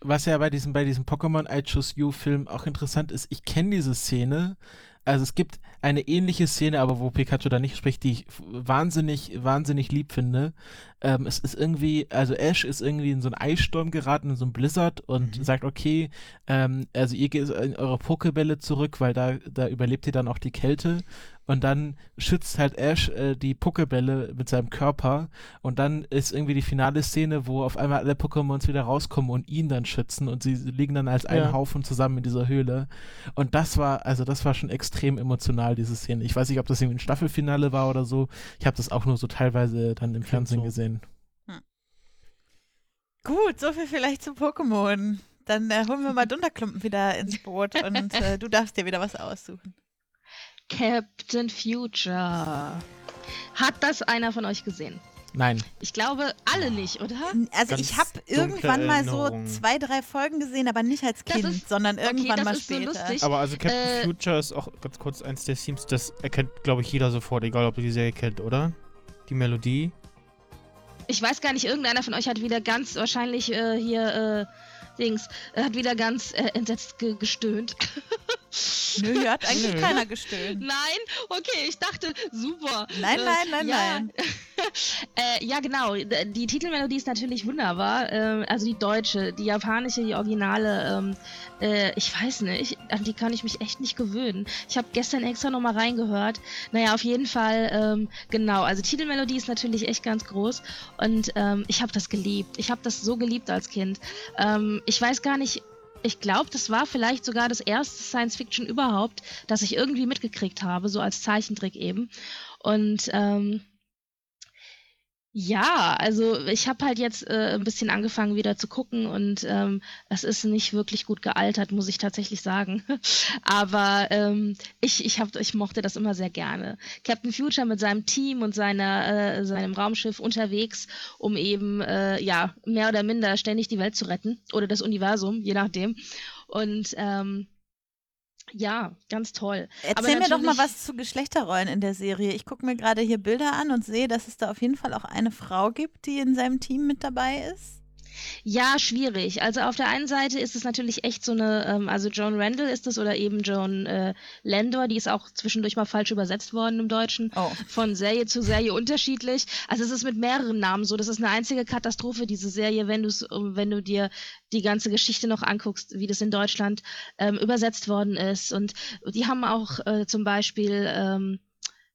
Was ja bei diesem, bei diesem Pokémon I Choose You Film auch interessant ist, ich kenne diese Szene. Also es gibt eine ähnliche Szene, aber wo Pikachu da nicht spricht, die ich wahnsinnig, wahnsinnig lieb finde. Ähm, es ist irgendwie, also Ash ist irgendwie in so einen Eissturm geraten, in so einen Blizzard und Mhm. sagt, okay, ähm, also ihr geht in eure Pokebälle zurück, weil da, da überlebt ihr dann auch die Kälte. Und dann schützt halt Ash äh, die Pokebälle mit seinem Körper. Und dann ist irgendwie die finale Szene, wo auf einmal alle Pokémons wieder rauskommen und ihn dann schützen. Und sie liegen dann als ein Ja. Haufen zusammen in dieser Höhle. Und das war, also das war schon extrem emotional, diese Szene. Ich weiß nicht, ob das irgendwie ein Staffelfinale war oder so. Ich habe das auch nur so teilweise dann im Fernsehen so. gesehen. Gut, so viel vielleicht zu Pokémon. Dann äh, holen wir mal Dunderklumpen wieder ins Boot und äh, du darfst dir wieder was aussuchen. Captain Future. Hat das einer von euch gesehen? Nein. Ich glaube, alle nicht, oder? Also Ganz ich habe irgendwann mal so zwei, drei Folgen gesehen, aber nicht als Kind, ist- sondern irgendwann das mal ist so später. lustig. Aber also Captain Äh, Future ist auch ganz kurz eins der Themes, das erkennt, glaube ich, jeder sofort, egal ob du die Serie kennt, oder? Die Melodie. Ich weiß gar nicht, irgendeiner von euch hat wieder ganz wahrscheinlich äh, hier äh, Dings, hat wieder ganz äh, entsetzt ge gestöhnt. Nö, hier hat eigentlich Nö. keiner gestöhnt. Nein, okay, ich dachte, super. Nein, Äh, nein, nein, ja. nein. äh, ja, genau. Die Titelmelodie ist natürlich wunderbar. Ähm, also die deutsche, die japanische, die originale. Ähm, äh, ich weiß nicht, an die kann ich mich echt nicht gewöhnen. Ich habe gestern extra nochmal reingehört. Naja, auf jeden Fall, ähm, genau. Also Titelmelodie ist natürlich echt ganz groß. Und ähm, ich habe das geliebt. Ich habe das so geliebt als Kind. Ähm, ich weiß gar nicht. Ich glaube, das war vielleicht sogar das erste Science-Fiction überhaupt, das ich irgendwie mitgekriegt habe, so als Zeichentrick eben. Und ähm, ja, also ich habe halt jetzt äh, ein bisschen angefangen wieder zu gucken und ähm, es ist nicht wirklich gut gealtert, muss ich tatsächlich sagen. Aber ähm, ich, ich, hab, ich mochte das immer sehr gerne. Captain Future mit seinem Team und seiner, äh, seinem Raumschiff unterwegs, um eben äh, ja mehr oder minder ständig die Welt zu retten oder das Universum, je nachdem. Und ähm, ja, ganz toll. Erzähl mir doch mal was zu Geschlechterrollen in der Serie. Ich gucke mir gerade hier Bilder an und sehe, dass es da auf jeden Fall auch eine Frau gibt, die in seinem Team mit dabei ist. Ja, schwierig. Also auf der einen Seite ist es natürlich echt so eine, ähm, also Joan Randall ist es oder eben Joan äh, Landor, die ist auch zwischendurch mal falsch übersetzt worden im Deutschen. Oh. Von Serie zu Serie unterschiedlich. Also es ist mit mehreren Namen so. Das ist eine einzige Katastrophe, diese Serie, wenn, du's, wenn du dir die ganze Geschichte noch anguckst, wie das in Deutschland ähm, übersetzt worden ist. Und die haben auch äh, zum Beispiel ähm,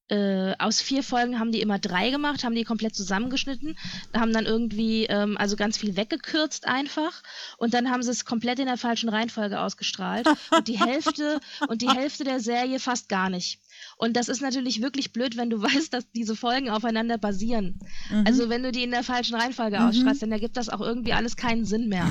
äh, aus vier Folgen haben die immer drei gemacht, haben die komplett zusammengeschnitten, haben dann irgendwie ähm, also ganz viel weggekürzt einfach und dann haben sie es komplett in der falschen Reihenfolge ausgestrahlt und die Hälfte und die Hälfte der Serie fast gar nicht. Und das ist natürlich wirklich blöd, wenn du weißt, dass diese Folgen aufeinander basieren. Mhm. Also wenn du die in der falschen Reihenfolge Mhm. ausstrahlst, dann ergibt das auch irgendwie alles keinen Sinn mehr.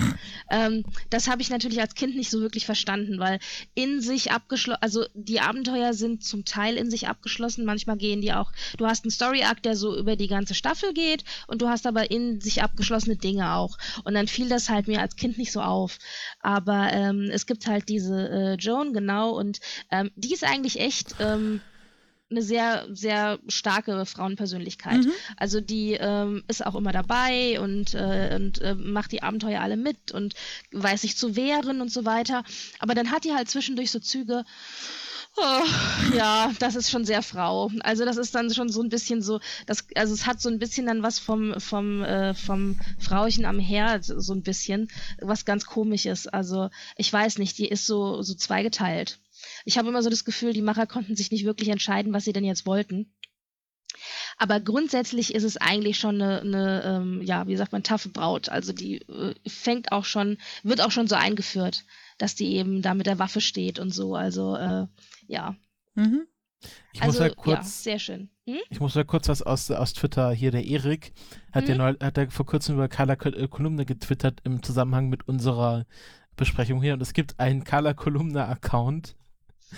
ähm, das habe ich natürlich als Kind nicht so wirklich verstanden, weil in sich abgeschlossen, also die Abenteuer sind zum Teil in sich abgeschlossen, manchmal gehen die auch, du hast einen Story-Arc, der so über die ganze Staffel geht und du hast aber in sich abgeschlossene Dinge auch. Und dann fiel das halt mir als Kind nicht so auf. Aber ähm, es gibt halt diese äh, Joan, genau, und ähm, die ist eigentlich echt, ähm, eine sehr, sehr starke Frauenpersönlichkeit. Mhm. Also die ähm, ist auch immer dabei und, äh, und äh, macht die Abenteuer alle mit und weiß sich zu wehren und so weiter. Aber dann hat die halt zwischendurch so Züge, Oh, ja, das ist schon sehr Frau. Also das ist dann schon so ein bisschen so, das, also es hat so ein bisschen dann was vom, vom, äh, vom Frauchen am Herd, so ein bisschen, was ganz komisch ist. Also ich weiß nicht, die ist so, so zweigeteilt. Ich habe immer so das Gefühl, die Macher konnten sich nicht wirklich entscheiden, was sie denn jetzt wollten. Aber grundsätzlich ist es eigentlich schon eine, eine ähm, ja, wie sagt man, taffe Braut. Also die äh, fängt auch schon, wird auch schon so eingeführt, dass die eben da mit der Waffe steht und so. Also äh, ja. Mhm. Ich muss also, ja ja, kurz, sehr schön. Hm? ich muss ja kurz was aus, aus Twitter, hier der Erik, hat, ja Mhm. hat er vor kurzem über Carla äh, Kolumne getwittert im Zusammenhang mit unserer Besprechung hier und es gibt einen Carla Kolumne Account,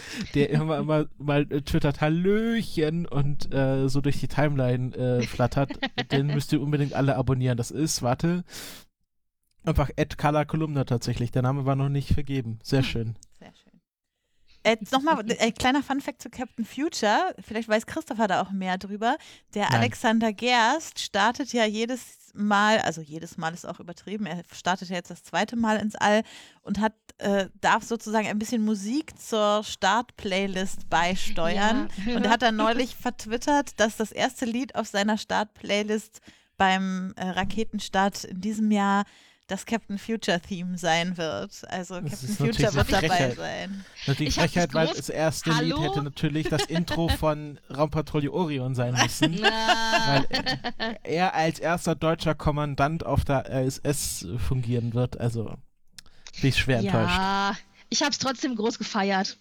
der immer immer mal äh, twittert Hallöchen und äh, so durch die Timeline äh, flattert. Den müsst ihr unbedingt alle abonnieren. Das ist, warte, einfach Ed Carla Kolumna tatsächlich. Der Name war noch nicht vergeben. Sehr. Sehr schön. Äh, Nochmal ein kleiner Funfact zu Captain Future. Vielleicht weiß Christopher da auch mehr drüber. Der Nein. Alexander Gerst startet ja jedes Mal, also jedes Mal ist auch übertrieben, er startet ja jetzt das zweite Mal ins All und hat, äh, darf sozusagen ein bisschen Musik zur Start-Playlist beisteuern. Ja. Und er hat dann neulich vertwittert, dass das erste Lied auf seiner Start-Playlist beim äh, Raketenstart in diesem Jahr das Captain Future Theme sein wird. Also Das Captain Future wird dabei Frechheit. sein. Natürlich Ich Frechheit, weil das erste Lied Hallo? hätte natürlich das Intro von Raumpatrouille Orion sein müssen. Weil er als erster deutscher Kommandant auf der ISS fungieren wird. Also bin ich schwer enttäuscht. ja, ich habe es trotzdem groß gefeiert.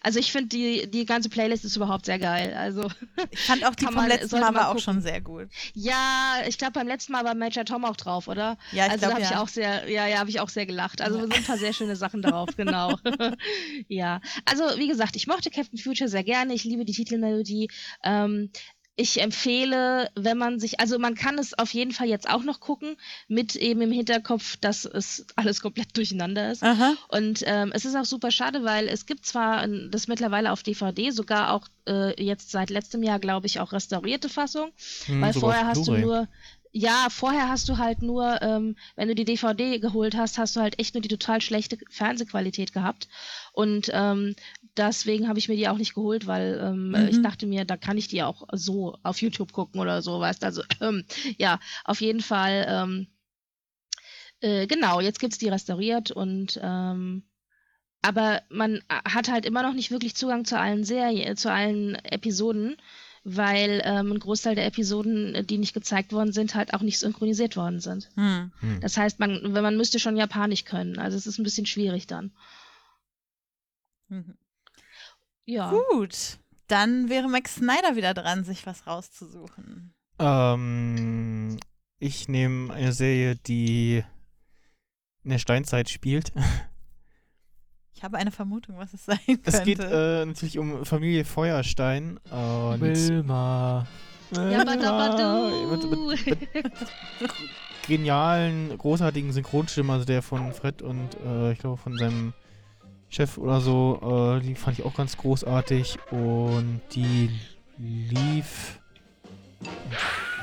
Also ich finde die, die ganze Playlist ist überhaupt sehr geil. Also Ich fand auch die vom man- letzten Mal war auch schon sehr gut. ja, ich glaube beim letzten Mal war Major Tom auch drauf, oder? Ja, ich also da glaube habe ich ja. auch sehr, ja, ja, habe ich auch sehr gelacht. Also sind ein paar sehr schöne Sachen drauf, genau. ja, also wie gesagt, ich mochte Captain Future sehr gerne. Ich liebe die Titelmelodie. Ähm, ich empfehle, wenn man sich, also man kann es auf jeden Fall jetzt auch noch gucken, mit eben im Hinterkopf, dass es alles komplett durcheinander ist. Aha. Und ähm, es ist auch super schade, weil es gibt zwar das mittlerweile auf DVD, sogar auch äh, jetzt seit letztem Jahr, glaube ich, auch restaurierte Fassung. Hm, Weil vorher hast du nur, ja, vorher hast du halt nur, ähm, wenn du die DVD geholt hast, hast du halt echt nur die total schlechte Fernsehqualität gehabt. Und ähm, deswegen habe ich mir die auch nicht geholt, weil ähm, Mhm. ich dachte mir, da kann ich die auch so auf YouTube gucken oder so, weißt Also ähm, ja, auf jeden Fall. Ähm, äh, genau, jetzt gibt's die restauriert und ähm, aber man äh, hat halt immer noch nicht wirklich Zugang zu allen Serien, zu allen Episoden, weil ähm, ein Großteil der Episoden, äh, die nicht gezeigt worden sind, halt auch nicht synchronisiert worden sind. Hm. Hm. Das heißt, man, wenn man müsste schon Japanisch können. Also es ist ein bisschen schwierig dann. Mhm. Ja. Gut. Dann wäre Max Snyder wieder dran, sich was rauszusuchen. Ähm, ich nehme eine Serie, die in der Steinzeit spielt. Ich habe eine Vermutung, was es sein könnte. Es geht äh, natürlich um Familie Feuerstein. Und Wilma. mit, mit, mit genialen, großartigen Synchronstimmen, also der von Fred und äh, ich glaube von seinem Chef oder so, äh, die fand ich auch ganz großartig. Und die lief im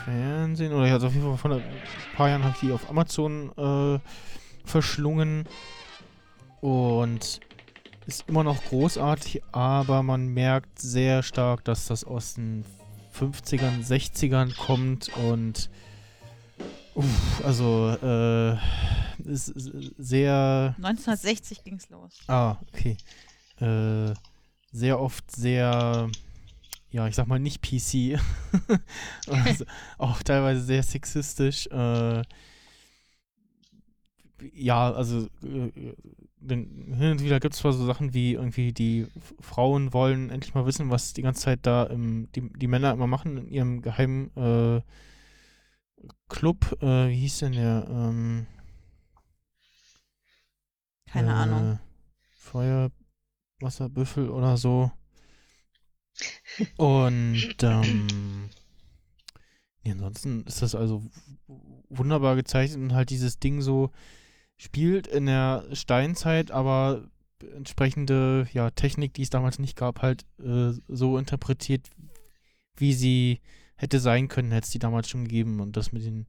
Fernsehen oder ja, also auf jeden Fall vor ein paar Jahren habe ich die auf Amazon äh, verschlungen. Und ist immer noch großartig, aber man merkt sehr stark, dass das aus den 50ern, 60ern kommt. Und uff, also äh, ist ist sehr 1960 ging es los. Ah, okay. Äh, sehr oft sehr, ja, ich sag mal nicht PC. also, auch teilweise sehr sexistisch. Äh, ja, also äh, denn hin und wieder gibt es zwar so Sachen wie irgendwie die Frauen wollen endlich mal wissen, was die ganze Zeit da im, die, die Männer immer machen in ihrem geheimen äh, Club. Äh, wie hieß denn der? Ähm, Keine äh, Ahnung. Feuerwasserbüffel oder so. Und ähm, nee, ansonsten ist das also wunderbar gezeichnet und halt dieses Ding so spielt in der Steinzeit, aber entsprechende ja, Technik, die es damals nicht gab, halt äh, so interpretiert, wie sie hätte sein können, hätte es die damals schon gegeben. Und das mit den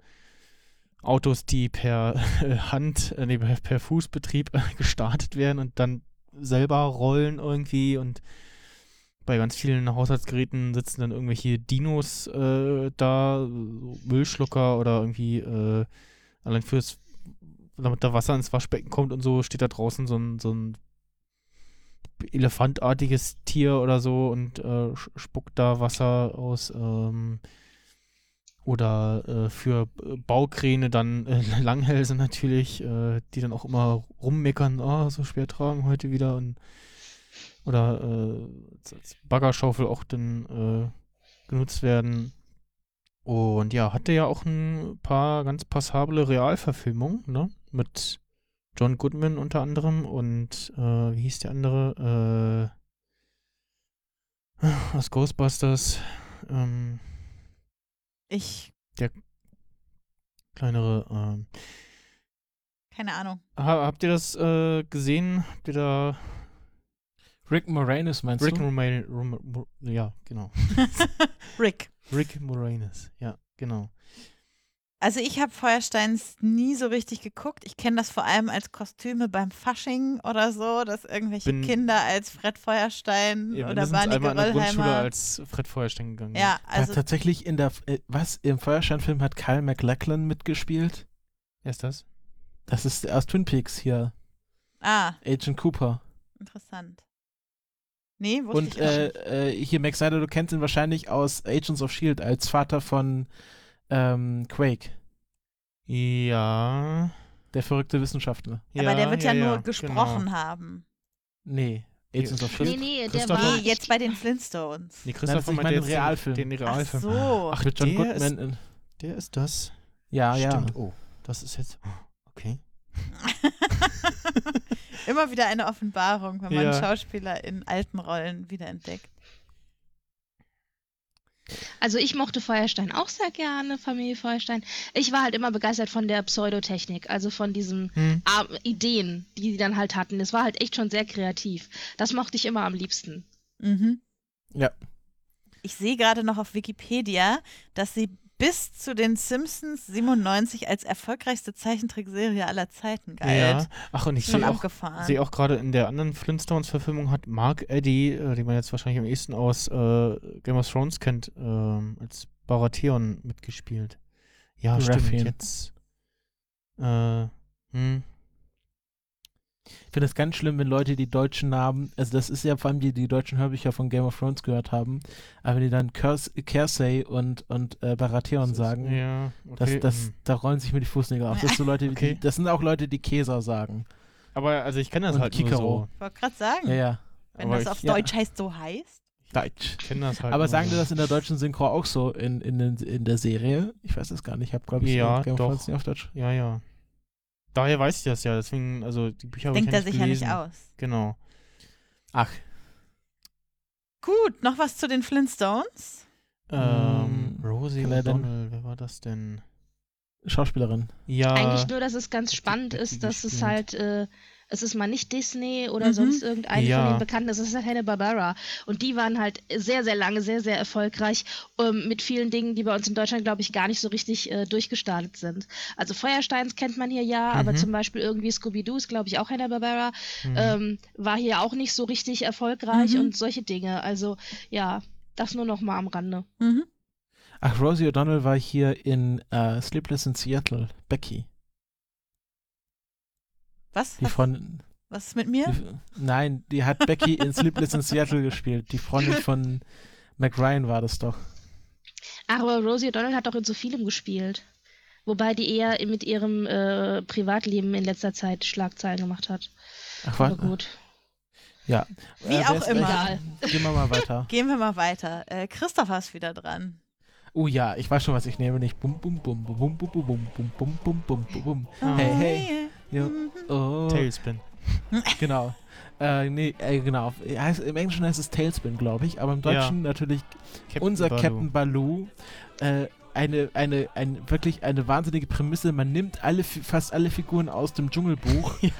Autos, die per Hand, äh, nee, per, Fußbetrieb äh, gestartet werden und dann selber rollen irgendwie und bei ganz vielen Haushaltsgeräten sitzen dann irgendwelche Dinos äh, da, Müllschlucker oder irgendwie allein fürs, damit da Wasser ins Waschbecken kommt und so, steht da draußen so ein, so ein elefantartiges Tier oder so und äh, spuckt da Wasser aus. Ähm, oder äh, für Baukräne dann äh, Langhälse natürlich, äh, die dann auch immer rummeckern, oh, so schwer tragen heute wieder und oder äh, als- als Baggerschaufel auch dann äh, genutzt werden. Und ja, hatte ja auch ein paar ganz passable Realverfilmungen, ne? Mit John Goodman unter anderem und äh, wie hieß der andere? Äh, aus Ghostbusters. Ähm, Ich, kleinere. Ähm, keine Ahnung. ha, habt ihr das äh, gesehen? Habt ihr da Rick Moranis meinst Rick du? Moranis? Ja, genau. Rick. Rick Moranis, ja, genau. Also ich habe Feuersteins nie so richtig geguckt. Ich kenne das vor allem als Kostüme beim Fasching oder so, dass irgendwelche Bin- Kinder als Fred Feuerstein Ja, oder sind Barney einmal an der Grundschule Geröllheimer. als Fred Feuerstein gegangen. Ja, Ja, also tatsächlich in der, äh, was, im Feuerstein-Film hat Kyle MacLachlan mitgespielt? Wer ist das? Das ist aus Twin Peaks hier, ah, Agent Cooper. interessant. Nee, wusste Und ich nicht. äh, äh, hier, Max Snyder, du kennst ihn wahrscheinlich aus Agents of S.H.I.E.L.D. als Vater von ähm, Quake, Ja. der verrückte Wissenschaftler. Aber der wird ja, nur genau. gesprochen haben. Nee, Agents of Chris- Nee, S.H.I.E.L.D. nee, der Christopher- war. Nee, jetzt bei den Flintstones. Nee, Nein, Christoph das- ich meinte meine den jetzt den- Realfilm. Ach Realfilm. so. Ach, Mit John der Goodman. ist, der ist das. ja, ja. Stimmt. Oh, das ist jetzt. Okay. Immer wieder eine Offenbarung, wenn man Ja. Schauspieler in alten Rollen wiederentdeckt. Also ich mochte Feuerstein auch sehr gerne, Familie Feuerstein. Ich war halt immer begeistert von der Pseudotechnik, also von diesen Hm. ah, Ideen, die die dann halt hatten. Das war halt echt schon sehr kreativ. Das mochte ich immer am liebsten. Mhm. Ja. Ich sehe gerade noch auf Wikipedia, dass sie bis zu den Simpsons 97 als erfolgreichste Zeichentrickserie aller Zeiten galt. Ja. Ach, und ich sehe auch, sehe auch gerade in der anderen Flintstones-Verfilmung hat Mark Eddy, äh, den man jetzt wahrscheinlich am ehesten aus äh, Game of Thrones kennt, ähm, als Baratheon mitgespielt. Ja, Baratheon. stimmt. Jetzt. Äh, hm. Ich finde es ganz schlimm, wenn Leute die deutschen Namen, also das ist ja vor allem die, die deutschen Hörbücher von Game of Thrones gehört haben, aber wenn die dann Kers Kersey und, und äh, Baratheon sagen, Ja, das, okay. das, hm. da rollen sich mir die Fußnägel auf. Das, sind so Leute, Okay. die, das sind auch Leute, die Käser sagen. Aber also ich kenne das Und halt nur Kikero. so. Ich wollte gerade sagen, Ja, ja. wenn aber das ich- auf ja. Deutsch heißt, so heißt. Deutsch. Ich kenne das halt Aber nur sagen so. die das in der deutschen Synchro auch so in, in, in der Serie? Ich weiß es gar nicht. Ich habe, glaube ich, Ja, Game of. Thrones nicht auf Deutsch. Ja, ja. Daher weiß ich das ja. Deswegen, also die Bücher habe ich Denkt ja er nicht sich ja nicht gelesen. aus. Genau. Ach, Gut, noch was zu den Flintstones? Ähm, Ähm, Rosie er O'Donnell, wer war das denn? Schauspielerin. Ja. Eigentlich nur, dass es ganz spannend ist, dass es halt, äh, es ist mal nicht Disney oder Mhm. sonst irgendeine Ja. von den Bekannten, es ist halt Hanna Barbera. Und die waren halt sehr, sehr lange, sehr, sehr erfolgreich ähm, mit vielen Dingen, die bei uns in Deutschland, glaube ich, gar nicht so richtig äh, durchgestartet sind. Also Feuersteins kennt man hier ja, aber Mhm. zum Beispiel irgendwie Scooby-Doo ist, glaube ich, auch Hanna Barbera. Hm. Ähm, war hier auch nicht so richtig erfolgreich Mhm. und solche Dinge. Also ja, das nur noch mal am Rande. Mhm. Ach, Rosie O'Donnell war hier in äh, Sleepless in Seattle. Becky. Was? Die Was, Freundin. was ist mit mir? Die, nein, die hat Becky in Sleepless in Seattle gespielt. Die Freundin von Mac Ryan war das doch. Ach, aber Rosie O'Donnell hat doch in so vielem gespielt. Wobei die eher mit ihrem äh, Privatleben in letzter Zeit Schlagzeilen gemacht hat. Ach, Aber war, gut. ja. Wie wer auch immer. gleich- Gehen wir mal weiter. Gehen wir mal weiter. Äh, Christopher ist wieder dran. Oh ja, ich weiß schon, was ich nehme. Nicht bum bum bum bum bum bum bum bum bum bum bum bum bum bum. Oh, Hey, hey. Ja. Mhm. Oh. Tailspin. Genau. Äh, nee, äh, genau. Heißt, Im Englischen heißt es Tailspin, glaube ich, aber im Ja. Deutschen natürlich Captain unser Baloo. Captain Baloo. Äh, eine, eine, ein, wirklich eine wahnsinnige Prämisse. Man nimmt alle, Fi- fast alle Figuren aus dem Dschungelbuch Ja.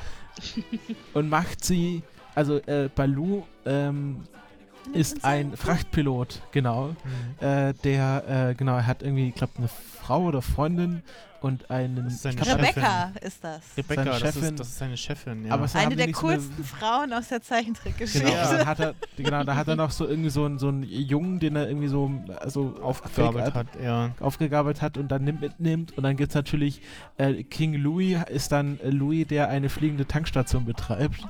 und macht sie also äh, Baloo ähm, ist ein Frachtpilot, genau. Mhm. Äh, der, äh, genau, er hat irgendwie, ich glaube, eine Frau oder Freundin und einen. Das ist glaub, Rebecca ist das. Rebecca, Seine das Chefin. ist, das ist seine Chefin, ja. Aber Eine der so eine- coolsten Frauen aus der Zeichentrickgeschichte. Genau, dann hat er, genau, da hat er noch so irgendwie so einen, so einen Jungen, den er irgendwie so also aufgegabelt fake- hat, ja. aufgegabelt hat und dann nimmt, mitnimmt. Und dann gibt es natürlich äh, King Louis, ist dann äh, Louis, der eine fliegende Tankstation betreibt.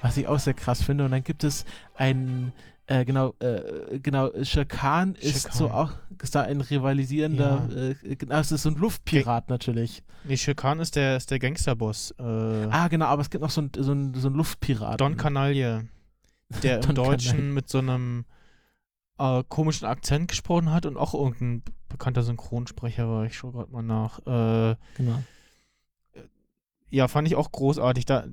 Was ich auch sehr krass finde. Und dann gibt es einen, äh, genau, äh, genau, Khan ist so auch, ist da ein rivalisierender, äh, genau, es ist so ein Luftpirat natürlich. Nee, Khan ist der, ist der Gangsterboss. Äh, Ah, genau, aber es gibt noch so einen so ein, so ein Luftpirat. Don Canaille, der im Don Deutschen Canaille. mit so einem äh, komischen Akzent gesprochen hat und auch irgendein bekannter Synchronsprecher war. Ich schaue gerade mal nach. Äh, Genau. ja, fand ich auch großartig. Da,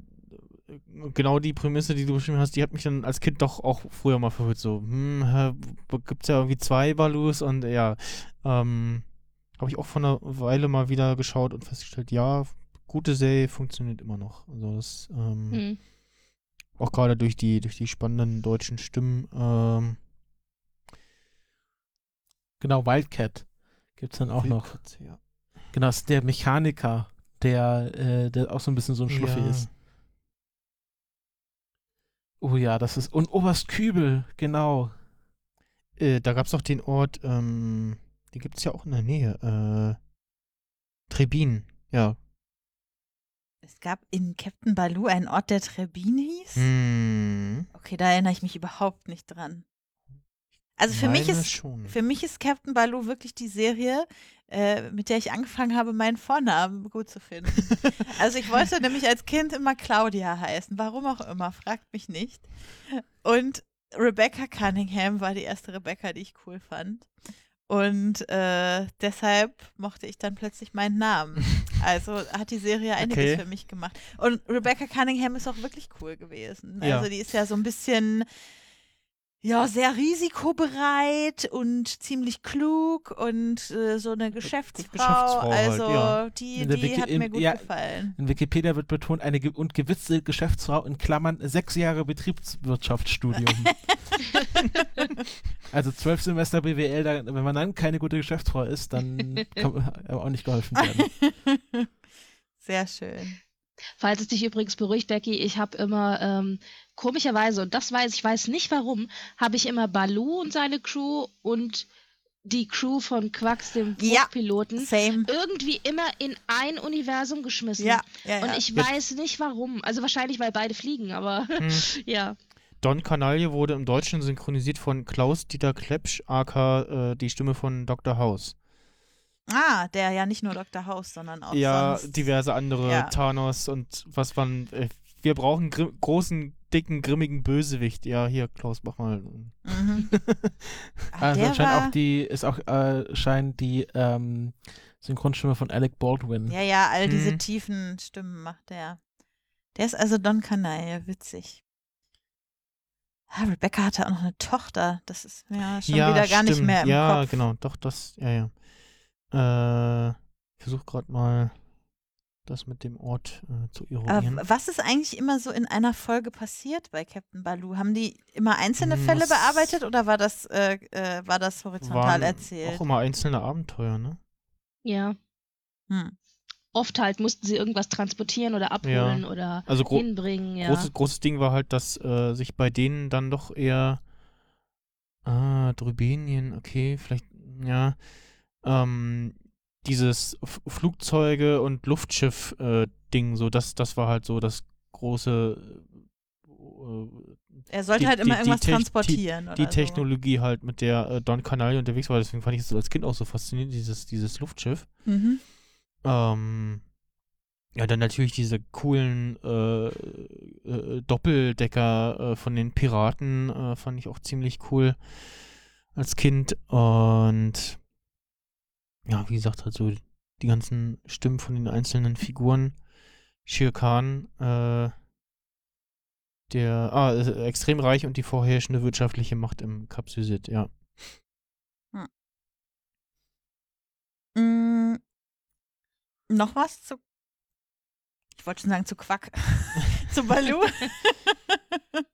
genau die Prämisse, die du beschrieben hast, die hat mich dann als Kind doch auch früher mal verwirrt. So, hm, gibt es ja irgendwie zwei Balus und ja, ähm, habe ich auch vor einer Weile mal wieder geschaut und festgestellt, ja, gute Serie funktioniert immer noch. Also das, ähm, Hm. auch gerade durch die, durch die spannenden deutschen Stimmen. Ähm, Genau, Wildcat gibt es dann auch noch. Wildcats, Ja. Genau, das ist der Mechaniker, der, äh, der auch so ein bisschen so ein Schluffi Ja. ist. Oh ja, das ist. Und Oberst Kübel, genau. Äh, da gab es auch den Ort, ähm, den gibt es ja auch in der Nähe. Äh, Trebin, ja. Es gab in Captain Baloo einen Ort, der Trebin hieß. Hm. Okay, da erinnere ich mich überhaupt nicht dran. Also für mich ist schon. für mich ist Captain Baloo wirklich die Serie, äh, mit der ich angefangen habe, meinen Vornamen gut zu finden. also ich wollte nämlich als Kind immer Claudia heißen, warum auch immer, fragt mich nicht. Und Rebecca Cunningham war die erste Rebecca, die ich cool fand. Und äh, deshalb mochte ich dann plötzlich meinen Namen. Also hat die Serie einiges Okay. für mich gemacht. Und Rebecca Cunningham ist auch wirklich cool gewesen. Ja. Also die ist ja so ein bisschen, ja, sehr risikobereit und ziemlich klug und äh, so eine Geschäftsfrau. Geschäftsfrau halt, also ja. die, In der die Wiki- hat in- mir gut ja, gefallen. In Wikipedia wird betont, eine ge und gewitze Geschäftsfrau in Klammern sechs Jahre Betriebswirtschaftsstudium. also zwölf Semester BWL, da, wenn man dann keine gute Geschäftsfrau ist, dann kann man aber auch nicht geholfen werden. Sehr schön. Falls es dich übrigens beruhigt, Becky, ich habe immer ähm, komischerweise, und das weiß ich, weiß nicht warum, habe ich immer Baloo und seine Crew und die Crew von Quacks, dem Ja. Piloten, Same. irgendwie immer in ein Universum geschmissen. Ja, ja, Und ja. ich weiß nicht warum. Also wahrscheinlich, weil beide fliegen, aber Hm. ja. Don Canaille wurde im Deutschen synchronisiert von Klaus-Dieter Klepsch, aka äh, die Stimme von Dr. House. Ah, der ja nicht nur Dr. House, sondern auch ja, sonst. diverse andere, Ja. Thanos und was man. Wir brauchen großen, dicken, grimmigen Bösewicht. Ja, hier, Klaus, mach mal. Mhm. Also scheint auch die, ist auch, äh, scheint die ähm, Synchronstimme von Alec Baldwin. ja, ja, all diese Mhm. tiefen Stimmen macht der. Der ist also Don Canaille, witzig. Ah, Rebecca hatte auch noch eine Tochter. Das ist mir schon ja, wieder gar nicht stimmt. mehr im Ja, Kopf. genau, doch, das, ja, ja. Äh, ich versuche gerade mal das mit dem Ort äh, zu Aber eruieren. was ist eigentlich immer so in einer Folge passiert bei Captain Baloo? Haben die immer einzelne Hm, Fälle das bearbeitet oder war das, äh, äh, war das horizontal Waren erzählt? Auch immer einzelne Abenteuer, ne? Ja. Hm. Oft halt mussten sie irgendwas transportieren oder abholen oder Also gro hinbringen, ja. großes, großes Ding war halt, dass äh, sich bei denen dann doch eher ah, Drübenien, okay, vielleicht, ja, ähm, dieses F Flugzeuge und Luftschiff äh, Ding, so das, das war halt so das große äh, Er sollte die- halt immer die- die irgendwas Tech- transportieren. die Technologie halt, mit der äh, Don Canaille unterwegs war. Deswegen fand ich es als Kind auch so faszinierend, dieses, dieses Luftschiff. So. Mhm. Ähm, ja, dann natürlich diese coolen äh, äh, Doppeldecker äh, von den Piraten äh, fand ich auch ziemlich cool als Kind. Und ja, wie gesagt, halt so die ganzen Stimmen von den einzelnen Figuren. Shere Khan, äh, der, ah, äh, extrem reich und die vorherrschende wirtschaftliche Macht im Kap Suzit, ja. Mm, noch was zu. Ich wollte schon sagen zu Quack. zu Baloo.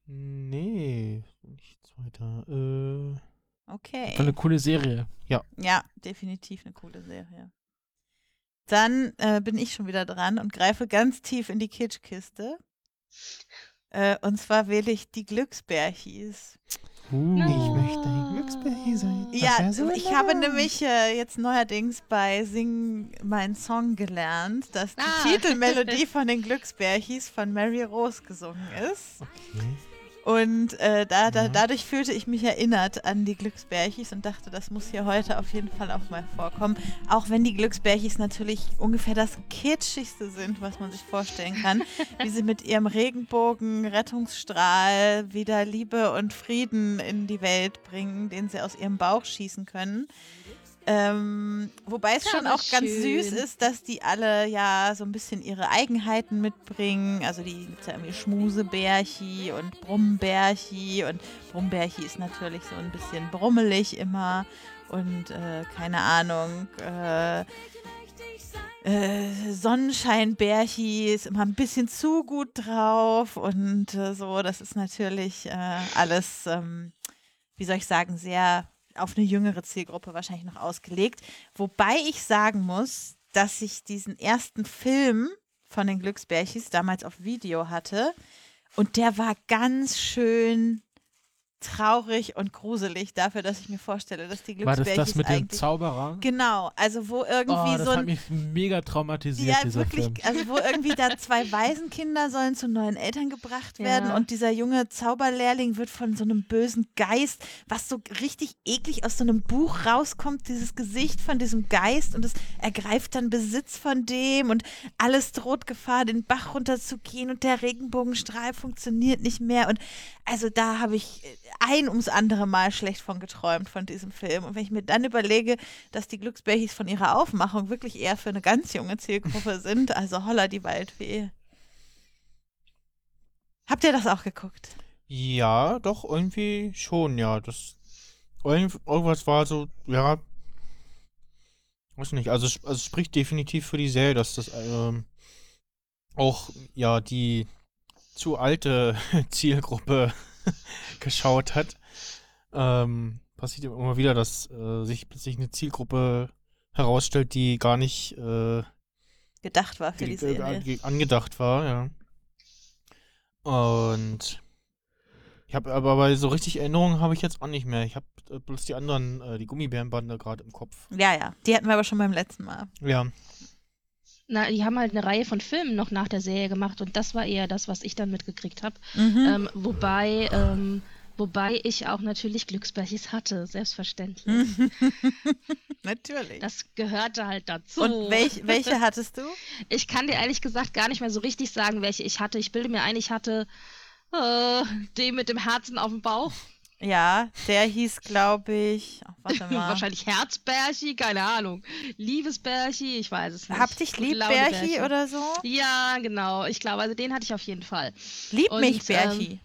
Nee, nichts weiter. Äh, Okay. War eine coole Serie. Ja, definitiv eine coole Serie. Dann äh, bin ich schon wieder dran und greife ganz tief in die Kitschkiste. Äh, und zwar wähle ich die Glücksbärchis. Uh. Ich möchte ein Glücksbärchen sein. Das Ja, so ich habe nämlich äh, jetzt neuerdings bei Sing mein Song gelernt, dass die Ah. Titelmelodie von den Glücksbärchis von Mary Rose gesungen ist. Okay. Und äh, da, da, Ja. dadurch fühlte ich mich erinnert an die Glücksbärchis und dachte, das muss hier heute auf jeden Fall auch mal vorkommen. Auch wenn die Glücksbärchis natürlich ungefähr das kitschigste sind, was man sich vorstellen kann. wie sie mit ihrem Regenbogen, Rettungsstrahl wieder Liebe und Frieden in die Welt bringen, den sie aus ihrem Bauch schießen können. Ähm, wobei es Ja, schon auch ganz schön. süß ist, dass die alle ja so ein bisschen ihre Eigenheiten mitbringen. Also die gibt's ja irgendwie Schmusebärchi und Brummbärchi und Brummbärchi ist natürlich so ein bisschen brummelig immer und äh, keine Ahnung. Äh, äh, Sonnenscheinbärchi ist immer ein bisschen zu gut drauf und äh, so. Das ist natürlich äh, alles, ähm, wie soll ich sagen, sehr auf eine jüngere Zielgruppe wahrscheinlich noch ausgelegt. Wobei ich sagen muss, dass ich diesen ersten Film von den Glücksbärchis damals auf Video hatte und der war ganz schön traurig und gruselig dafür, dass ich mir vorstelle, dass die War das das mit dem Zauberer? Genau, also wo irgendwie oh, das so ein hat mich mega traumatisiert, ja, dieser wirklich, Film. also wo irgendwie da zwei Waisenkinder sollen zu neuen Eltern gebracht werden Ja. und dieser junge Zauberlehrling wird von so einem bösen Geist, was so richtig eklig aus so einem Buch rauskommt, dieses Gesicht von diesem Geist und es ergreift dann Besitz von dem und alles droht Gefahr, den Bach runterzugehen und der Regenbogenstrahl funktioniert nicht mehr und also da habe ich ein ums andere Mal schlecht von geträumt von diesem Film und wenn ich mir dann überlege, dass die Glücksbärchis von ihrer Aufmachung wirklich eher für eine ganz junge Zielgruppe sind. Also holla die Waldfee. Habt ihr das auch geguckt? Ja, doch, irgendwie schon, ja. Das irgend- irgendwas war so, ja. Weiß nicht, also, es- also spricht definitiv für die Serie, dass das ähm, auch ja die zu alte Zielgruppe geschaut hat. Ähm, passiert immer wieder, dass äh, sich plötzlich eine Zielgruppe herausstellt, die gar nicht äh, Gedacht war für die Serie. ange- angedacht war, ja. Und ich habe aber bei so richtig Erinnerungen habe ich jetzt auch nicht mehr. Ich habe äh, bloß die anderen, äh, die Gummibärenbande gerade im Kopf. Ja, ja. Die hatten wir aber schon beim letzten Mal. Ja. Na, die haben halt eine Reihe von Filmen noch nach der Serie gemacht und das war eher das, was ich dann mitgekriegt habe. Mhm. Ähm, wobei, ähm, wobei ich auch natürlich Glücksbärchis hatte, selbstverständlich. Natürlich. Das gehörte halt dazu. und welch, welche hattest du? Ich kann dir ehrlich gesagt gar nicht mehr so richtig sagen, welche ich hatte. Ich bilde mir ein, ich hatte äh, den mit dem Herzen auf dem Bauch. Ja, der hieß, glaube ich. Ach, warte mal. Wahrscheinlich Herzbärchi, keine Ahnung. Liebesbärchi, ich weiß es nicht. Hab dich lieb, Bärchi oder so? Ja, genau. Ich glaube, also den hatte ich auf jeden Fall. Lieb Und, mich, Bärchi.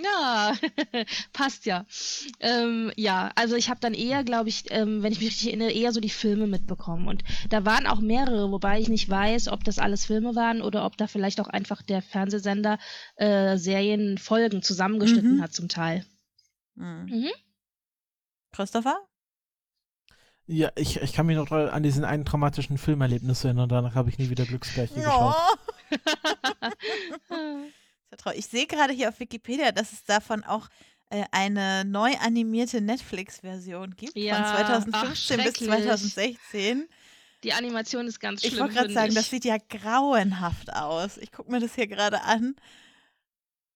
Ja, passt ja. Ähm, ja, also ich habe dann eher, glaube ich, ähm, wenn ich mich richtig erinnere, eher so die Filme mitbekommen. Und da waren auch mehrere, wobei ich nicht weiß, ob das alles Filme waren oder ob da vielleicht auch einfach der Fernsehsender äh, Serienfolgen zusammengeschnitten Mhm. hat zum Teil. Mhm. Mhm. Christopher? Ja, ich, ich kann mich noch an diesen einen traumatischen Filmerlebnis erinnern. Danach habe ich nie wieder Glücksbärchen geschaut. Sehr traurig. Ich sehe gerade hier auf Wikipedia, dass es davon auch äh, eine neu animierte Netflix-Version gibt Ja, von 2015 ach, bis schrecklich. 2016. Die Animation ist ganz schlimm. Ich wollte gerade sagen, ich. das sieht ja grauenhaft aus. Ich gucke mir das hier gerade an.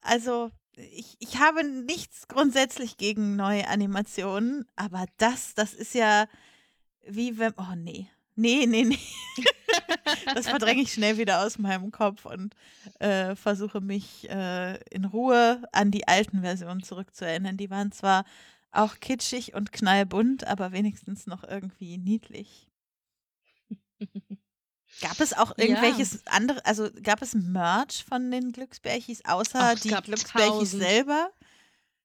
Also, ich, ich habe nichts grundsätzlich gegen neue Animationen, aber das, das ist ja wie wenn. Oh nee. Nee, nee, nee. das verdränge ich schnell wieder aus meinem Kopf und äh, versuche mich äh, in Ruhe an die alten Versionen zurückzuerinnern. Die waren zwar auch kitschig und knallbunt, aber wenigstens noch irgendwie niedlich. Gab es auch Ja. irgendwelches andere, also gab es Merch von den Glücksbärchis, außer Ach, die Glücksbärchis tausend. selber?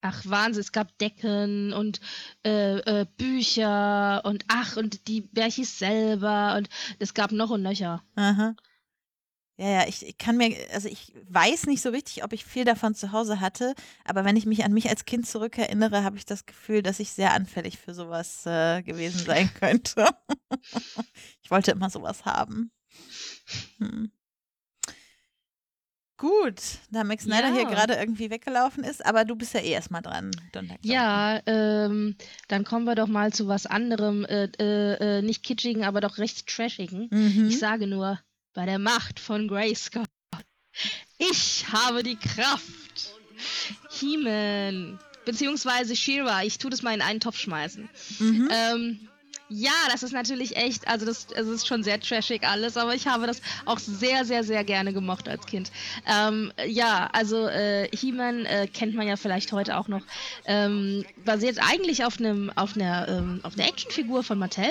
Ach, Wahnsinn, es gab Decken und äh, äh, Bücher und ach, und die Bärchis selber und es gab noch und nöcher. Aha. Ja, ja, ich, ich kann mir, also ich weiß nicht so richtig, ob ich viel davon zu Hause hatte, aber wenn ich mich an mich als Kind zurückerinnere, habe ich das Gefühl, dass ich sehr anfällig für sowas äh, gewesen sein könnte. ich wollte immer sowas haben. Hm. Gut, da Max Snyder hier Ja. gerade irgendwie weggelaufen ist, aber du bist ja eh erstmal dran. Ja, ähm, dann kommen wir doch mal zu was anderem, äh, äh, äh, nicht kitschigen, aber doch recht trashigen. Mhm. Ich sage nur, bei der Macht von Grayskull. Ich habe die Kraft. He-Man. Beziehungsweise She-Ra. Ich tue das mal in einen Topf schmeißen. Mhm. Ähm, ja, das ist natürlich echt, also das, es ist schon sehr trashig alles, aber ich habe das auch sehr, sehr, sehr gerne gemocht als Kind. Ähm, ja, also äh, He-Man äh, kennt man ja vielleicht heute auch noch, ähm, basiert eigentlich auf einem, auf einer, ähm, auf einer Actionfigur von Mattel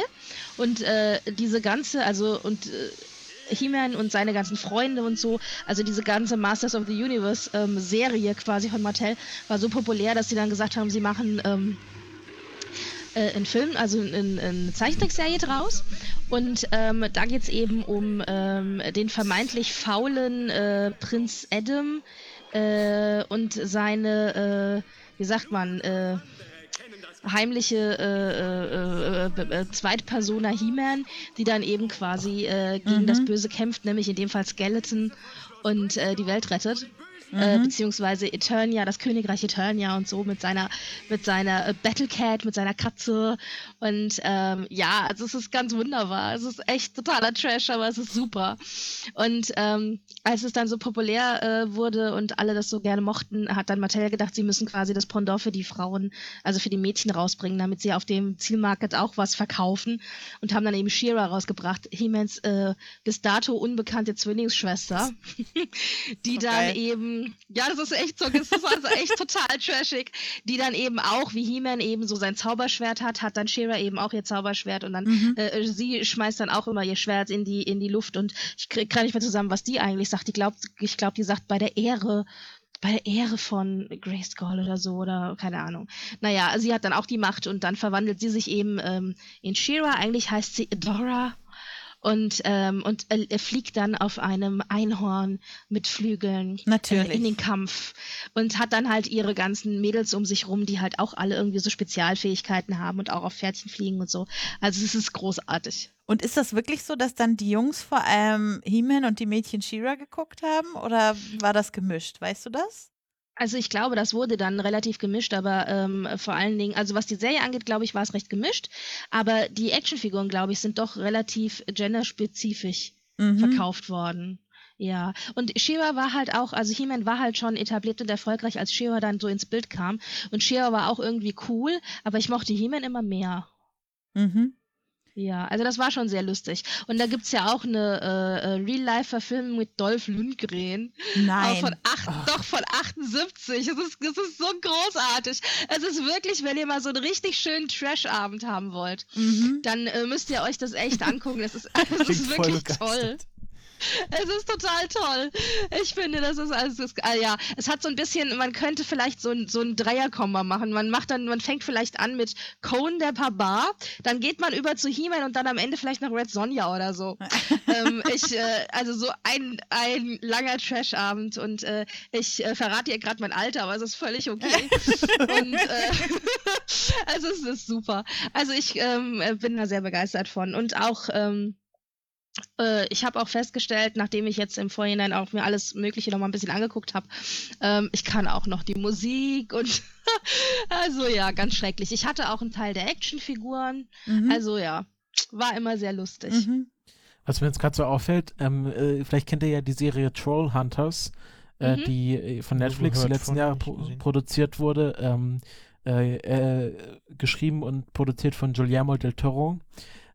und äh, diese ganze, also und äh, He-Man und seine ganzen Freunde und so, also diese ganze Masters of the Universe ähm, Serie quasi von Mattel war so populär, dass sie dann gesagt haben, sie machen ähm, äh, einen Film, also in, eine Zeichentrickserie draus. Und ähm, da geht es eben um ähm, den vermeintlich faulen äh, Prinz Adam äh, und seine, äh, wie sagt man, äh, heimliche äh, äh, äh, äh, Zweitpersoner He-Man, die dann eben quasi gegen Mhm. das Böse kämpft, nämlich in dem Fall Skeleton und die Welt rettet. Äh, Mhm. beziehungsweise Eternia, das Königreich Eternia und so mit seiner mit seiner äh, Battlecat, mit seiner Katze und ähm, ja, also es ist ganz wunderbar. Es ist echt totaler Trash, aber es ist super. Und ähm, als es dann so populär äh, wurde und alle das so gerne mochten, hat dann Mattel gedacht, sie müssen quasi das Pendant für die Frauen, also für die Mädchen rausbringen, damit sie auf dem Zielmarket auch was verkaufen und haben dann eben She-Ra rausgebracht, He-Mans äh, bis dato unbekannte Zwillingsschwester, die So dann geil. Eben, ja, das ist echt so, das ist also echt total trashig, die dann eben auch, wie He-Man eben so sein Zauberschwert hat, hat dann She-Ra eben auch ihr Zauberschwert und dann Mhm. äh, sie schmeißt dann auch immer ihr Schwert in die, in die Luft und ich krieg gar nicht mehr zusammen, was die eigentlich sagt. Die glaubt, ich glaube, die sagt bei der Ehre, bei der Ehre von Grayskull oder so oder keine Ahnung. Naja, sie hat dann auch die Macht und dann verwandelt sie sich eben ähm, in She-Ra. Eigentlich heißt sie Adora und, ähm, und äh, er fliegt dann auf einem Einhorn mit Flügeln äh, Natürlich. in den Kampf und hat dann halt ihre ganzen Mädels um sich rum, die halt auch alle irgendwie so Spezialfähigkeiten haben und auch auf Pferdchen fliegen und so. Also es ist großartig. Und ist das wirklich so, dass dann die Jungs vor allem He-Man und die Mädchen She-Ra geguckt haben? Oder war das gemischt? Weißt du das? Also ich glaube, das wurde dann relativ gemischt, aber ähm, vor allen Dingen, also was die Serie angeht, glaube ich, war es recht gemischt. Aber die Actionfiguren, glaube ich, sind doch relativ genderspezifisch Mhm. verkauft worden. Ja, und She-Ra war halt auch, also He-Man war halt schon etabliert und erfolgreich, als She-Ra dann so ins Bild kam. Und She-Ra war auch irgendwie cool, aber ich mochte He-Man immer mehr. Mhm. Ja, also das war schon sehr lustig. Und da gibt's ja auch eine äh, äh, Real-Life-Verfilmung mit Dolph Lundgren. Nein. von acht, doch von 78. Es ist, es ist so großartig. Es ist wirklich, wenn ihr mal so einen richtig schönen Trash-Abend haben wollt, Mhm. dann äh, müsst ihr euch das echt angucken. Es ist, es Klingt ist wirklich toll. Es ist total toll. Ich finde, das ist alles. Das, ah, ja, es hat so ein bisschen, man könnte vielleicht so ein, so ein Dreierkomma machen. Man macht dann, man fängt vielleicht an mit Conan der Barbar, dann geht man über zu He-Man und dann am Ende vielleicht noch Red Sonja oder so. ähm, ich, äh, also so ein, ein langer Trash-Abend und äh, ich äh, verrate ihr gerade mein Alter, aber es ist völlig okay. und äh, also es ist super. Also ich ähm, äh, bin da sehr begeistert von und auch ähm, äh, ich habe auch festgestellt, nachdem ich jetzt im Vorhinein auch mir alles Mögliche noch mal ein bisschen angeguckt habe, ähm, ich kann auch noch die Musik und also ja, ganz schrecklich. Ich hatte auch einen Teil der Actionfiguren, Mhm. also ja, war immer sehr lustig. Mhm. Was mir jetzt gerade so auffällt, ähm, äh, vielleicht kennt ihr ja die Serie Troll Hunters, äh, Mhm. die äh, von Netflix die gehört letzten Jahre nicht pro gesehen. produziert wurde. Ähm, äh, äh, geschrieben und produziert von Guillermo del Toro.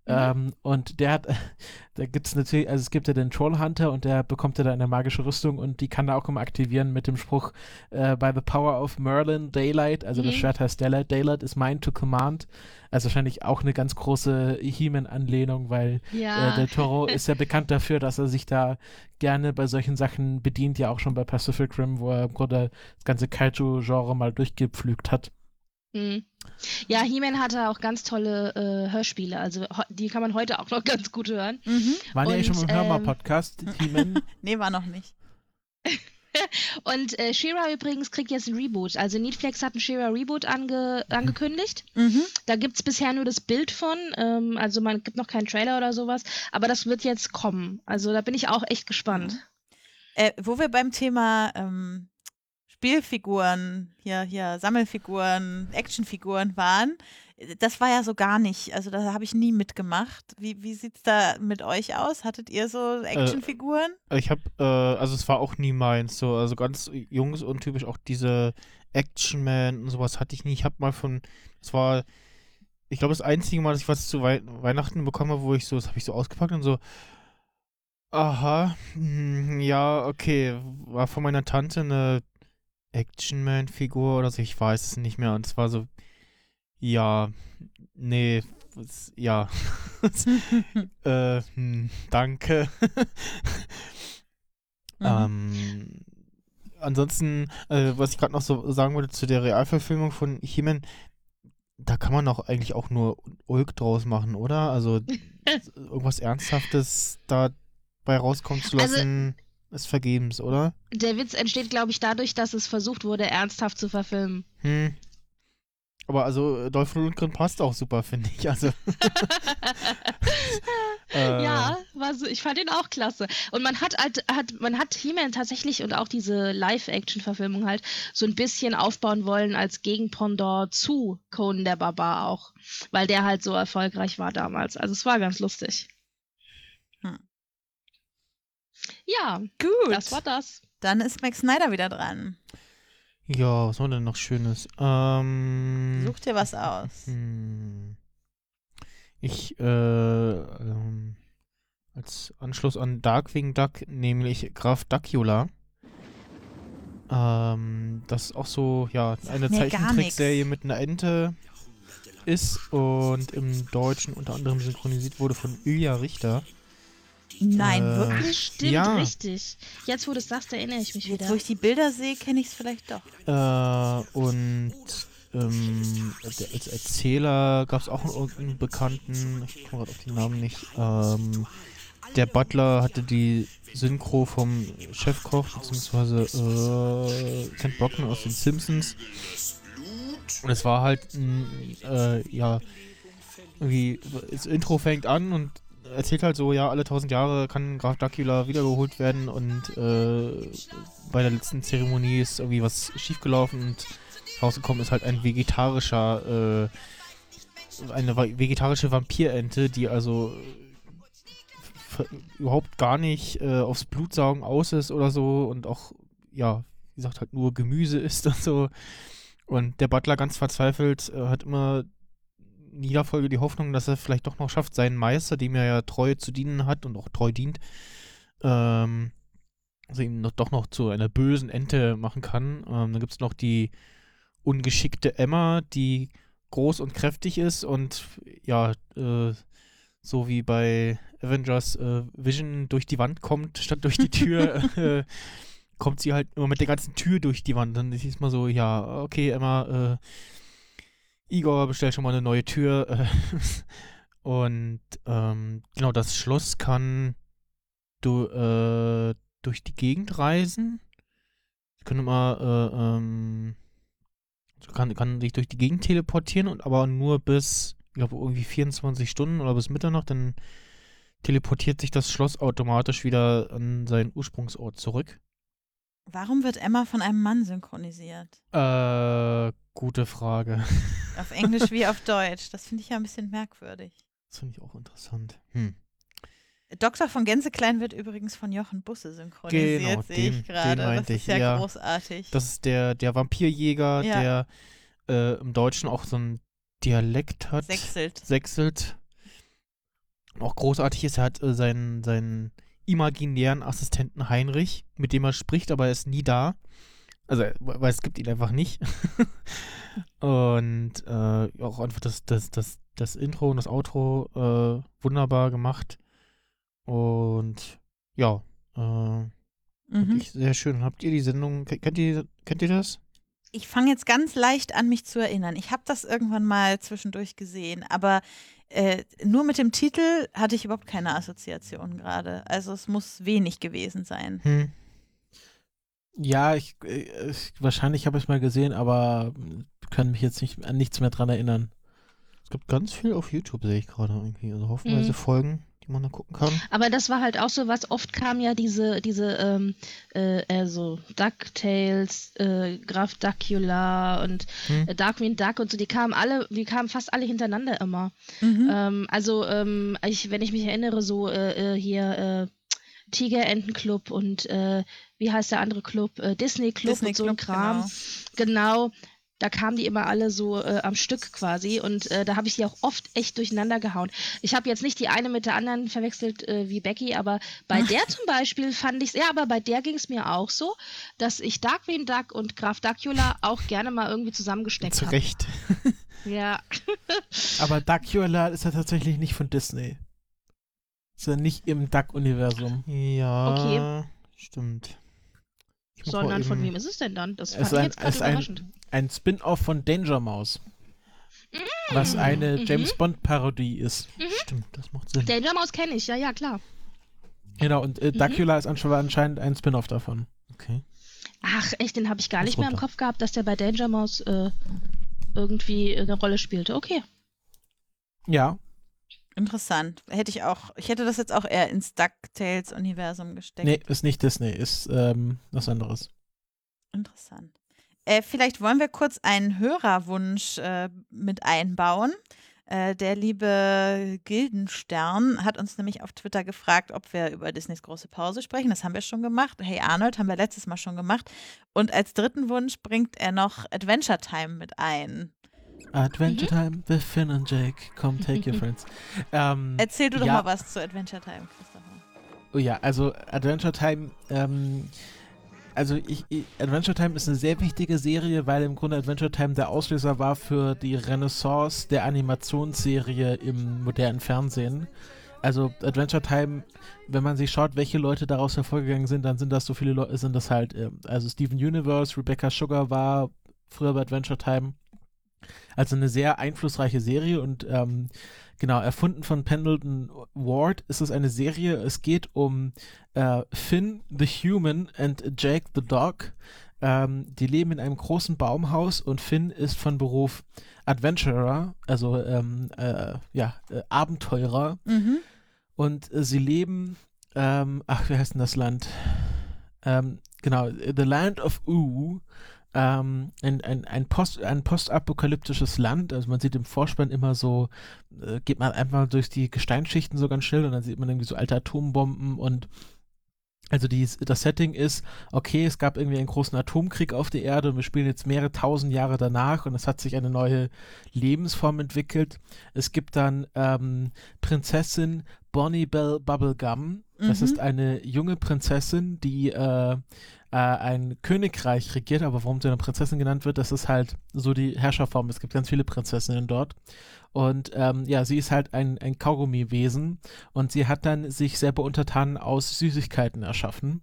Ähm, und der hat, da gibt es natürlich, also es gibt ja den Trollhunter und der bekommt ja da eine magische Rüstung und die kann er auch immer aktivieren mit dem Spruch äh, By the power of Merlin, Daylight, also das Mhm. Schwert heißt Daylight, Daylight is mine to command. Also wahrscheinlich auch eine ganz große He-Man-Anlehnung, weil Ja. äh, Del Toro ist ja bekannt dafür, dass er sich da gerne bei solchen Sachen bedient, ja auch schon bei Pacific Rim, wo er im Grunde das ganze Kaiju-Genre mal durchgepflügt hat. Hm. Ja, He-Man hatte auch ganz tolle äh, Hörspiele, also die kann man heute auch noch ganz gut hören. Mhm. Waren die eigentlich schon Und, beim ähm, Hörmal-Podcast, He-Man? Nee, war noch nicht. Und äh, She-Ra übrigens kriegt jetzt ein Reboot. Also Netflix hat ein She-Ra Reboot ange angekündigt. Mhm. Da gibt es bisher nur das Bild von, ähm, also man gibt noch keinen Trailer oder sowas, aber das wird jetzt kommen. Also da bin ich auch echt gespannt. Äh, wo wir beim Thema ähm, Spielfiguren, hier, hier, Sammelfiguren, Actionfiguren waren, äh, das war ja so gar nicht. Also da habe ich nie mitgemacht. Wie, wie sieht es da mit euch aus? Hattet ihr so Actionfiguren? Ich habe, äh, also es war auch nie meins, so, also ganz jungs untypisch auch diese Action Man und sowas hatte ich nie. Ich habe mal von, das war, ich glaube das einzige Mal, dass ich was zu Wei Weihnachten bekommen habe, wo ich so, das habe ich so ausgepackt und so, aha, hm, ja, okay, war von meiner Tante eine Action Man Figur oder so, ich weiß es nicht mehr und es war so, ja, nee, es- ja, äh, hm, danke. Mhm. Ähm, ansonsten, äh, was ich gerade noch so sagen wollte zu der Realverfilmung von He-Man, da kann man doch eigentlich auch nur Ulk draus machen, oder? Also irgendwas Ernsthaftes dabei rauskommen zu Also- lassen, ist vergebens, oder? Der Witz entsteht, glaube ich, dadurch, dass es versucht wurde, ernsthaft zu verfilmen. Hm. Aber also Dolph Lundgren passt auch super, finde ich. Also, äh, Ja, war so, ich fand ihn auch klasse. Und man hat halt, hat, man hat He-Man tatsächlich und auch diese Live-Action-Verfilmung halt so ein bisschen aufbauen wollen als Gegenpendant zu Conan der Barbar auch. Weil der halt so erfolgreich war damals. Also es war ganz lustig. Ja, Gut. das war das. Dann ist Max Snyder wieder dran. Ja, was haben wir denn noch Schönes? Ähm, Such dir was aus. Hm. Ich, äh, ähm, als Anschluss an Darkwing Duck, nämlich Graf Dracula. Ähm, das auch so, ja, eine Zeichentrickserie mit einer Ente ist und im Deutschen unter anderem synchronisiert wurde von Ilja Richter. Nein, Äh, wirklich? Stimmt, ja. richtig. Jetzt, wo du es sagst, erinnere ich mich Jetzt, wieder. wo ich die Bilder sehe, kenne ich es vielleicht doch. Äh, und ähm, der, als Erzähler gab es auch irgendeinen Bekannten, ich komme gerade auf den Namen nicht. Ähm, der Butler hatte die Synchro vom Chefkoch, beziehungsweise äh, Kent Brockman aus den Simpsons. Und es war halt ein, äh, ja, irgendwie, das Intro fängt an und erzählt halt so, ja, alle tausend Jahre kann Graf Dracula wiedergeholt werden und äh, bei der letzten Zeremonie ist irgendwie was schiefgelaufen und rausgekommen ist halt ein vegetarischer, äh, eine vegetarische Vampirente, die also überhaupt gar nicht äh, aufs Blutsaugen aus ist oder so und auch, ja, wie gesagt, halt nur Gemüse isst und so. Und der Butler ganz verzweifelt äh, hat immer in jeder Folge die Hoffnung, dass er vielleicht doch noch schafft, seinen Meister, dem er ja treu zu dienen hat und auch treu dient, ähm, also ihn noch, doch noch zu einer bösen Ente machen kann. Ähm, dann gibt es noch die ungeschickte Emma, die groß und kräftig ist und ja, äh, so wie bei Avengers äh, Vision durch die Wand kommt, statt durch die Tür, äh, kommt sie halt immer mit der ganzen Tür durch die Wand. Dann ist es mal so, ja, okay, Emma, äh, Igor, bestell schon mal eine neue Tür. äh, und ähm, genau, das Schloss kann du, äh, durch die Gegend reisen. Sie können immer, äh, ähm, kann, kann sich durch die Gegend teleportieren und aber nur bis, ich glaube, irgendwie 24 Stunden oder bis Mitternacht, dann teleportiert sich das Schloss automatisch wieder an seinen Ursprungsort zurück. Warum wird Emma von einem Mann synchronisiert? Äh, gute Frage. Auf Englisch wie auf Deutsch. Das finde ich ja ein bisschen merkwürdig. Das finde ich auch interessant. Hm. Doktor von Gänseklein wird übrigens von Jochen Busse synchronisiert, Genau, sehe ich gerade. Das ist ja, ja. großartig. Das ist der, der Vampirjäger, Ja. der äh, im Deutschen auch so einen Dialekt hat. Sechselt. Sechselt. Auch großartig ist, er hat äh, seinen, seinen imaginären Assistenten Heinrich, mit dem er spricht, aber er ist nie da. Also, weil es gibt ihn einfach nicht. und äh, auch einfach das, das, das, das Intro und das Outro äh, wunderbar gemacht. Und ja, äh, Mhm. ich sehr schön. Habt ihr die Sendung, ke- kennt ihr, kennt ihr das? ich fange jetzt ganz leicht an, mich zu erinnern. Ich habe das irgendwann mal zwischendurch gesehen, aber äh, nur mit dem Titel hatte ich überhaupt keine Assoziation gerade. Also es muss wenig gewesen sein. Hm. Ja, ich, äh, ich wahrscheinlich habe ich es mal gesehen, aber kann mich jetzt nicht an nichts mehr dran erinnern. Es gibt ganz viel auf YouTube, sehe ich gerade irgendwie. Also hoffenweise Mhm. Folgen, die man da gucken kann. Aber das war halt auch so was, oft kam ja diese, diese, ähm, äh, also DuckTales, äh, Graf Dracula und Hm. äh, Darkwing Duck und so, die kamen alle, die kamen fast alle hintereinander immer. Mhm. Ähm, also, ähm, ich, wenn ich mich erinnere, so äh, äh, hier äh, Tigerentenclub und äh, wie heißt der andere Club? Äh, Disney Club Disney und so ein Kram. Genau. Da kamen die immer alle so äh, am Stück quasi und äh, da habe ich die auch oft echt durcheinander gehauen. Ich habe jetzt nicht die eine mit der anderen verwechselt äh, wie Becky, aber bei der zum Beispiel fand ich ja, aber bei der ging es mir auch so, dass ich Darkwing Duck und Graf Dracula auch gerne mal irgendwie zusammengesteckt Zu habe. Recht. Ja. Aber Duckula ist ja tatsächlich nicht von Disney. Ist ja nicht im Duck-Universum. Ja, stimmt. Sondern von wem ist es denn dann? Das ist ein, jetzt ist ein, überraschend. ein Spin-off von Danger Mouse. Was eine Mhm. James Bond-Parodie ist. Stimmt, das macht Sinn. Danger Mouse kenne ich, ja, ja, klar. Genau, und äh, Mhm. Duckula ist ansch- war anscheinend ein Spin-off davon. Okay. Ach, echt, den habe ich gar Muss nicht mehr im runter. Kopf gehabt, dass der bei Danger Mouse äh, irgendwie eine Rolle spielte. Okay. Ja, Interessant. Hätte ich auch, ich hätte das jetzt auch eher ins DuckTales-Universum gesteckt. nee, ist nicht Disney, ist ähm, was anderes. Interessant. Äh, vielleicht wollen wir kurz einen Hörerwunsch äh, mit einbauen. Äh, der liebe Gildenstern hat uns nämlich auf Twitter gefragt, ob wir über Disneys große Pause sprechen. Das haben wir schon gemacht. Hey Arnold haben wir letztes Mal schon gemacht. Und als dritten Wunsch bringt er noch Adventure Time mit ein. Adventure Time with Finn und Jake. Come take your friends. ähm, Erzähl du doch Ja. mal was zu Adventure Time, Christopher. Oh ja, also Adventure Time, ähm, also ich, ich, Adventure Time ist eine sehr wichtige Serie, weil im Grunde Adventure Time der Auslöser war für die Renaissance der Animationsserie im modernen Fernsehen. Also Adventure Time, wenn man sich schaut, welche Leute daraus hervorgegangen sind, dann sind das so viele Leute, sind das halt, ähm, also Steven Universe, Rebecca Sugar war früher bei Adventure Time. Also eine sehr einflussreiche Serie und ähm, genau, erfunden von Pendleton Ward ist es eine Serie. Es geht um äh, Finn the Human and Jake the Dog. Ähm, die leben in einem großen Baumhaus und Finn ist von Beruf Adventurer, also ähm, äh, ja, äh, Abenteurer. Mhm. Und sie leben, ähm, ach, wie heißt denn das Land? Ähm, genau, The Land of U. Ähm, ein, ein, ein, Post, ein postapokalyptisches Land. Also man sieht im Vorspann immer so, äh, geht man einfach durch die Gesteinsschichten so ganz schnell und dann sieht man irgendwie so alte Atombomben und also die, das Setting ist, okay, es gab irgendwie einen großen Atomkrieg auf der Erde und wir spielen jetzt mehrere tausend Jahre danach und es hat sich eine neue Lebensform entwickelt. Es gibt dann ähm, Prinzessin Bonnie Bell Bubblegum. Das Mhm. ist eine junge Prinzessin, die äh, äh, ein Königreich regiert, aber warum sie eine Prinzessin genannt wird, das ist halt so die Herrscherform. Es gibt ganz viele Prinzessinnen dort. Und ähm, ja, sie ist halt ein, ein Kaugummiwesen und sie hat dann sich selber untertan aus Süßigkeiten erschaffen.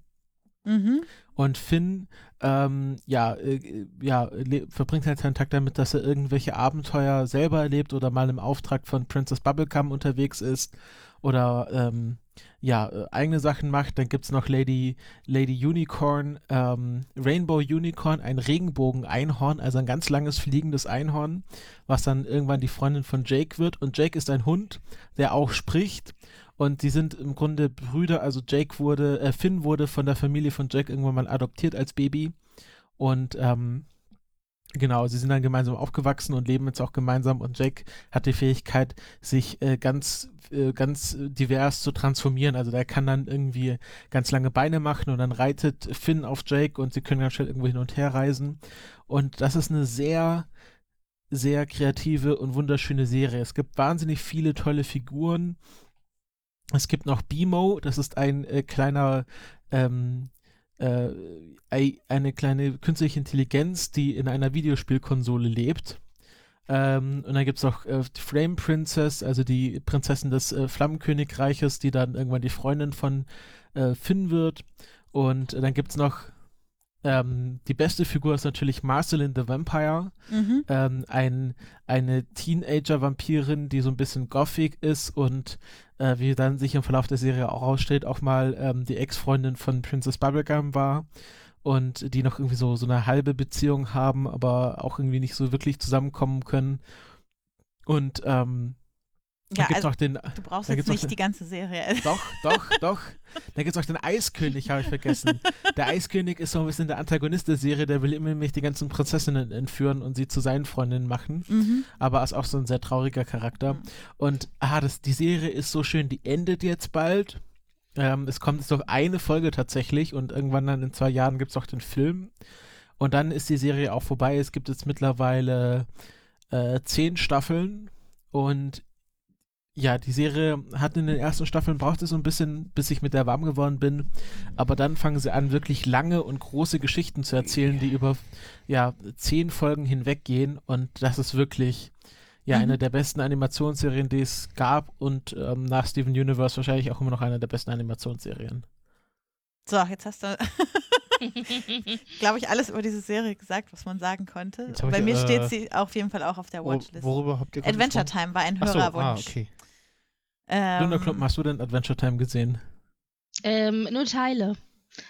Mhm. Und Finn, ähm, ja, äh, ja, verbringt halt seinen Tag damit, dass er irgendwelche Abenteuer selber erlebt oder mal im Auftrag von Princess Bubblegum unterwegs ist oder ähm, ja, äh, eigene Sachen macht. Dann gibt es noch Lady, Lady Unicorn, ähm, Rainbow Unicorn, ein Regenbogen-Einhorn, also ein ganz langes fliegendes Einhorn, was dann irgendwann die Freundin von Jake wird. Und Jake ist ein Hund, der auch spricht. Und die sind im Grunde Brüder, also Jake wurde, äh, Finn wurde von der Familie von Jake irgendwann mal adoptiert als Baby. Und ähm, genau, sie sind dann gemeinsam aufgewachsen und leben jetzt auch gemeinsam. Und Jake hat die Fähigkeit, sich äh, ganz, äh, ganz divers zu transformieren. Also der kann dann irgendwie ganz lange Beine machen und dann reitet Finn auf Jake und sie können ganz schnell irgendwo hin und her reisen. Und das ist eine sehr, sehr kreative und wunderschöne Serie. Es gibt wahnsinnig viele tolle Figuren. Es gibt noch Bimo, das ist ein äh, kleiner, ähm, äh, ei- eine kleine künstliche Intelligenz, die in einer Videospielkonsole lebt. Ähm, und dann gibt es noch äh, die Flame Princess, also die Prinzessin des äh, Flammenkönigreiches, die dann irgendwann die Freundin von äh, Finn wird. Und dann gibt es noch Ähm, die beste Figur ist natürlich Marceline the Vampire, Mhm. ähm, ein, eine Teenager-Vampirin, die so ein bisschen gothic ist und äh, wie dann sich im Verlauf der Serie auch ausstellt, auch mal ähm, die Ex-Freundin von Princess Bubblegum war und die noch irgendwie so, so eine halbe Beziehung haben, aber auch irgendwie nicht so wirklich zusammenkommen können. Und ähm, Ja, dann gibt es also den, du brauchst jetzt gibt's nicht den- die ganze Serie. doch, doch, doch. Da gibt es auch den Eiskönig, habe ich vergessen. Der Eiskönig ist so ein bisschen der Antagonist der Serie, der will immer nämlich die ganzen Prinzessinnen entführen und sie zu seinen Freundinnen machen. Mhm. Aber ist auch so ein sehr trauriger Charakter. Und ah, das, die Serie ist so schön, die endet jetzt bald. Ähm, es kommt jetzt noch eine Folge tatsächlich und irgendwann dann in zwei Jahren gibt es auch den Film. Und dann ist die Serie auch vorbei. Es gibt jetzt mittlerweile äh, zehn Staffeln und ja, die Serie hat in den ersten Staffeln braucht es so ein bisschen, bis ich mit der warm geworden bin. Aber dann fangen sie an, wirklich lange und große Geschichten zu erzählen, die über ja, zehn Folgen hinweggehen. Und das ist wirklich ja Mhm. eine der besten Animationsserien, die es gab. Und ähm, nach Steven Universe wahrscheinlich auch immer noch eine der besten Animationsserien. So, jetzt hast du, glaube ich, alles über diese Serie gesagt, was man sagen konnte. Bei ich, mir äh, steht sie auf jeden Fall auch auf der Watchlist. worüber habt ihr Adventure? Time war ein Ach so, Hörerwunsch. ah, okay. Ähm, Luna Klumpen, hast du denn Adventure Time gesehen? Ähm, nur Teile.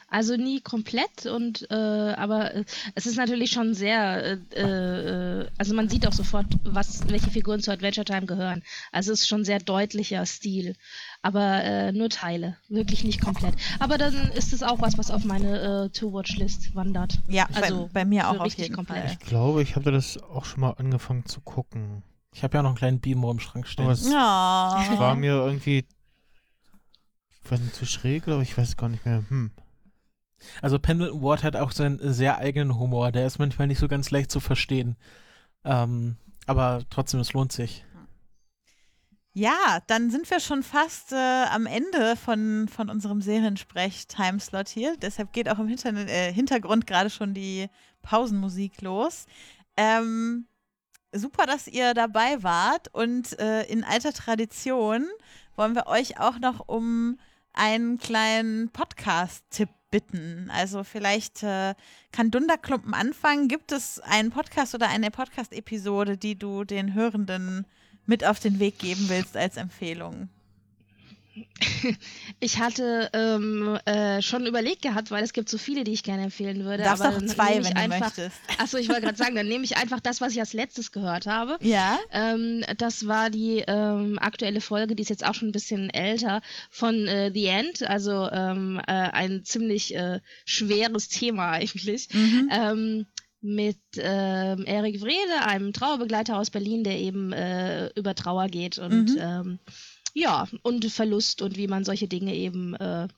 Also nie komplett und äh, aber äh, es ist natürlich schon sehr äh, äh, also man sieht auch sofort, was welche Figuren zu Adventure Time gehören. Also es ist schon sehr deutlicher Stil. Aber äh, nur Teile, wirklich nicht komplett. Aber dann ist es auch was, was auf meine äh, To-Watch-List wandert. ja, also bei, bei mir auch auf richtig jeden komplett. Fall. Ich glaube, ich habe das auch schon mal angefangen zu gucken. Ich habe ja noch einen kleinen Beamer im Schrank stehen. Es Ja. war mir irgendwie ich weiß nicht, zu schräg, aber ich weiß gar nicht mehr. Hm. Also Pendleton Ward hat auch seinen sehr eigenen Humor. Der ist manchmal nicht so ganz leicht zu verstehen. Ähm, aber trotzdem, es lohnt sich. Ja, dann sind wir schon fast äh, am Ende von, von unserem Seriensprech-Timeslot hier. Deshalb geht auch im Hinter äh, Hintergrund gerade schon die Pausenmusik los. Ähm, super, dass ihr dabei wart und äh, in alter Tradition wollen wir euch auch noch um einen kleinen Podcast-Tipp bitten. Also vielleicht äh, kann Dunderklumpen anfangen. Gibt es einen Podcast oder eine Podcast-Episode, die du den Hörenden mit auf den Weg geben willst als Empfehlung? Ich hatte ähm, äh, schon überlegt gehabt, weil es gibt so viele, die ich gerne empfehlen würde. Du darfst aber auch zwei, wenn du einfach, möchtest. Achso, ich wollte gerade sagen, dann nehme ich einfach das, was ich als letztes gehört habe. Ja? Ähm, das war die ähm, aktuelle Folge, die ist jetzt auch schon ein bisschen älter, von äh, The End. Also ähm, äh, ein ziemlich äh, schweres Thema eigentlich. Mhm. Ähm, mit ähm, Erik Wrede, einem Trauerbegleiter aus Berlin, der eben äh, über Trauer geht und Mhm. ähm, ja, und Verlust und wie man solche Dinge eben äh,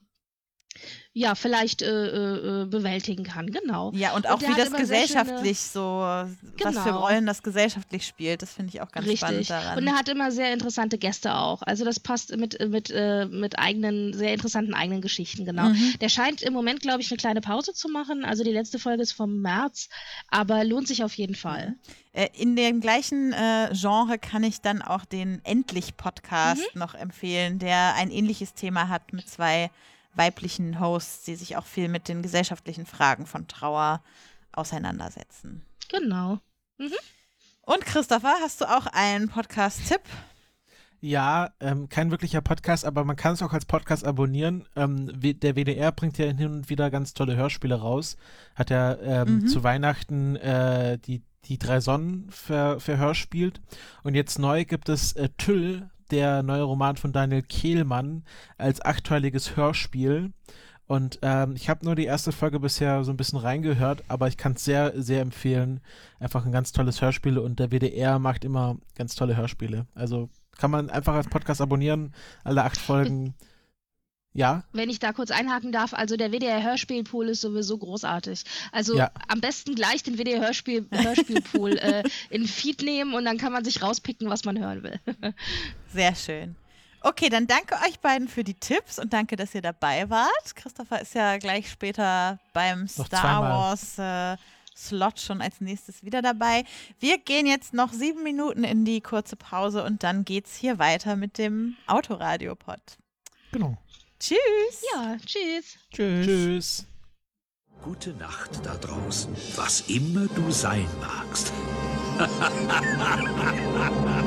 ja, vielleicht äh, äh, äh, bewältigen kann, genau. Ja, und Und auch der wie das gesellschaftlich so, was für Genau. Rollen das gesellschaftlich spielt, das finde ich auch ganz spannend Richtig. daran. Und er hat immer sehr interessante Gäste auch. Also das passt mit, mit, äh, mit eigenen, sehr interessanten eigenen Geschichten, genau. Mhm. Der scheint im Moment, glaube ich, eine kleine Pause zu machen. Also die letzte Folge ist vom März, aber lohnt sich auf jeden Fall. Äh, In dem gleichen äh, Genre kann ich dann auch den Endlich-Podcast Mhm. noch empfehlen, der ein ähnliches Thema hat mit zwei weiblichen Hosts, die sich auch viel mit den gesellschaftlichen Fragen von Trauer auseinandersetzen. Genau. Und Christopher, hast du auch einen Podcast-Tipp? Ja, ähm, kein wirklicher Podcast, aber man kann es auch als Podcast abonnieren. Ähm, der WDR bringt ja hin und wieder ganz tolle Hörspiele raus. Hat ja ähm, Mhm. zu Weihnachten äh, die, die drei Sonnen ver, verhörspielt. Und jetzt neu gibt es äh, Tüll, der neue Roman von Daniel Kehlmann, als achtteiliges Hörspiel. Und ähm, ich habe nur die erste Folge bisher so ein bisschen reingehört, aber ich kann es sehr, sehr empfehlen. Einfach ein ganz tolles Hörspiel und der WDR macht immer ganz tolle Hörspiele. Also kann man einfach als Podcast abonnieren, alle acht Folgen. Ja, Wenn ich da kurz einhaken darf, also der WDR Hörspielpool ist sowieso großartig. Also Ja. am besten gleich den WDR Hörspiel, Hörspielpool äh, in Feed nehmen und dann kann man sich rauspicken, was man hören will. Sehr schön. Okay, dann danke euch beiden für die Tipps und danke, dass ihr dabei wart. Christopher ist ja gleich später beim Star zweimal. Wars äh, Slot schon als nächstes wieder dabei. Wir gehen jetzt noch sieben Minuten in die kurze Pause und dann geht's hier weiter mit dem Autoradio-Pod. Genau. Tschüss! Ja, tschüss. Tschüss. tschüss. Gute Nacht da draußen, was immer du sein magst.